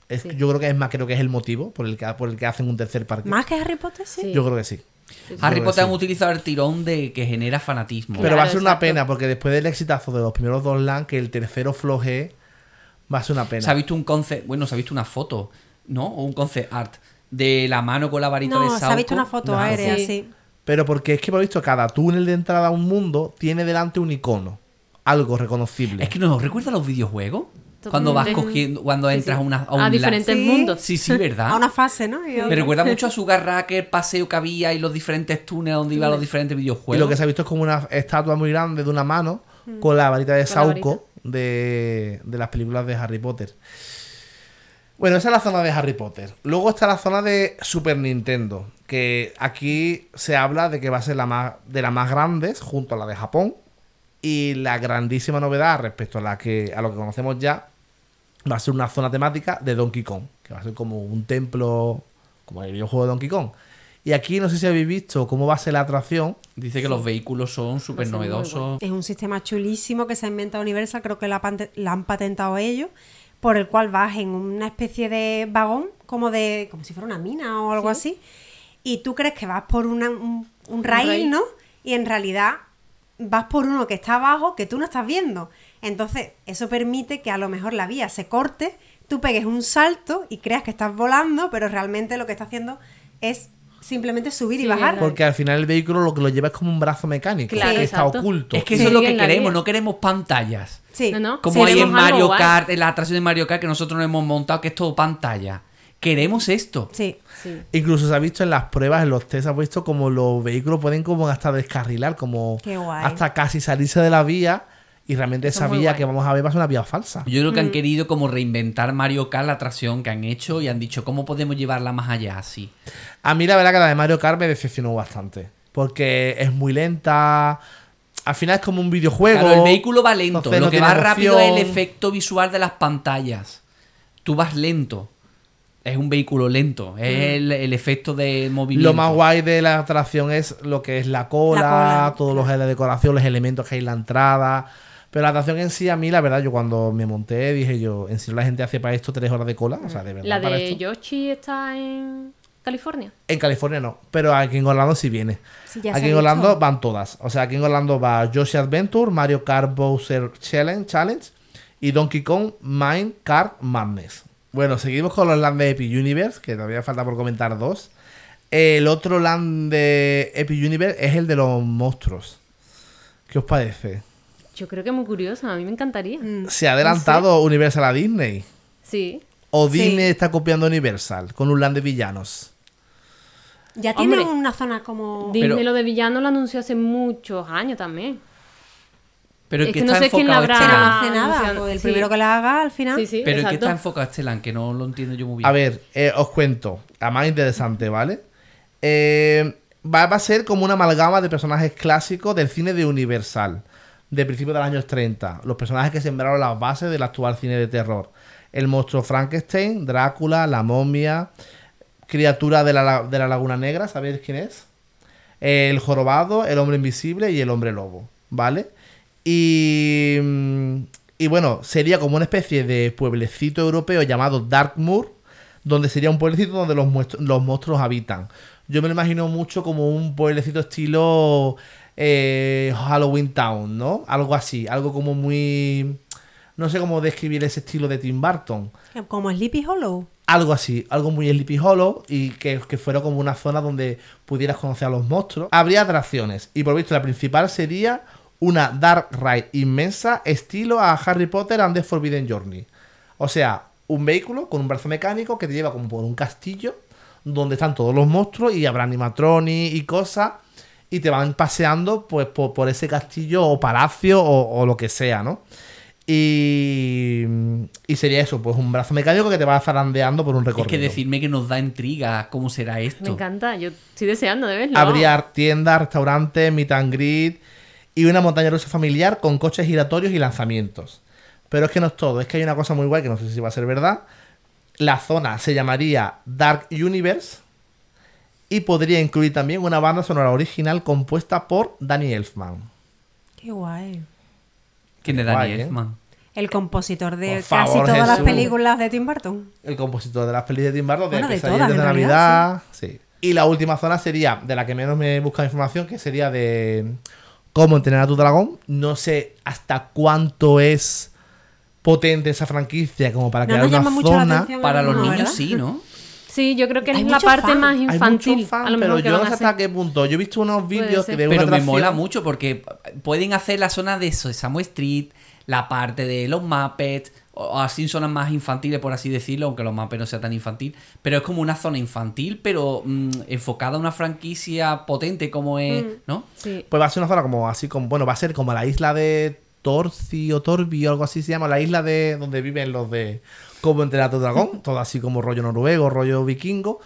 Es, Sí. Yo creo que es más, creo que es el motivo por el que, por el que hacen un tercer parque. ¿Más que Harry Potter, sí? Yo creo que sí. Harry Potter sí. han utilizado el tirón de que genera fanatismo. Pero va a ser una exacto. pena, porque después del exitazo de los primeros dos LAN, que el tercero floje, va a ser una pena. Se ha visto un concept, bueno, se ha visto una foto, ¿no? O un concept art de la mano con la varita de No, Sauco. se ha visto una foto No. aérea, Sí. sí. Pero porque es que hemos visto cada túnel de entrada a un mundo tiene delante un icono. Algo reconocible. Es que nos recuerda a los videojuegos. Cuando vas cogiendo, cuando entras sí. a, una, a un a diferentes Sí. mundos. Sí, sí, ¿verdad? A una fase, ¿no? Y Me recuerda mucho a Sugar Racket, el paseo que había y los diferentes túneles donde iban los diferentes Y videojuegos. lo que se ha visto es como una estatua muy grande de una mano con la varita de Sauco de, de las películas de Harry Potter. Bueno, esa es la zona de Harry Potter. Luego está la zona de Super Nintendo, que aquí se habla de que va a ser la más, de las más grandes junto a la de Japón. Y la grandísima novedad respecto a, la que, a lo que conocemos ya va a ser una zona temática de Donkey Kong, que va a ser como un templo, como el videojuego de Donkey Kong. Y aquí no sé si habéis visto cómo va a ser la atracción. Dice que los vehículos son súper novedosos. Es un sistema chulísimo que se ha inventado Universal, creo que la, han patentado ellos, por el cual vas en una especie de vagón, como de como si fuera una mina o algo así, y tú crees que vas por una- un, un rail, rail. ¿no? Y en realidad vas por uno que está abajo que tú no estás viendo. Entonces, eso permite que a lo mejor la vía se corte, tú pegues un salto y creas que estás volando, pero realmente lo que está haciendo es simplemente subir y bajar. Porque al final el vehículo lo que lo lleva es como un brazo mecánico, Claro, que está oculto. Es que Sí. eso es lo que queremos, no queremos pantallas. Sí. No, no. Como hay en Mario guay. Kart, en la atracción de Mario Kart que nosotros nos hemos montado, que es todo pantalla. Queremos esto. Sí. Sí. Incluso se ha visto en las pruebas, en los test, se ha visto como los vehículos pueden como hasta descarrilar, como Qué guay. hasta casi salirse de la vía y realmente Eso esa vía guay. que vamos a ver va a ser una vía falsa. Yo creo que Mm. han querido como reinventar Mario Kart, la atracción que han hecho, y han dicho, ¿cómo podemos llevarla más allá así? A mí la verdad que la de Mario Kart me decepcionó bastante, porque es muy lenta, al final es como un videojuego. Claro, el vehículo va lento. entonces Lo no que va rápido es el efecto visual de las pantallas. Tú vas lento. Es un vehículo lento. Es el, el efecto de movimiento. Lo más guay de la atracción es lo que es la cola, La cola, todos los de decoración, los elementos que hay en la entrada. Pero la atracción en sí, a mí, la verdad, yo cuando me monté dije yo, en serio la gente hace para esto tres horas de cola. O sea, de verdad. La para de esto? Yoshi está en California. En California no, pero aquí en Orlando sí viene. Sí, aquí en Orlando van todas. O sea, aquí en Orlando va Yoshi Adventure, Mario Kart Bowser Challenge, Challenge y Donkey Kong Mine Kart Madness. Bueno, seguimos con los land de Epic Universe, que todavía falta por comentar dos. El otro land de Epic Universe es el de los monstruos. ¿Qué os parece? Yo creo que es muy curioso, a mí me encantaría. Mm. ¿Se ha adelantado Universal a Disney? Sí. ¿O Sí. Disney está copiando Universal con un land de villanos? Ya tiene Hombre. una zona como... Disney Pero- lo de villano lo anunció hace muchos años también. Pero Es ¿en qué que no está sé quién la enfocado habrá- este Pero no land? hace nada. pues el sí. primero que la haga al final. Sí, sí, Pero ¿en qué exacto. está enfocado este land? Que no lo entiendo yo muy bien. A ver, eh, os cuento. A más interesante, ¿vale? Eh, va, va a ser como una amalgama de personajes clásicos del cine de Universal, de principios de los años 30. Los personajes que sembraron las bases del actual cine de terror. El monstruo Frankenstein, Drácula, la momia, criatura de la, la- de la Laguna Negra, ¿sabéis quién es? El jorobado, el hombre invisible y el hombre lobo, ¿vale? Y, mm, y bueno, sería como una especie de pueblecito europeo llamado Darkmoor, donde sería un pueblecito donde los, muestro- los monstruos habitan. Yo me lo imagino mucho como un pueblecito estilo eh, Halloween Town, ¿no? Algo así, algo como muy... No sé cómo describir ese estilo de Tim Burton. Como Sleepy Hollow. Algo así, algo muy Sleepy Hollow y que, que fuera como una zona donde pudieras conocer a los monstruos. Habría atracciones y por visto la principal sería una Dark Ride inmensa estilo a Harry Potter and the Forbidden Journey. O sea, un vehículo con un brazo mecánico que te lleva como por un castillo donde están todos los monstruos y habrá animatronics y cosas y te van paseando pues por, por ese castillo o palacio o, o lo que sea, ¿no? Y, y sería eso, pues un brazo mecánico que te va zarandeando por un Es recorrido. que decirme que nos da intriga cómo será esto. Me encanta, yo estoy deseando de verlo. Habría tiendas, restaurantes, meet and greet y una montaña rusa familiar con coches giratorios y lanzamientos. Pero es que no es todo, es que hay una cosa muy guay que no sé si va a ser verdad. La zona se llamaría Dark Universe y podría incluir también una banda sonora original compuesta por Danny Elfman. Qué guay. ¿Quién es Guay, Danny ¿eh? Elfman? El compositor de Por casi favor, todas las películas de Tim Burton. El compositor de las pelis de Tim Burton, de Bueno, de todas, de en Navidad. Sí. Y la última zona sería, de la que menos me busca información, que sería de cómo entrenar a tu dragón. No sé hasta cuánto es potente esa franquicia como para No crear una zona. Para los niños ¿verdad? sí, ¿no? Sí, yo creo que Hay es la parte fan. más Hay infantil. a lo pero que yo no sé hasta qué punto. Yo he visto unos vídeos ser. de una Pero me atracción- mola mucho porque pueden hacer la zona de Sesame Street, la parte de los Muppets, o así zonas más infantiles, por así decirlo, aunque los Muppets no sea tan infantil. Pero es como una zona infantil, pero mm, enfocada a una franquicia potente como es, Mm. ¿no? Sí. Pues va a ser una zona como así como, bueno, va a ser como la isla de Torci o Torbi o algo así se llama, la isla de donde viven los de Cómo entrenar dragón, todo así como rollo noruego, rollo vikingo.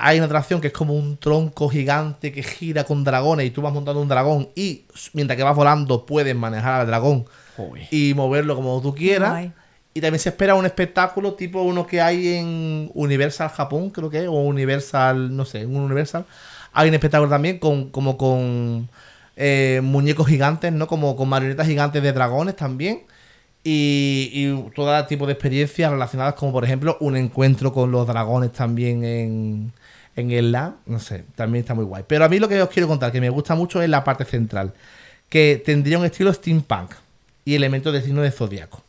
Hay una atracción que es como un tronco gigante que gira con dragones y tú vas montando un dragón y mientras que vas volando puedes manejar al dragón Joder. y moverlo como tú quieras. Guay. Y también se espera un espectáculo tipo uno que hay en Universal Japón, creo que, es, o Universal, no sé, en un Universal. Hay un espectáculo también con, como con eh, muñecos gigantes, ¿no? Como con marionetas gigantes de dragones también. Y, todo tipo de experiencias relacionadas como por ejemplo un encuentro con los dragones también en, en el LAN. No sé, también está muy guay. Pero a mí lo que os quiero contar, que me gusta mucho, es la parte central. Que tendría un estilo steampunk y elementos de signo de zodiaco.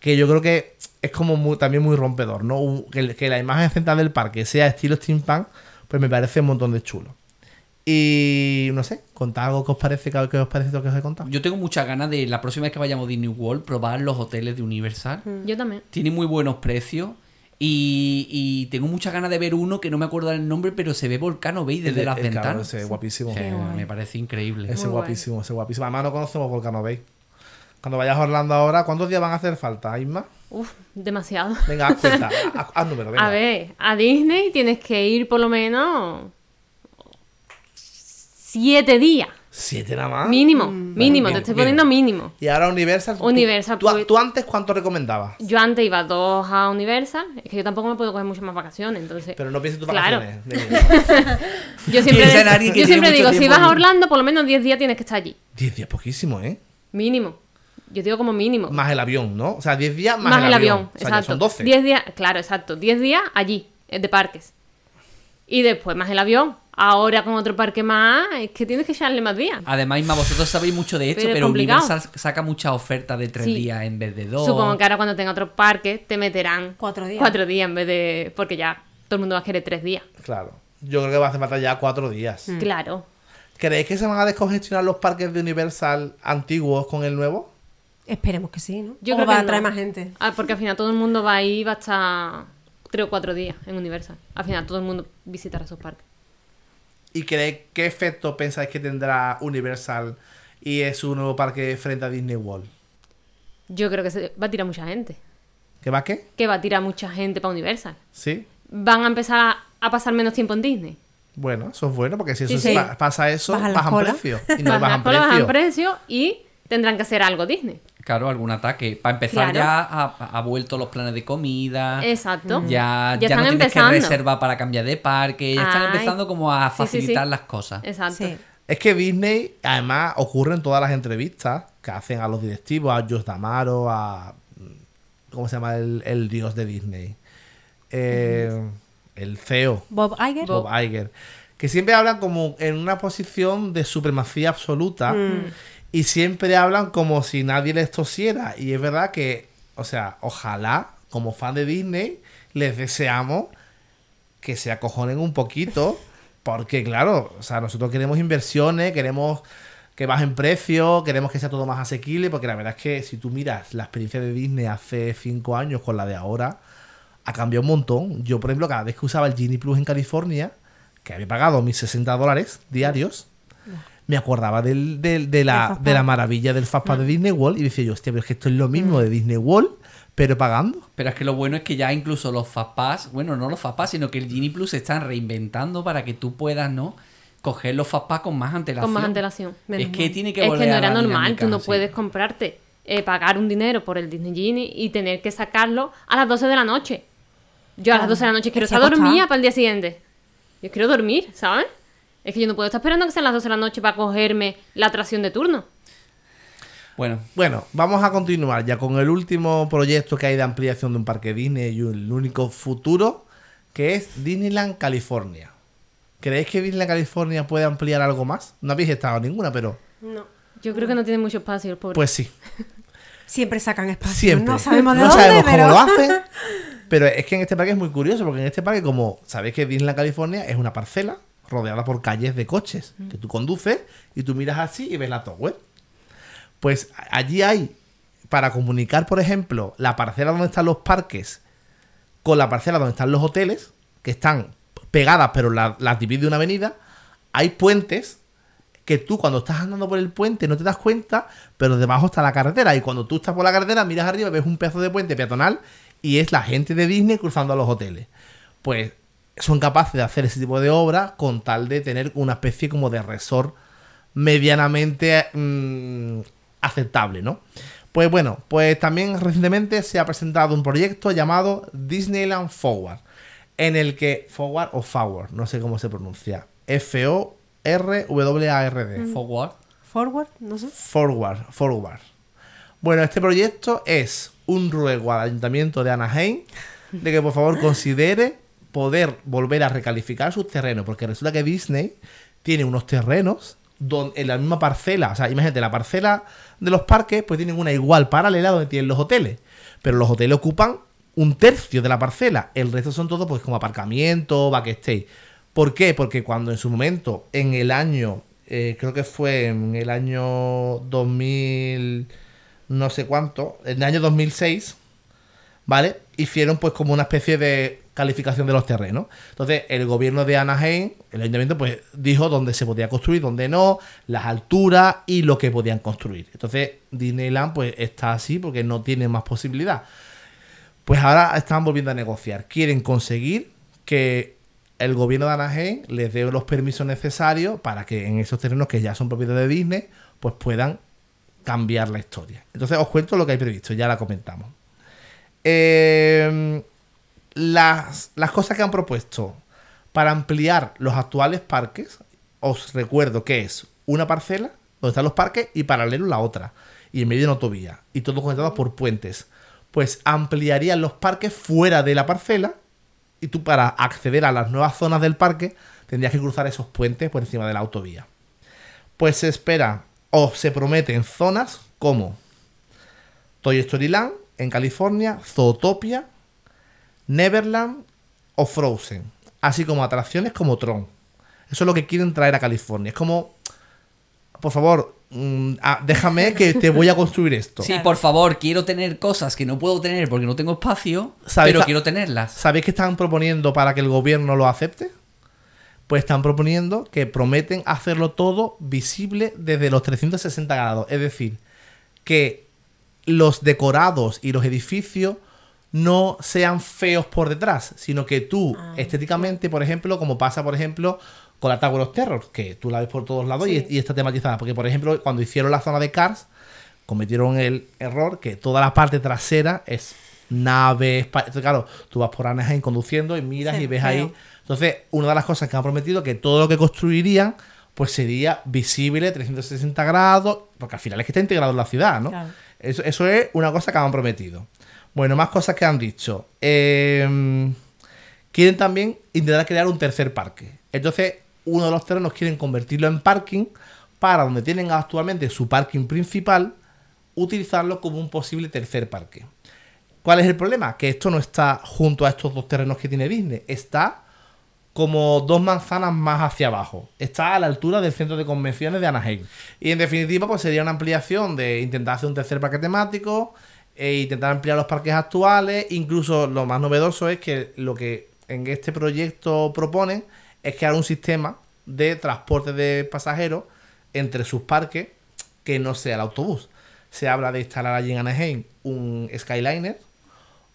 Que yo creo que es como muy- también muy rompedor, ¿no? Que, que la imagen central del parque sea estilo steampunk, pues me parece un montón de chulo. Y no sé, contad algo que os parece, que, que os parece lo que os he contado. Yo tengo muchas ganas de la próxima vez que vayamos a Disney World probar los hoteles de Universal. Yo también. Tiene muy buenos precios. Y, y tengo muchas ganas de ver uno que no me acuerdo del nombre, pero se ve Volcano Bay desde El- las el- claro, ventanas. ese es guapísimo. Me parece increíble. Ese es Muy guay. guapísimo, ese es guapísimo. Además no conocemos Volcano Bay. Cuando vayas a Orlando ahora, ¿cuántos días van a hacer falta, Isma? Uf, demasiado. Venga, haz cuenta, haz, haz número, venga. A ver, a Disney tienes que ir por lo menos siete días. Siete nada más. Mínimo, Bueno, mínimo, te estoy mínimo. poniendo mínimo. Y ahora Universal. Universal, ¿Tú, pues- tú antes cuánto recomendabas? Yo antes iba dos a Universal, es que yo tampoco me puedo coger muchas más vacaciones, entonces... Pero no pienses tus Claro. vacaciones. Yo siempre, yo siempre digo, si vas a. Orlando, por lo menos 10 días tienes que estar allí. Diez días poquísimo, ¿eh? Mínimo. Yo digo como mínimo. Más el avión, ¿no? O sea, 10 días más, Más, el avión, O sea, ya exacto. son 12. 10 días, claro, exacto. 10 días allí, eh, de parques. Y después más el avión. Ahora con otro parque más, es que tienes que echarle más días. Además, Isma, vosotros sabéis mucho de esto, Pero pero. Universal saca muchas ofertas de tres Sí. días en vez de dos. Supongo que ahora cuando tenga otro parque te meterán Cuatro días. Cuatro días en vez de. Porque ya todo el mundo va a querer tres días. Claro. Yo creo que va a hacer falta ya cuatro días. Mm. Claro. ¿Creéis que se van a descongestionar los parques de Universal antiguos con el nuevo? Esperemos que sí, ¿no? Yo o creo va que a traer no. más gente. Ah, porque al final todo el mundo va a ir, va a estar tres o cuatro días en Universal. Al final todo el mundo visitará esos parques. ¿Y creéis qué efecto pensáis que tendrá Universal y es su nuevo parque frente a Disney World? Yo creo que se va a tirar mucha gente. ¿Qué va qué? Que va a tirar mucha gente para Universal. ¿Sí? Van a empezar a, a pasar menos tiempo en Disney. Bueno, eso es bueno, porque si eso sí. pa- pasa eso, Bajan bajan. Y no Bajan bajan las colas, precio. bajan precio y tendrán que hacer algo Disney. Claro, algún ataque. Para empezar, Claro. ya ha, ha vuelto los planes de comida. Exacto. Ya, Ya ya, no tienes empezando. que reservar para cambiar de parque. Ya están empezando como a Sí, sí, sí. facilitar las cosas. Exacto. Sí. Es que Disney, además, ocurre en todas las entrevistas que hacen a los directivos, a Josh Damaro, a. ¿Cómo se llama el, el dios de Disney? Eh, el CEO, Bob Iger. Bob Iger. Que siempre hablan como en una posición de supremacía absoluta. Y siempre hablan como si nadie les tosiera. Y es verdad que, o sea, ojalá, como fan de Disney, les deseamos que se acojonen un poquito. Porque, claro, o sea, nosotros queremos inversiones, queremos que bajen precio, queremos que sea todo más asequible. Porque la verdad es que si tú miras la experiencia de Disney hace cinco años con la de ahora, ha cambiado un montón. Yo, por ejemplo, cada vez que usaba el Genie Plus en California, que había pagado mis 60 dólares diarios, me acordaba del- del- de, la, de la maravilla del Fastpass de Disney World y decía yo, hostia, pero es que esto es lo mismo de Disney World, pero pagando. Pero es que lo bueno es que ya incluso los Fastpass, bueno, no los Fastpass, sino que el Genie Plus se están reinventando para que tú puedas, ¿no? Coger los Fastpass con más antelación. Con más antelación. Menos Es que mal. tiene que es que volver no era normal, dinámica, tú no sí. puedes comprarte, eh, pagar un dinero por el Disney Genie y tener que sacarlo a las 12 de la noche. Yo a las Claro, 12 de la noche quiero estar dormida para el día siguiente. Yo quiero dormir, ¿sabes? Es que yo no puedo estar esperando que sean las 12 de la noche para cogerme la atracción de turno. Bueno, Bueno, vamos a continuar ya con el último proyecto que hay de ampliación de un parque Disney y el único futuro, que es Disneyland California. ¿Creéis que Disneyland California puede ampliar algo más? No habéis estado en ninguna, pero No. Yo creo que no tiene mucho espacio el pobre. pues sí. Siempre sacan espacio. Siempre. No sabemos de No dónde, sabemos pero... cómo lo hacen. Pero es que en este parque es muy curioso, porque en este parque, como sabéis que Disneyland California es una parcela rodeada por calles de coches, Mm. que tú conduces y tú miras así y ves la Tower. Pues allí hay, para comunicar, por ejemplo, la parcela donde están los parques con la parcela donde están los hoteles, que están pegadas, pero la- las divide una avenida, hay puentes que tú cuando estás andando por el puente no te das cuenta, pero debajo está la carretera. Y cuando tú estás por la carretera, miras arriba, ves un pedazo de puente peatonal y es la gente de Disney cruzando a los hoteles. Pues son capaces de hacer ese tipo de obras con tal de tener una especie como de resort medianamente mm, aceptable, ¿no? Pues bueno, pues también recientemente se ha presentado un proyecto llamado Disneyland Forward, en el que Forward o Forward, no sé cómo se pronuncia, F O R W A R D. Forward. Forward, no sé. Forward, Forward. Bueno, este proyecto es un ruego al ayuntamiento de Anaheim de que por favor considere poder volver a recalificar sus terrenos, porque resulta que Disney tiene unos terrenos donde, en la misma parcela, o sea, imagínate, la parcela de los parques, pues tienen una igual paralela donde tienen los hoteles, pero los hoteles ocupan un tercio de la parcela, el resto son todos pues como aparcamiento, backstage. ¿Por qué? Porque cuando en su momento, en el año, eh, creo que fue en el año 2000, no sé cuánto, en el año 2006, ¿vale? Hicieron pues como una especie de calificación de los terrenos. Entonces, el gobierno de Anaheim, el ayuntamiento, pues dijo dónde se podía construir, dónde no, las alturas y lo que podían construir. Entonces, Disneyland pues está así porque no tiene más posibilidad. Pues ahora están volviendo a negociar. Quieren conseguir que el gobierno de Anaheim les dé los permisos necesarios para que en esos terrenos que ya son propiedad de Disney, pues puedan cambiar la historia. Entonces os cuento lo que hay previsto, ya la comentamos. Eh, las, las cosas que han propuesto para ampliar los actuales parques, os recuerdo que es una parcela donde están los parques y paralelo la otra. Y en medio de una autovía. Y todo conectado por puentes. Pues ampliarían los parques fuera de la parcela. Y tú para acceder a las nuevas zonas del parque tendrías que cruzar esos puentes por encima de la autovía. Pues se espera o se prometen zonas como Toy Story Land en California, Zootopia, Neverland o Frozen, así como atracciones como Tron. Eso es lo que quieren traer a California. Es como, por favor, mm, ah, déjame que te voy a construir esto. Sí, por favor, quiero tener cosas que no puedo tener porque no tengo espacio, ¿Sabes pero quiero tenerlas. ¿Sabéis qué están proponiendo para que el gobierno lo acepte? Pues están proponiendo que prometen hacerlo todo visible desde los 360 grados. Es decir, que los decorados y los edificios no sean feos por detrás, sino que tú estéticamente, por ejemplo, como pasa, por ejemplo, con la Tower of Terror, que tú la ves por todos lados y, y está tematizada. Porque, por ejemplo, cuando hicieron la zona de Cars, cometieron el error que toda la parte trasera es naves. claro, tú vas por Anaheim conduciendo y miras Sí, y ves feo. ahí. Entonces, una de las cosas que han prometido que todo lo que construirían pues sería visible 360 grados, porque al final es que está integrado en la ciudad, ¿no? Claro. Eso, eso es una cosa que han prometido. Bueno, más cosas que han dicho. Eh, quieren también intentar crear un tercer parque. Entonces, uno de los terrenos quieren convertirlo en parking para donde tienen actualmente su parking principal, utilizarlo como un posible tercer parque. ¿Cuál es el problema? Que esto no está junto a estos dos terrenos que tiene Disney. Está como dos manzanas más hacia abajo. Está a la altura del centro de convenciones de Anaheim. Y en definitiva, pues sería una ampliación de intentar hacer un tercer parque temático e intentar ampliar los parques actuales. Incluso lo más novedoso es que lo que en este proyecto proponen es crear un sistema de transporte de pasajeros entre sus parques que no sea el autobús. Se habla de instalar allí en Anaheim un Skyliner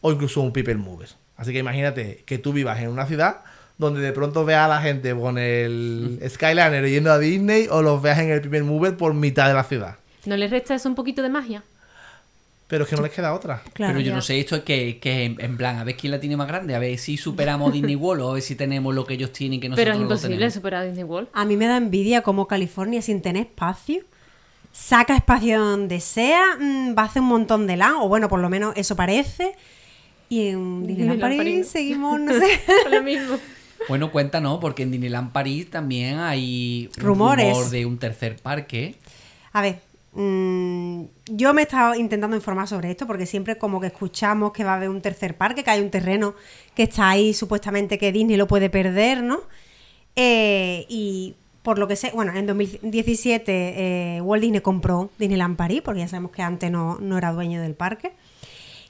o incluso un People Mover. Así que imagínate que tú vivas en una ciudad donde de pronto veas a la gente con el Skyliner yendo a Disney o los veas en el People Mover por mitad de la ciudad. ¿No les resta eso un poquito de magia? Pero es que no les queda otra. Claro, pero yo ya. no sé esto es que, que en, en plan, a ver quién la tiene más grande, a ver si superamos Disney World o a ver si tenemos lo que ellos tienen que nosotros Pero es imposible tenemos. superar a Disney World. A mí me da envidia como California sin tener espacio. Saca espacio donde sea, mm, va a hacer un montón de LAN, o bueno, por lo menos eso parece. Y en Disneyland París París. seguimos, no sé. Lo mismo. Bueno, cuéntanos, porque en Disneyland París también hay un Rumores. rumor de un tercer parque. A ver, yo me he estado intentando informar sobre esto porque siempre como que escuchamos que va a haber un tercer parque, que hay un terreno que está ahí supuestamente que Disney lo puede perder, ¿no? Eh, y por lo que sé, bueno, en 2017 eh, Walt Disney compró Disneyland París, porque ya sabemos que antes no, no era dueño del parque.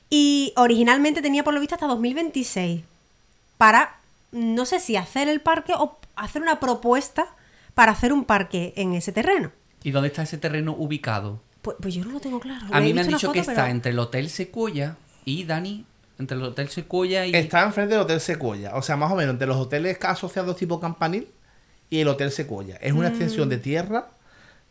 Y originalmente tenía por lo visto hasta 2026 para, no sé si hacer el parque o hacer una propuesta para hacer un parque en ese terreno. ¿Y dónde está ese terreno ubicado? Pues, pues yo no lo tengo claro. A mí me han dicho que está entre el Hotel Sequoia y Dani, entre el Hotel Sequoia y... Está enfrente del Hotel Sequoia. O sea, más o menos entre los hoteles asociados tipo Campanil y el Hotel Sequoia. Es una extensión de tierra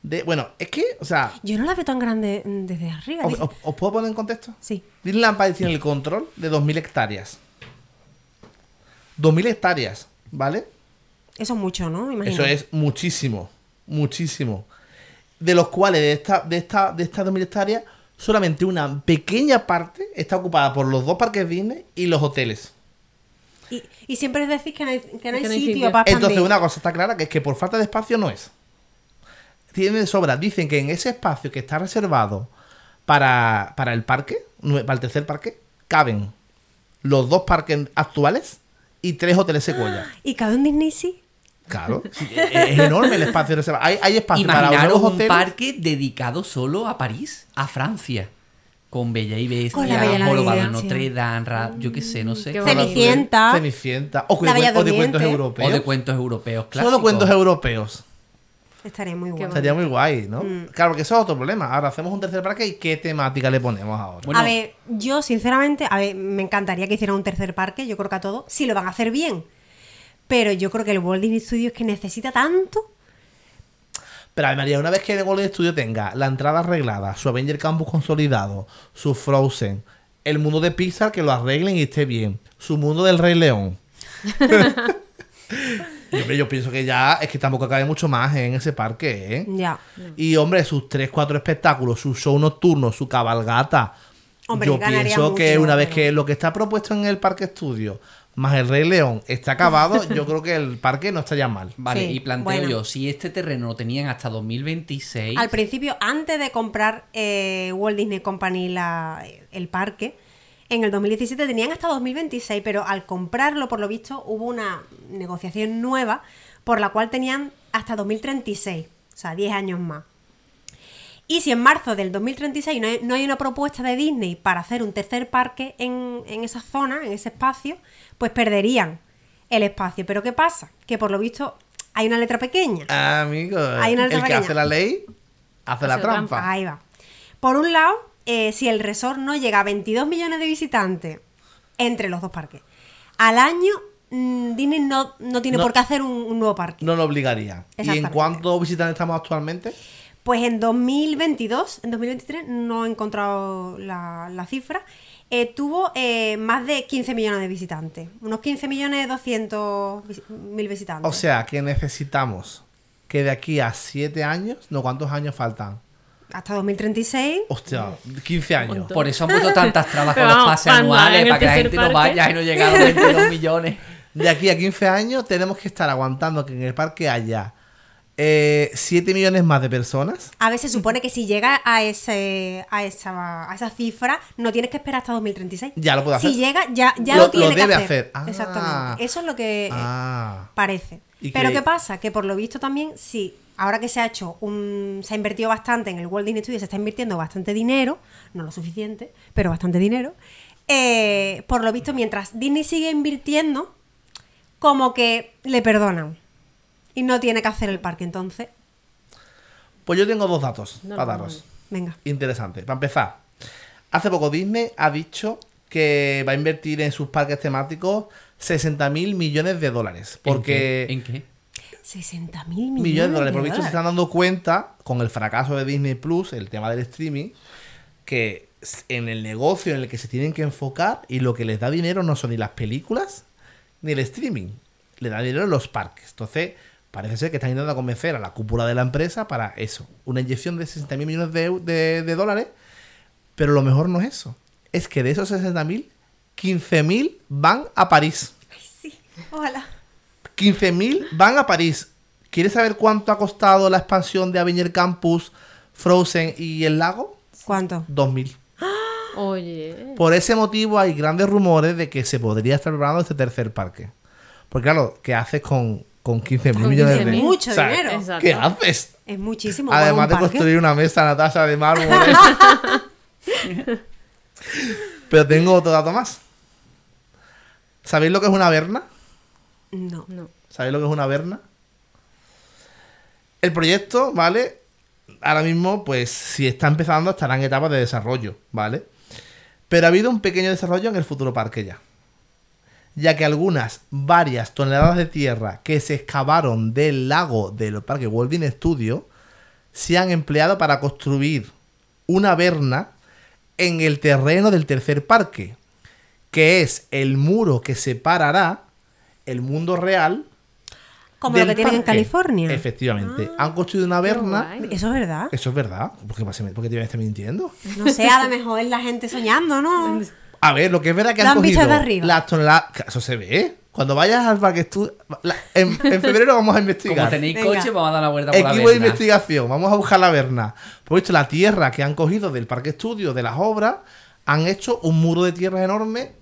de. Bueno, es que, o sea, Yo no la veo tan grande mm, desde arriba. ¿os, Di- os- os puedo poner en contexto? Sí. Disneyland Paris tiene el control de 2.000 hectáreas. 2.000 hectáreas, ¿vale? Eso es mucho, ¿no? Imagino. Eso es muchísimo, muchísimo. De los cuales de esta, de esta, de estas 2.000 hectáreas, solamente una pequeña parte está ocupada por los dos parques Disney y los hoteles. Y, y siempre decís que no hay, que no hay Que no hay sitio, sitio. para expandir. Entonces, una cosa está clara, que es que por falta de espacio no es. Tiene de sobra. Dicen que en ese espacio que está reservado para, para el parque, para el tercer parque, caben los dos parques actuales y tres hoteles Sequoia. ¿Y cabe un Disney sí? Claro, es, enorme el espacio reservado. Hay, hay espacio para Imaginaros nuevos un hoteles. parque dedicado solo a París, a Francia. Con Bella y Con la Bella y Bestia, Bestia. Notre Dame, Ra- yo qué sé, no sé. Cenicienta. Cenicienta. O, La o de cuentos europeos. O de cuentos europeos, claro. Solo cuentos europeos. Estaría muy guay. Sería muy guay, ¿no? Mm. Claro, porque eso es otro problema. Ahora hacemos un tercer parque y ¿qué temática le ponemos ahora? Bueno, a ver, yo sinceramente, a ver, me encantaría que hicieran un tercer parque, yo creo que a todo, si lo van a hacer bien. Pero yo creo que el Walt Disney Studios que necesita tanto. Pero a ver, María, una vez que el Golden Studio tenga la entrada arreglada, su Avenger Campus consolidado, su Frozen, el mundo de Pixar que lo arreglen y esté bien, su mundo del Rey León. Y, hombre, yo pienso que ya es que tampoco cabe mucho más en ese parque, ¿eh? Ya. Y hombre, sus tres, cuatro espectáculos, su show nocturno, su cabalgata. Hombre, yo pienso que una vez que lo que está propuesto en el parque estudio más el Rey León está acabado, yo creo que el parque no estaría mal. Vale, Sí, y planteo bueno. yo, si este terreno lo tenían hasta 2026, Al principio, antes de comprar eh, Walt Disney Company la- el parque, en el 2017 tenían hasta 2026, pero al comprarlo, por lo visto, hubo una negociación nueva por la cual tenían hasta 2036, o sea, 10 años más. Y si en marzo del 2036 no hay, no hay una propuesta de Disney para hacer un tercer parque en, en esa zona, en ese espacio, pues perderían el espacio. Pero ¿qué pasa? Que por lo visto hay una letra pequeña. Amigo, Hay una el que hace la ley hace la Hace la trampa. Ahí va. Por un lado, eh, si el resort no llega a 22 millones de visitantes entre los dos parques, al año mm, Disney no, no tiene No. por qué hacer un, un nuevo parque. No lo obligaría. ¿Y en cuántos visitantes estamos actualmente? Pues en 2022, en 2023, no he encontrado la, la cifra, eh, tuvo eh, más de 15 millones de visitantes. Unos 15 millones 200 vis- mil visitantes. O sea, que necesitamos que de aquí a 7 años, no, ¿cuántos años faltan? Hasta 2036. Hostia, 15 años. por eso han puesto tantas trabas con los pases anuales, para que la gente no vaya y no llegue a los 22 millones. De aquí a 15 años tenemos que estar aguantando que en el parque haya eh, 7 millones más de personas. A ver, se supone que si llega a ese a esa, a esa cifra, no tienes que esperar hasta 2036. Ya lo puede hacer. Si llega, ya, ya Lo- lo, tiene lo que debe hacer. hacer. Ah. Exactamente. Eso es lo que eh, Ah. parece. ¿Y Pero qué- qué pasa? Que por lo visto también, sí, ahora que se ha hecho un. se ha invertido bastante en el Walt Disney Studios, se está invirtiendo bastante dinero, no lo suficiente, pero bastante dinero. eh, por lo visto, mientras Disney sigue invirtiendo, como que le perdonan. Y no tiene que hacer el parque, entonces. Pues yo tengo dos datos No para daros. Venga. Interesante. Para empezar, hace poco Disney ha dicho que va a invertir en sus parques temáticos 60 mil millones de dólares. Porque ¿En qué? ¿En qué? 60 mil millones, millones de dólares. Por visto se están dando cuenta con el fracaso de Disney Plus, el tema del streaming, que en el negocio en el que se tienen que enfocar y lo que les da dinero no son ni las películas ni el streaming. Le da dinero los parques. Entonces, parece ser que están intentando convencer a la cúpula de la empresa para eso. Una inyección de 60 mil millones de, eu- de- de dólares. Pero lo mejor no es eso. Es que de esos 60 mil, 15 mil van a París. Sí, ojalá. 15.000 van a París. ¿Quieres saber cuánto ha costado la expansión de Avenger Campus, Frozen y el lago? ¿Cuánto? 2.000. Oye. Por ese motivo hay grandes rumores de que se podría estar preparando este tercer parque. Porque claro, ¿qué haces con, con 15.000 Con millones de 15.000. Mucho dinero. Exacto. ¿Qué haces? Es muchísimo. Además de construir una mesa, Natasha, de mármol. Pero tengo otro dato más. ¿Sabéis lo que es una verna? No. No. ¿Sabéis lo que es una verna? El proyecto, ¿vale? Ahora mismo, pues, si está empezando, estará en etapas de desarrollo, ¿vale? Pero ha habido un pequeño desarrollo en el futuro parque ya. Ya que algunas, varias toneladas de tierra que se excavaron del lago del parque Walt Disney Studio se han empleado para construir una verna en el terreno del tercer parque, que es el muro que separará el mundo real. Como lo que tienen en parque. California. Efectivamente. Han construido una verna. Eso es verdad. Eso es verdad. ¿Por qué, me- por qué te voy a estar mintiendo? No sé, a lo mejor es la gente soñando, ¿no? A ver, lo que es verdad que han han cogido arriba. las toneladas. Eso se ve. Cuando vayas al parque estudio. En, en febrero vamos a investigar. Como tenéis Venga. coche, vamos a dar una vuelta por la Equipo de investigación, vamos a buscar la verna. Pues visto la tierra que han cogido del parque estudio, de las obras, han hecho un muro de tierra enorme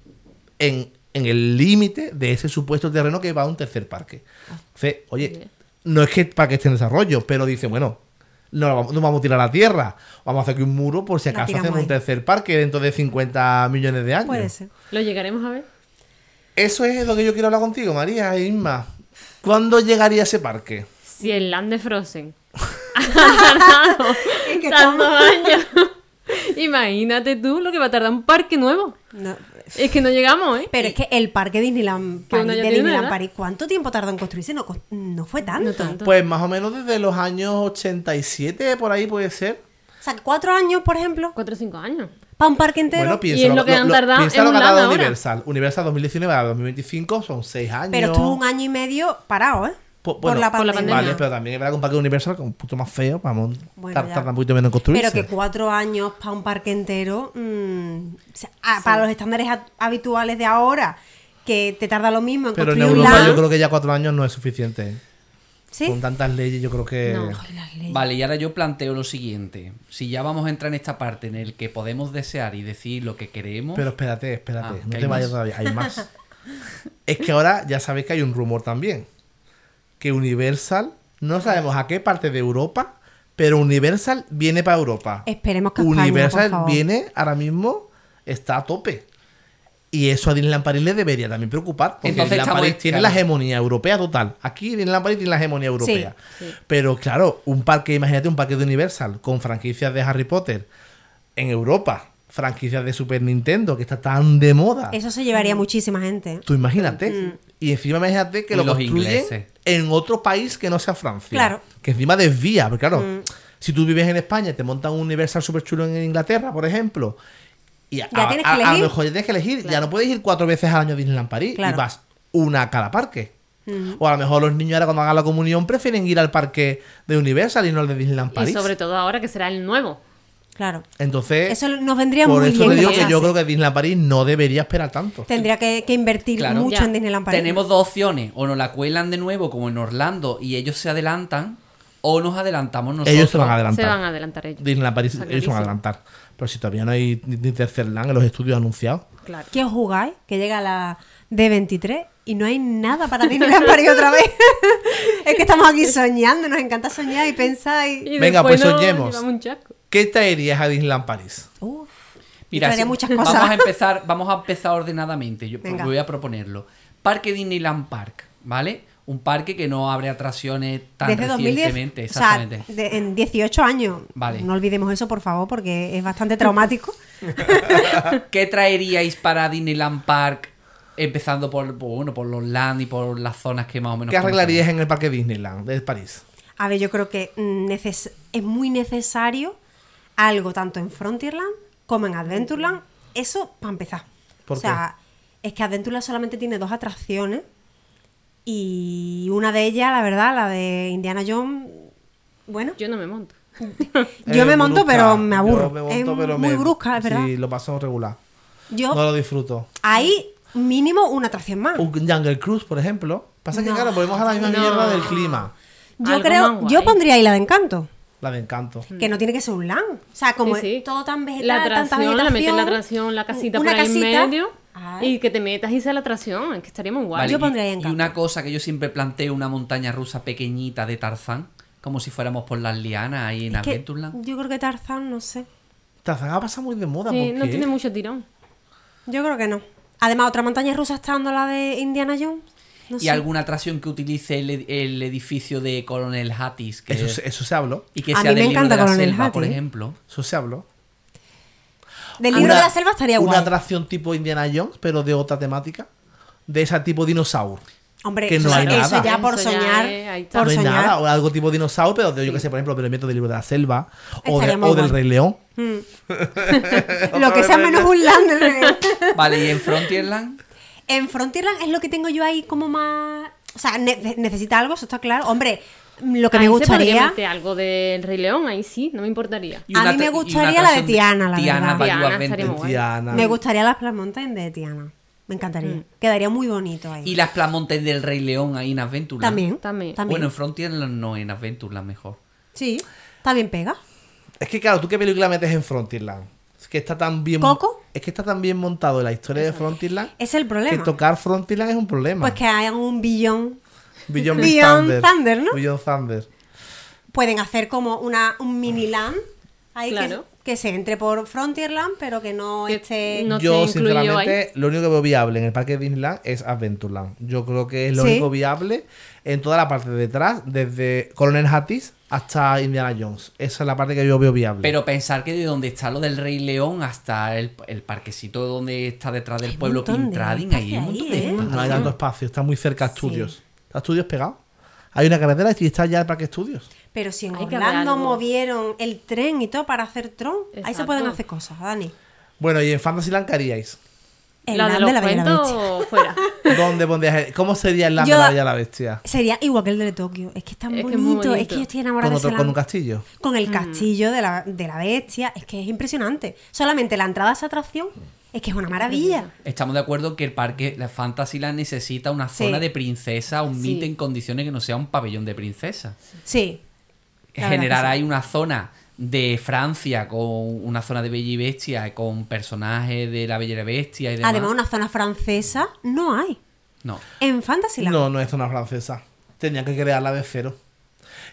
en, en el límite de ese supuesto terreno que va a un tercer parque. Entonces, oye, no es que para que esté en desarrollo, pero dice, bueno, no, no vamos a tirar la tierra, vamos a hacer aquí un muro por si acaso hacemos un ahí. tercer parque dentro de 50 millones de años. Puede ser. ¿Lo llegaremos a ver? Eso es lo que yo quiero hablar contigo, María e Isma. ¿Cuándo llegaría ese parque? Si el Land de Frozen ha tardado Es que tantos estamos- años. Imagínate tú lo que va a tardar un parque nuevo. No, Es que no llegamos, ¿eh? Pero es que el parque Disneyland, de Disneyland. París, ¿cuánto tiempo tardó en construirse? No, no fue tanto. No tanto. Pues más o menos desde los años 87, por ahí puede ser. O sea, cuatro años, por ejemplo, Cuatro o cinco años. para un parque entero. Bueno, piensa Y es lo que han tardado piensa en lo que ha ahora. Universal. Universal 2019 a 2025 son 6 años. pero estuvo un año y medio parado, ¿eh? Po- por, bueno, la por la pandemia. Vale, pero también es verdad que un parque Universal que es un poquito más feo, vamos, Bueno, tar- tarda un poquito menos en construirse. Pero que cuatro años para un parque entero, mm, o sea, ah, para los estándares ha- habituales de ahora, que te tarda lo mismo en Pero en construir un Europa yo creo que ya 4 años no es suficiente. ¿Sí? Con tantas leyes yo creo que... No. Las leyes. Vale, y ahora yo planteo lo siguiente. Si ya vamos a entrar en esta parte en el que podemos desear y decir lo que queremos... Pero espérate, espérate, Ah, no te vayas todavía, hay más. es que ahora ya sabéis que hay un rumor también. Que Universal, no sabemos a qué parte de Europa, pero Universal viene para Europa. Esperemos que España, Universal por favor. viene ahora mismo, está a tope. Y eso a Disneyland París le debería también preocupar. Porque Entonces Disneyland París tiene claro. la hegemonía europea total. Aquí Disneyland París tiene la hegemonía europea. sí. Pero claro, un parque, imagínate un parque de Universal con franquicias de Harry Potter en Europa, franquicias de Super Nintendo, que está tan de moda. Eso se llevaría muchísima gente. Tú imagínate. Mm. Y encima imagínate que Y lo los construyen ingleses. en otro país que no sea Francia. Claro. Que encima desvía, porque claro, Mm. si tú vives en España y te montan un Universal super chulo en Inglaterra, por ejemplo, y a, Ya tienes que a- a lo elegir. mejor ya tienes que elegir, ya no puedes ir cuatro veces al año a Disneyland París Claro. y vas una a cada parque. Mm. O a lo mejor los niños ahora cuando hagan la comunión prefieren ir al parque de Universal y no al de Disneyland París. Y sobre todo ahora que será el nuevo. Claro. Entonces, Eso nos vendría por muy eso bien. te digo que que yo creo que Disneyland París no debería esperar tanto. Tendría que, que invertir Claro. mucho Ya. en Disneyland París. Tenemos dos opciones. O nos la cuelan de nuevo como en Orlando y ellos se adelantan. O nos adelantamos nosotros. Ellos se van a adelantar. Se van a adelantar ellos. Disneyland París, ellos se van a adelantar. Pero si todavía no hay ni, tercer land en los estudios anunciados. Claro. ¿Qué os jugáis? Que llega la D23 y no hay nada para Disneyland París otra vez. es que estamos aquí soñando, nos encanta soñar y pensar y... Y Venga, pues soñemos. llevamos un chasco. ¿Qué traerías a Disneyland París? Uf, Mira, traería si- muchas vamos cosas. a empezar, vamos a empezar ordenadamente. Yo Venga. voy a proponerlo. Parque Disneyland Park, ¿vale? Un parque que no abre atracciones tan Desde 2010, recientemente, o sea, exactamente. de- en 18 años. Vale. No olvidemos eso, por favor, porque es bastante traumático. ¿Qué traeríais para Disneyland Park? Empezando por, por, bueno, por los land y por las zonas que más o menos. ¿Qué arreglarías en el parque Disneyland de París? A ver, yo creo que mm, neces- es muy necesario algo tanto en Frontierland como en Adventureland. Eso para empezar. ¿Por o sea, es que Adventureland solamente tiene dos atracciones y una de ellas, la verdad, la de Indiana Jones, bueno, Yo no me monto. yo me monto brusca. pero me aburro. Yo me monto, es pero muy me- brusca, es verdad. Sí, lo paso regular. Yo No lo disfruto. hay mínimo una atracción más. Un Jungle Cruise, por ejemplo. Pasa que, claro, volvemos a la misma No. mierda del clima. Yo Algo creo, yo pondría ahí la de Encanto. La de Encanto. Que no tiene que ser un land. O sea, como Sí, sí. es todo tan vegetal, La tanta atracción, la metes vegetación, la atracción, la casita una por ahí en casita. medio. Ay. Y que te metas y sea la atracción. Es que estaría muy guay. Vale, Yo y- pondría ahí y, Encanto. una cosa que yo siempre planteo, una montaña rusa pequeñita de Tarzán, como si fuéramos por las lianas ahí en Adventureland. yo creo que Tarzán, no sé. Tarzán ha pasado muy de moda. Sí, ¿por no tiene mucho tirón. Yo creo que no. Además, otra montaña rusa está dando la de Indiana Jones. No y sé. alguna atracción que utilice el, ed- el edificio de Coronel Hattis. Que Eso, se- eso se habló. y que A sea mí me del libro encanta de la Coronel selva, Hattie, por ejemplo. Eso se habló. Del libro Una- de la selva estaría Una guay. atracción tipo Indiana Jones, pero de otra temática. De esa tipo dinosaurio. Hombre, Que no eso, hay eso nada. ya por Eso soñar. por no hay soñar. nada, o algo tipo dinosaurio, pero de, yo que sé, por ejemplo, pero meto del libro de la selva, o, de- o del. Rey León. Lo que sea menos un land. del Rey León. Vale, y en Frontierland. En Frontierland es lo que tengo yo ahí como más. O sea, ne- necesita algo, eso está claro. Hombre, lo que Ahí me se gustaría. meter algo del Rey León, ahí sí, no me importaría. y A una mí me gustaría la de Tiana, la Tiana verdad. Tiana guay. Tiana. Me gustaría las Plas Mountain de Tiana. Me encantaría. Mm. Quedaría muy bonito ahí. Y las Plamontes del Rey León ahí en Adventureland. También. También. Bueno, en Frontierland no, en Adventureland mejor. Sí, también pega. Es que claro, ¿tú qué película metes en Frontierland? Es que está tan bien... ¿Coco? Es que está tan bien montado la historia de Frontierland Es el que problema. tocar Frontierland es un problema. Pues que hayan un billón. Beyond Thunder. Thunder, ¿no? Beyond Thunder. Pueden hacer como una, un mini land. Ahí que- Claro. Que, se entre por Frontierland, pero que no Que esté. no- Yo, sinceramente, lo único que veo viable en el parque de Disneyland es Adventureland. Yo creo que es lo Sí. único viable en toda la parte de detrás, desde Colonel Hattis hasta Indiana Jones. Esa es la parte que yo veo viable. Pero pensar que de donde está lo del Rey León hasta el, el parquecito donde está detrás del Hay un pueblo montón de Pintrading, ahí hay un espacio montón ahí, de ¿eh? espacio. no hay tanto espacio, está muy cerca a Sí. estudios. ¿Está estudios pegado? Hay una carretera y está ya el parque estudios. Pero si en Hay Orlando movieron el tren y todo para hacer Tron, ahí se pueden hacer cosas, Dani. Bueno, y en Fantasyland, ¿qué haríais? El La de los de la Bella la fuera. ¿Dónde pondrías? ¿Cómo sería el land Yo- de la Bella y la Bestia? Sería igual que el de Tokio. Es que es tan Es que bonito. es que yo estoy enamorada ¿Con, de otro, ese con un castillo? Con Mm. el castillo de la, de la bestia. Es que es impresionante. Solamente la entrada a esa atracción es que es una maravilla. Estamos de acuerdo que el parque, la Fantasyland necesita una Sí. zona de princesa, un Sí. meet en condiciones que no sea un pabellón de princesa. Sí. Generar sí. ahí una zona de Francia con una zona de Bella y Bestia con personajes de la Bella y la Bestia y demás. Además, una zona francesa no hay. No. En Fantasyland. No, no es zona francesa. Tenían que crearla de cero.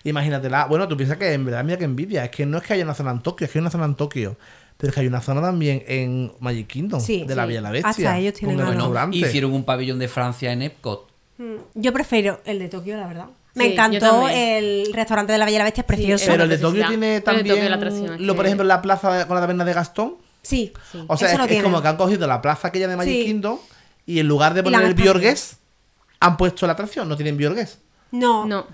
Imagínatela. Bueno, tú piensas que en verdad, mira que envidia. Es que no es que haya una zona en Tokio, es que hay una zona en Tokio. Pero es que hay una zona también en Magic Kingdom, Sí, de la. Bella y la Bestia. Hasta ellos tienen con el restaurante. Hicieron un pabellón de Francia en Epcot. Mm, Yo prefiero el de Tokio, la verdad. Me Sí, encantó el restaurante de la Bella y la Bestia, es precioso. Sí, Pero el de Tokio tiene Tokio también la atracción lo, por ejemplo, la plaza con la taberna de Gastón. Sí. Sí. O sea, Eso es, como que han cogido la plaza aquella de Magic Sí. Kingdom y en lugar de poner el. Biorgues, han puesto la atracción, no tienen Biorgues. No. No.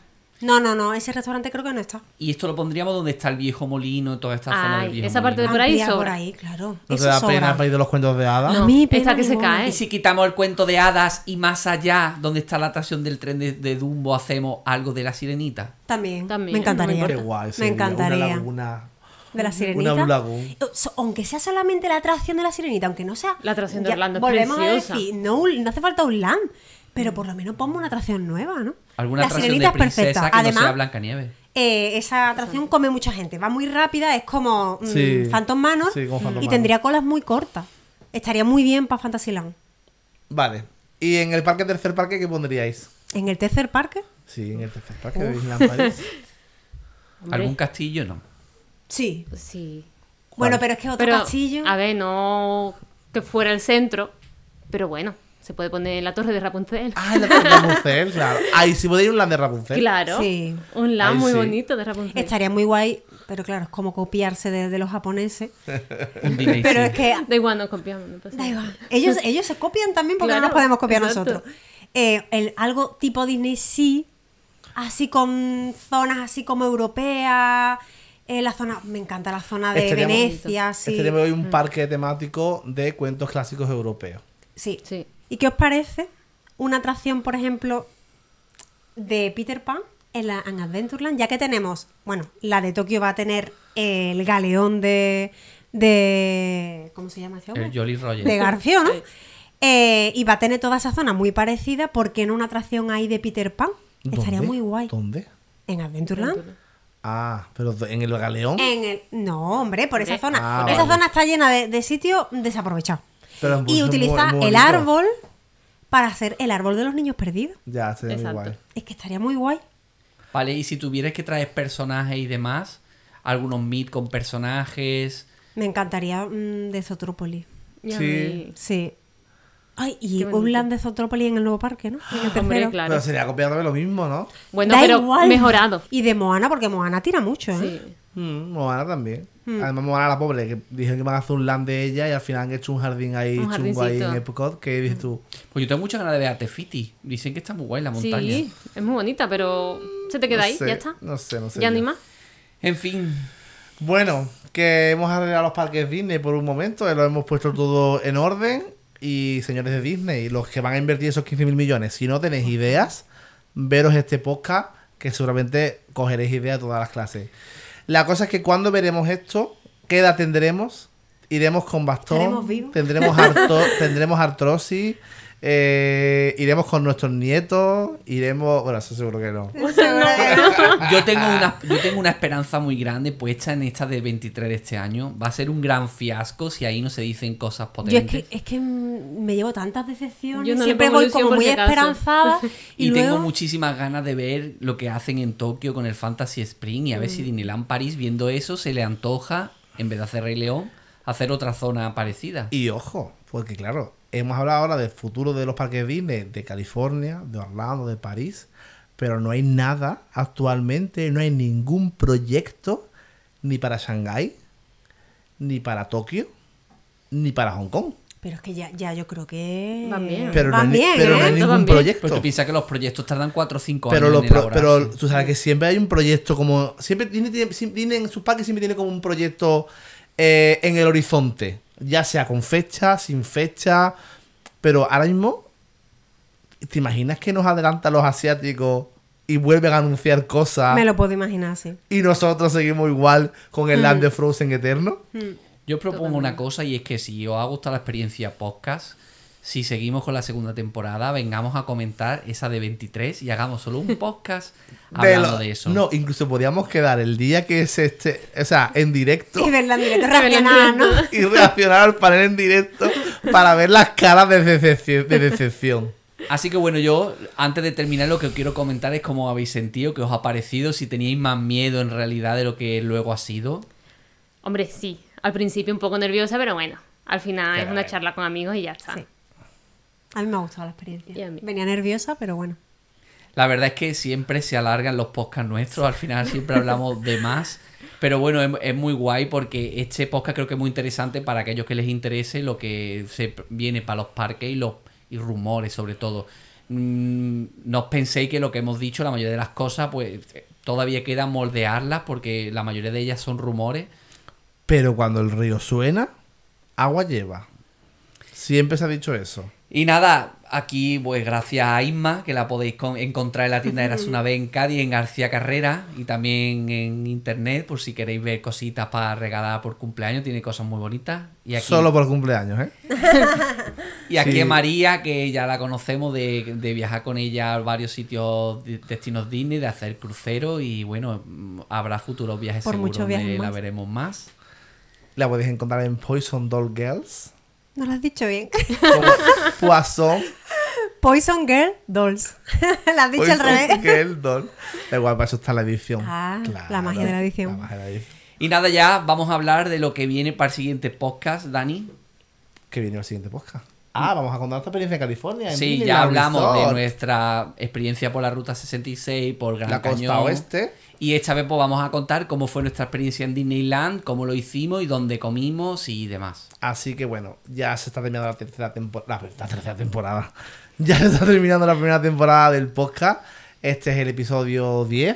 No, no, no. Ese restaurante creo que no está. Y esto lo pondríamos donde está el viejo molino, toda esta zona Ay, del viejo esa parte de por ahí Amplía sobra. por ahí, claro. No Eso te da sobra. pena para ir de los cuentos de hadas. A mí, esta que se ninguna. cae. Y si quitamos el cuento de hadas y más allá, donde está la atracción del tren de, de Dumbo, hacemos algo de la sirenita. También. También, Me encantaría. no me Qué importa. guay. Me sería encantaría. Una laguna. de la sirenita. Una Blue Lagoon. So- Aunque sea solamente la atracción de la sirenita, aunque no sea. La atracción de Orlando es Volvemos preciosa. a decir, no, un- no hace falta un land, pero por lo menos ponme una atracción nueva, ¿no? Alguna la atracción sirenita de princesa es perfecta. que Además, no sea Blancanieves. eh, esa atracción come mucha gente, va muy rápida, es como mm, Sí. Phantom Manor Sí, como Phantom y Manor. tendría colas muy cortas. Estaría muy bien para Fantasyland. Vale. ¿Y en el parque tercer parque qué pondríais? En el tercer parque, Sí, en el tercer parque de Disneyland París. ¿Algún castillo? No. sí. Sí. Bueno, pero es que otro Pero, castillo. a ver, no que fuera el centro, pero bueno, se puede poner la torre de Rapunzel. Ah, la de Rapunzel, claro. Ahí sí podéis ir un land de Rapunzel. Claro. Sí. Un land Ahí muy sí. bonito de Rapunzel. Estaría muy guay, pero claro, es como copiarse de, de los japoneses. Pero es que Da igual, nos copiamos. No pasa Da igual. Ellos, ellos se copian también porque no nos podemos copiar exacto. nosotros. Eh, el, algo tipo Disney sí, así con zonas así como europeas. eh, la zona, me encanta la zona de Estaríamos- Venecia, sí. Este hoy un parque temático de cuentos clásicos europeos. sí. Sí. ¿Y qué os parece una atracción, por ejemplo, de Peter Pan en, la, en Adventureland? Ya que tenemos, bueno, la de Tokio va a tener el galeón de, de ¿cómo se llama ese hombre? El Jolly Roger. de Garfio, ¿no? Eh, y va a tener toda esa zona muy parecida porque en una atracción ahí de Peter Pan estaría muy guay. ¿Dónde? En Adventureland. Ah, pero en el galeón. En el, no, hombre, por esa zona. Ah, esa vale. zona está llena de, de sitios desaprovechados. Y utiliza muy- muy el árbol para hacer el árbol de los niños perdidos. Ya, sería muy guay. Es que estaría muy guay. Vale, y si tuvieras que traer personajes y demás, algunos meet con personajes. Me encantaría mm, de a Sí. Sí. Ay, y un land de Zootrópolis en el nuevo parque, ¿no? En el tercero. Hombre, claro. Pero sería copiando de lo mismo, ¿no? Bueno, Da pero igual. mejorado. Y de Moana, porque Moana tira mucho, ¿eh? Sí. Mm, Moana también. Hmm. Además, Moana la pobre, que dijeron que iban a hacer un land de ella y al final han hecho un jardín ahí Un chungo ahí en Epcot. ¿Qué dices tú? Pues yo tengo muchas ganas de ver a Tefiti. Dicen que está muy guay la montaña. Sí, es muy bonita, pero se te queda No ahí, sé, ya está. No sé, no sé. ya ni más. En fin, Bueno, que hemos arreglado los parques Disney por un momento, eh, lo hemos puesto todo en orden. Y señores de Disney, los que van a invertir esos 15 mil millones, si no tenéis ideas, veros este podcast, que seguramente cogeréis ideas de todas las clases. La cosa es que cuando veremos esto, ¿qué edad tendremos? Iremos con bastón, tendremos, tendremos artrosis, eh, iremos con nuestros nietos, iremos... Bueno, eso seguro que no. Yo tengo, una, yo tengo una esperanza muy grande puesta en esta de 23 de este año. Va a ser un gran fiasco si ahí no se dicen cosas Yo potentes. es que, es que mm, me llevo tantas decepciones. Yo no Siempre voy como muy esperanzada. y, Y, luego... tengo muchísimas ganas de ver lo que hacen en Tokio con el Fantasy Spring y a ver Mm. si Disneyland París, viendo eso, se le antoja, en vez de hacer Rey León, hacer otra zona parecida. Y ojo, porque claro, hemos hablado ahora del futuro de los parques Disney de California, de Orlando, de París, pero no hay nada actualmente, no hay ningún proyecto ni para Shanghái, ni para Tokio, ni para Hong Kong. Pero es que ya, ya yo creo que... Van bien. Pero, no, Van hay, ni- bien, pero no ¿eh? hay ningún proyecto. Pero tú piensas que los proyectos tardan 4 o 5 Pero, años los en pro- pero tú sabes que siempre hay un proyecto como. Siempre Disney, tiene- siempre- Disney en sus parques siempre tiene como un proyecto eh, en el horizonte. Ya sea con fecha, sin fecha. Pero ahora mismo. ¿Te imaginas que nos adelantan los asiáticos y vuelven a anunciar cosas? Me lo puedo imaginar, sí. Y nosotros seguimos igual con el Mm. Land de Frozen eterno. Yo propongo una cosa y es que si os ha gustado la experiencia podcast, si seguimos con la segunda temporada, vengamos a comentar esa de 23 y hagamos solo un podcast De hablando lo- de eso. No, incluso podríamos quedar el día que es este. O sea, en directo. Y verla en directo reaccionar, ¿no? y reaccionar al panel en directo para ver las caras de decepción. De decepción. Así que bueno, yo antes de terminar lo que quiero comentar es cómo habéis sentido, qué os ha parecido, si teníais más miedo en realidad de lo que luego ha sido. Hombre, sí. Al principio un poco nerviosa, pero bueno. Al final es una charla con amigos y ya está. Sí. A mí me ha gustado la Y a experiencia. mí. Venía nerviosa, pero bueno. La verdad es que siempre se alargan los podcasts nuestros, al final siempre hablamos de más. Pero bueno, es, es muy guay porque este podcast creo que es muy interesante para aquellos que les interese lo que se viene para los parques y los y rumores sobre todo. Mm, no os penséis que lo que hemos dicho, la mayoría de las cosas, pues todavía queda moldearlas porque la mayoría de ellas son rumores. Pero cuando el río suena, agua lleva. Siempre se ha dicho eso. Y nada, aquí pues gracias a Isma, que la podéis con- encontrar en la tienda Eras una vez en Cádiz, en García Carrera, y también en internet, por si queréis ver cositas para regalar por cumpleaños, tiene cosas muy bonitas. Y aquí, Solo por cumpleaños, ¿eh? y aquí Sí. a María, que ya la conocemos de, de viajar con ella a varios sitios, de- destinos Disney, de hacer cruceros, y bueno, habrá futuros viajes Por seguros muchos viajes donde la veremos más. La podéis encontrar en Poison Doll Girls. No lo has dicho bien. Como Poisson. Poison Girl Dolls. la has dicho al Poison revés. Girl Doll. Da igual, para eso está la edición. Ah, la magia de la edición. La magia de la edición. Y nada, ya vamos a hablar de lo que viene para el siguiente podcast, Dani. Que viene el siguiente podcast. Ah, vamos a contar nuestra experiencia en California. en Sí, ya hablamos de nuestra experiencia por la Ruta 66, por Gran la costa oeste. Y esta vez pues vamos a contar cómo fue nuestra experiencia en Disneyland, cómo lo hicimos y dónde comimos y demás. Así que bueno, ya se está terminando la tercera temporada. La tercera temporada. Ya se está terminando la primera temporada del podcast. Este es el episodio 10.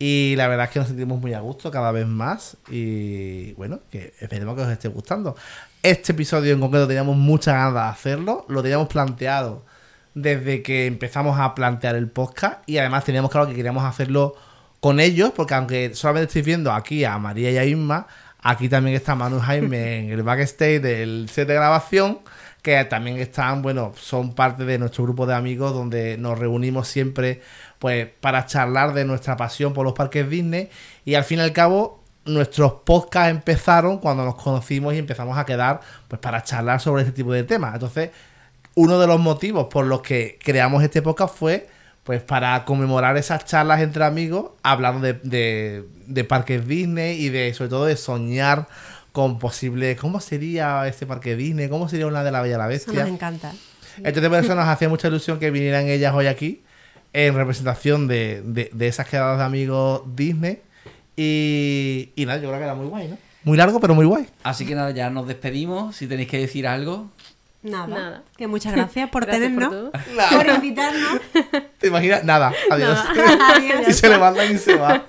Y la verdad es que nos sentimos muy a gusto cada vez más. Y bueno, que esperemos que os esté gustando. Este episodio en concreto teníamos muchas ganas de hacerlo. Lo teníamos planteado desde que empezamos a plantear el podcast. Y además teníamos claro que queríamos hacerlo con ellos. Porque aunque solamente estéis viendo aquí a María y a Isma, aquí también está Manu Jaime en el backstage del set de grabación. Que también están, bueno, son parte de nuestro grupo de amigos donde nos reunimos siempre pues para charlar de nuestra pasión por los parques Disney y al fin y al cabo nuestros podcasts empezaron cuando nos conocimos y empezamos a quedar pues para charlar sobre este tipo de temas. Entonces, uno de los motivos por los que creamos este podcast fue pues para conmemorar esas charlas entre amigos, hablando de, de, de parques Disney y de sobre todo de soñar con posible cómo sería este parque Disney, cómo sería una de la Bella la Eso nos encanta. Entonces por eso nos hacía mucha ilusión que vinieran ellas hoy aquí en representación de, de- de esas quedadas de amigos Disney. Y, y nada, yo creo que era muy guay, ¿no? Muy largo, pero muy guay. Así que nada, ya nos despedimos. Si tenéis que decir algo. Nada. Nada. Que muchas gracias por por tenernos, todo. por, invitarnos. ¿Te imaginas? Nada, adiós. Adiós. y se levantan y se va.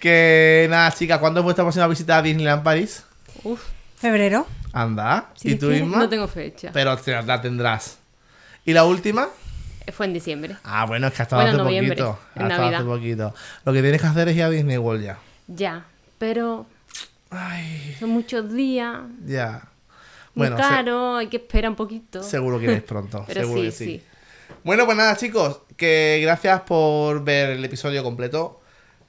Que nada, chicas, ¿cuándo es vuestra próxima visita a Disneyland París? Uf, Febrero. Anda. Si ¿Y tú misma? no tengo fecha. Pero te- la tendrás. ¿Y la última? Fue en diciembre. Ah, bueno, es que hasta Bueno, hace noviembre, poquito. en Hasta hace poquito. Lo que tienes que hacer es ir a Disney World ya. Ya. Pero Ay, son muchos días. ya. Muy Bueno, se- caro, hay que esperar un poquito. seguro que iréis pronto. Pero seguro sí, que sí. sí. Bueno, pues nada, chicos, que gracias por ver el episodio completo.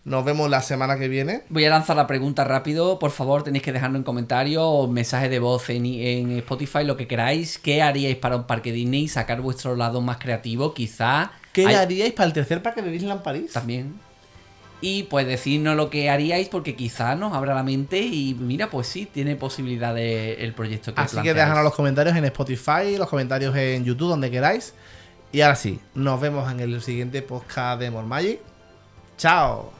Nos vemos la semana que viene. Voy a lanzar la pregunta rápido. Por favor, tenéis que dejarlo en comentarios o mensaje de voz en, en Spotify, lo que queráis. ¿Qué haríais para un parque Disney? Sacar vuestro lado más creativo, quizá. ¿Qué Hay- haríais para el tercer parque de Disneyland París? También. Y pues decirnos lo que haríais porque quizá nos abra la mente y mira, pues sí, tiene posibilidades el proyecto que Así que planteáis. déjanos los comentarios en Spotify, los comentarios en YouTube, donde queráis. Y ahora sí, nos vemos en el siguiente podcast de More Magic. Chao.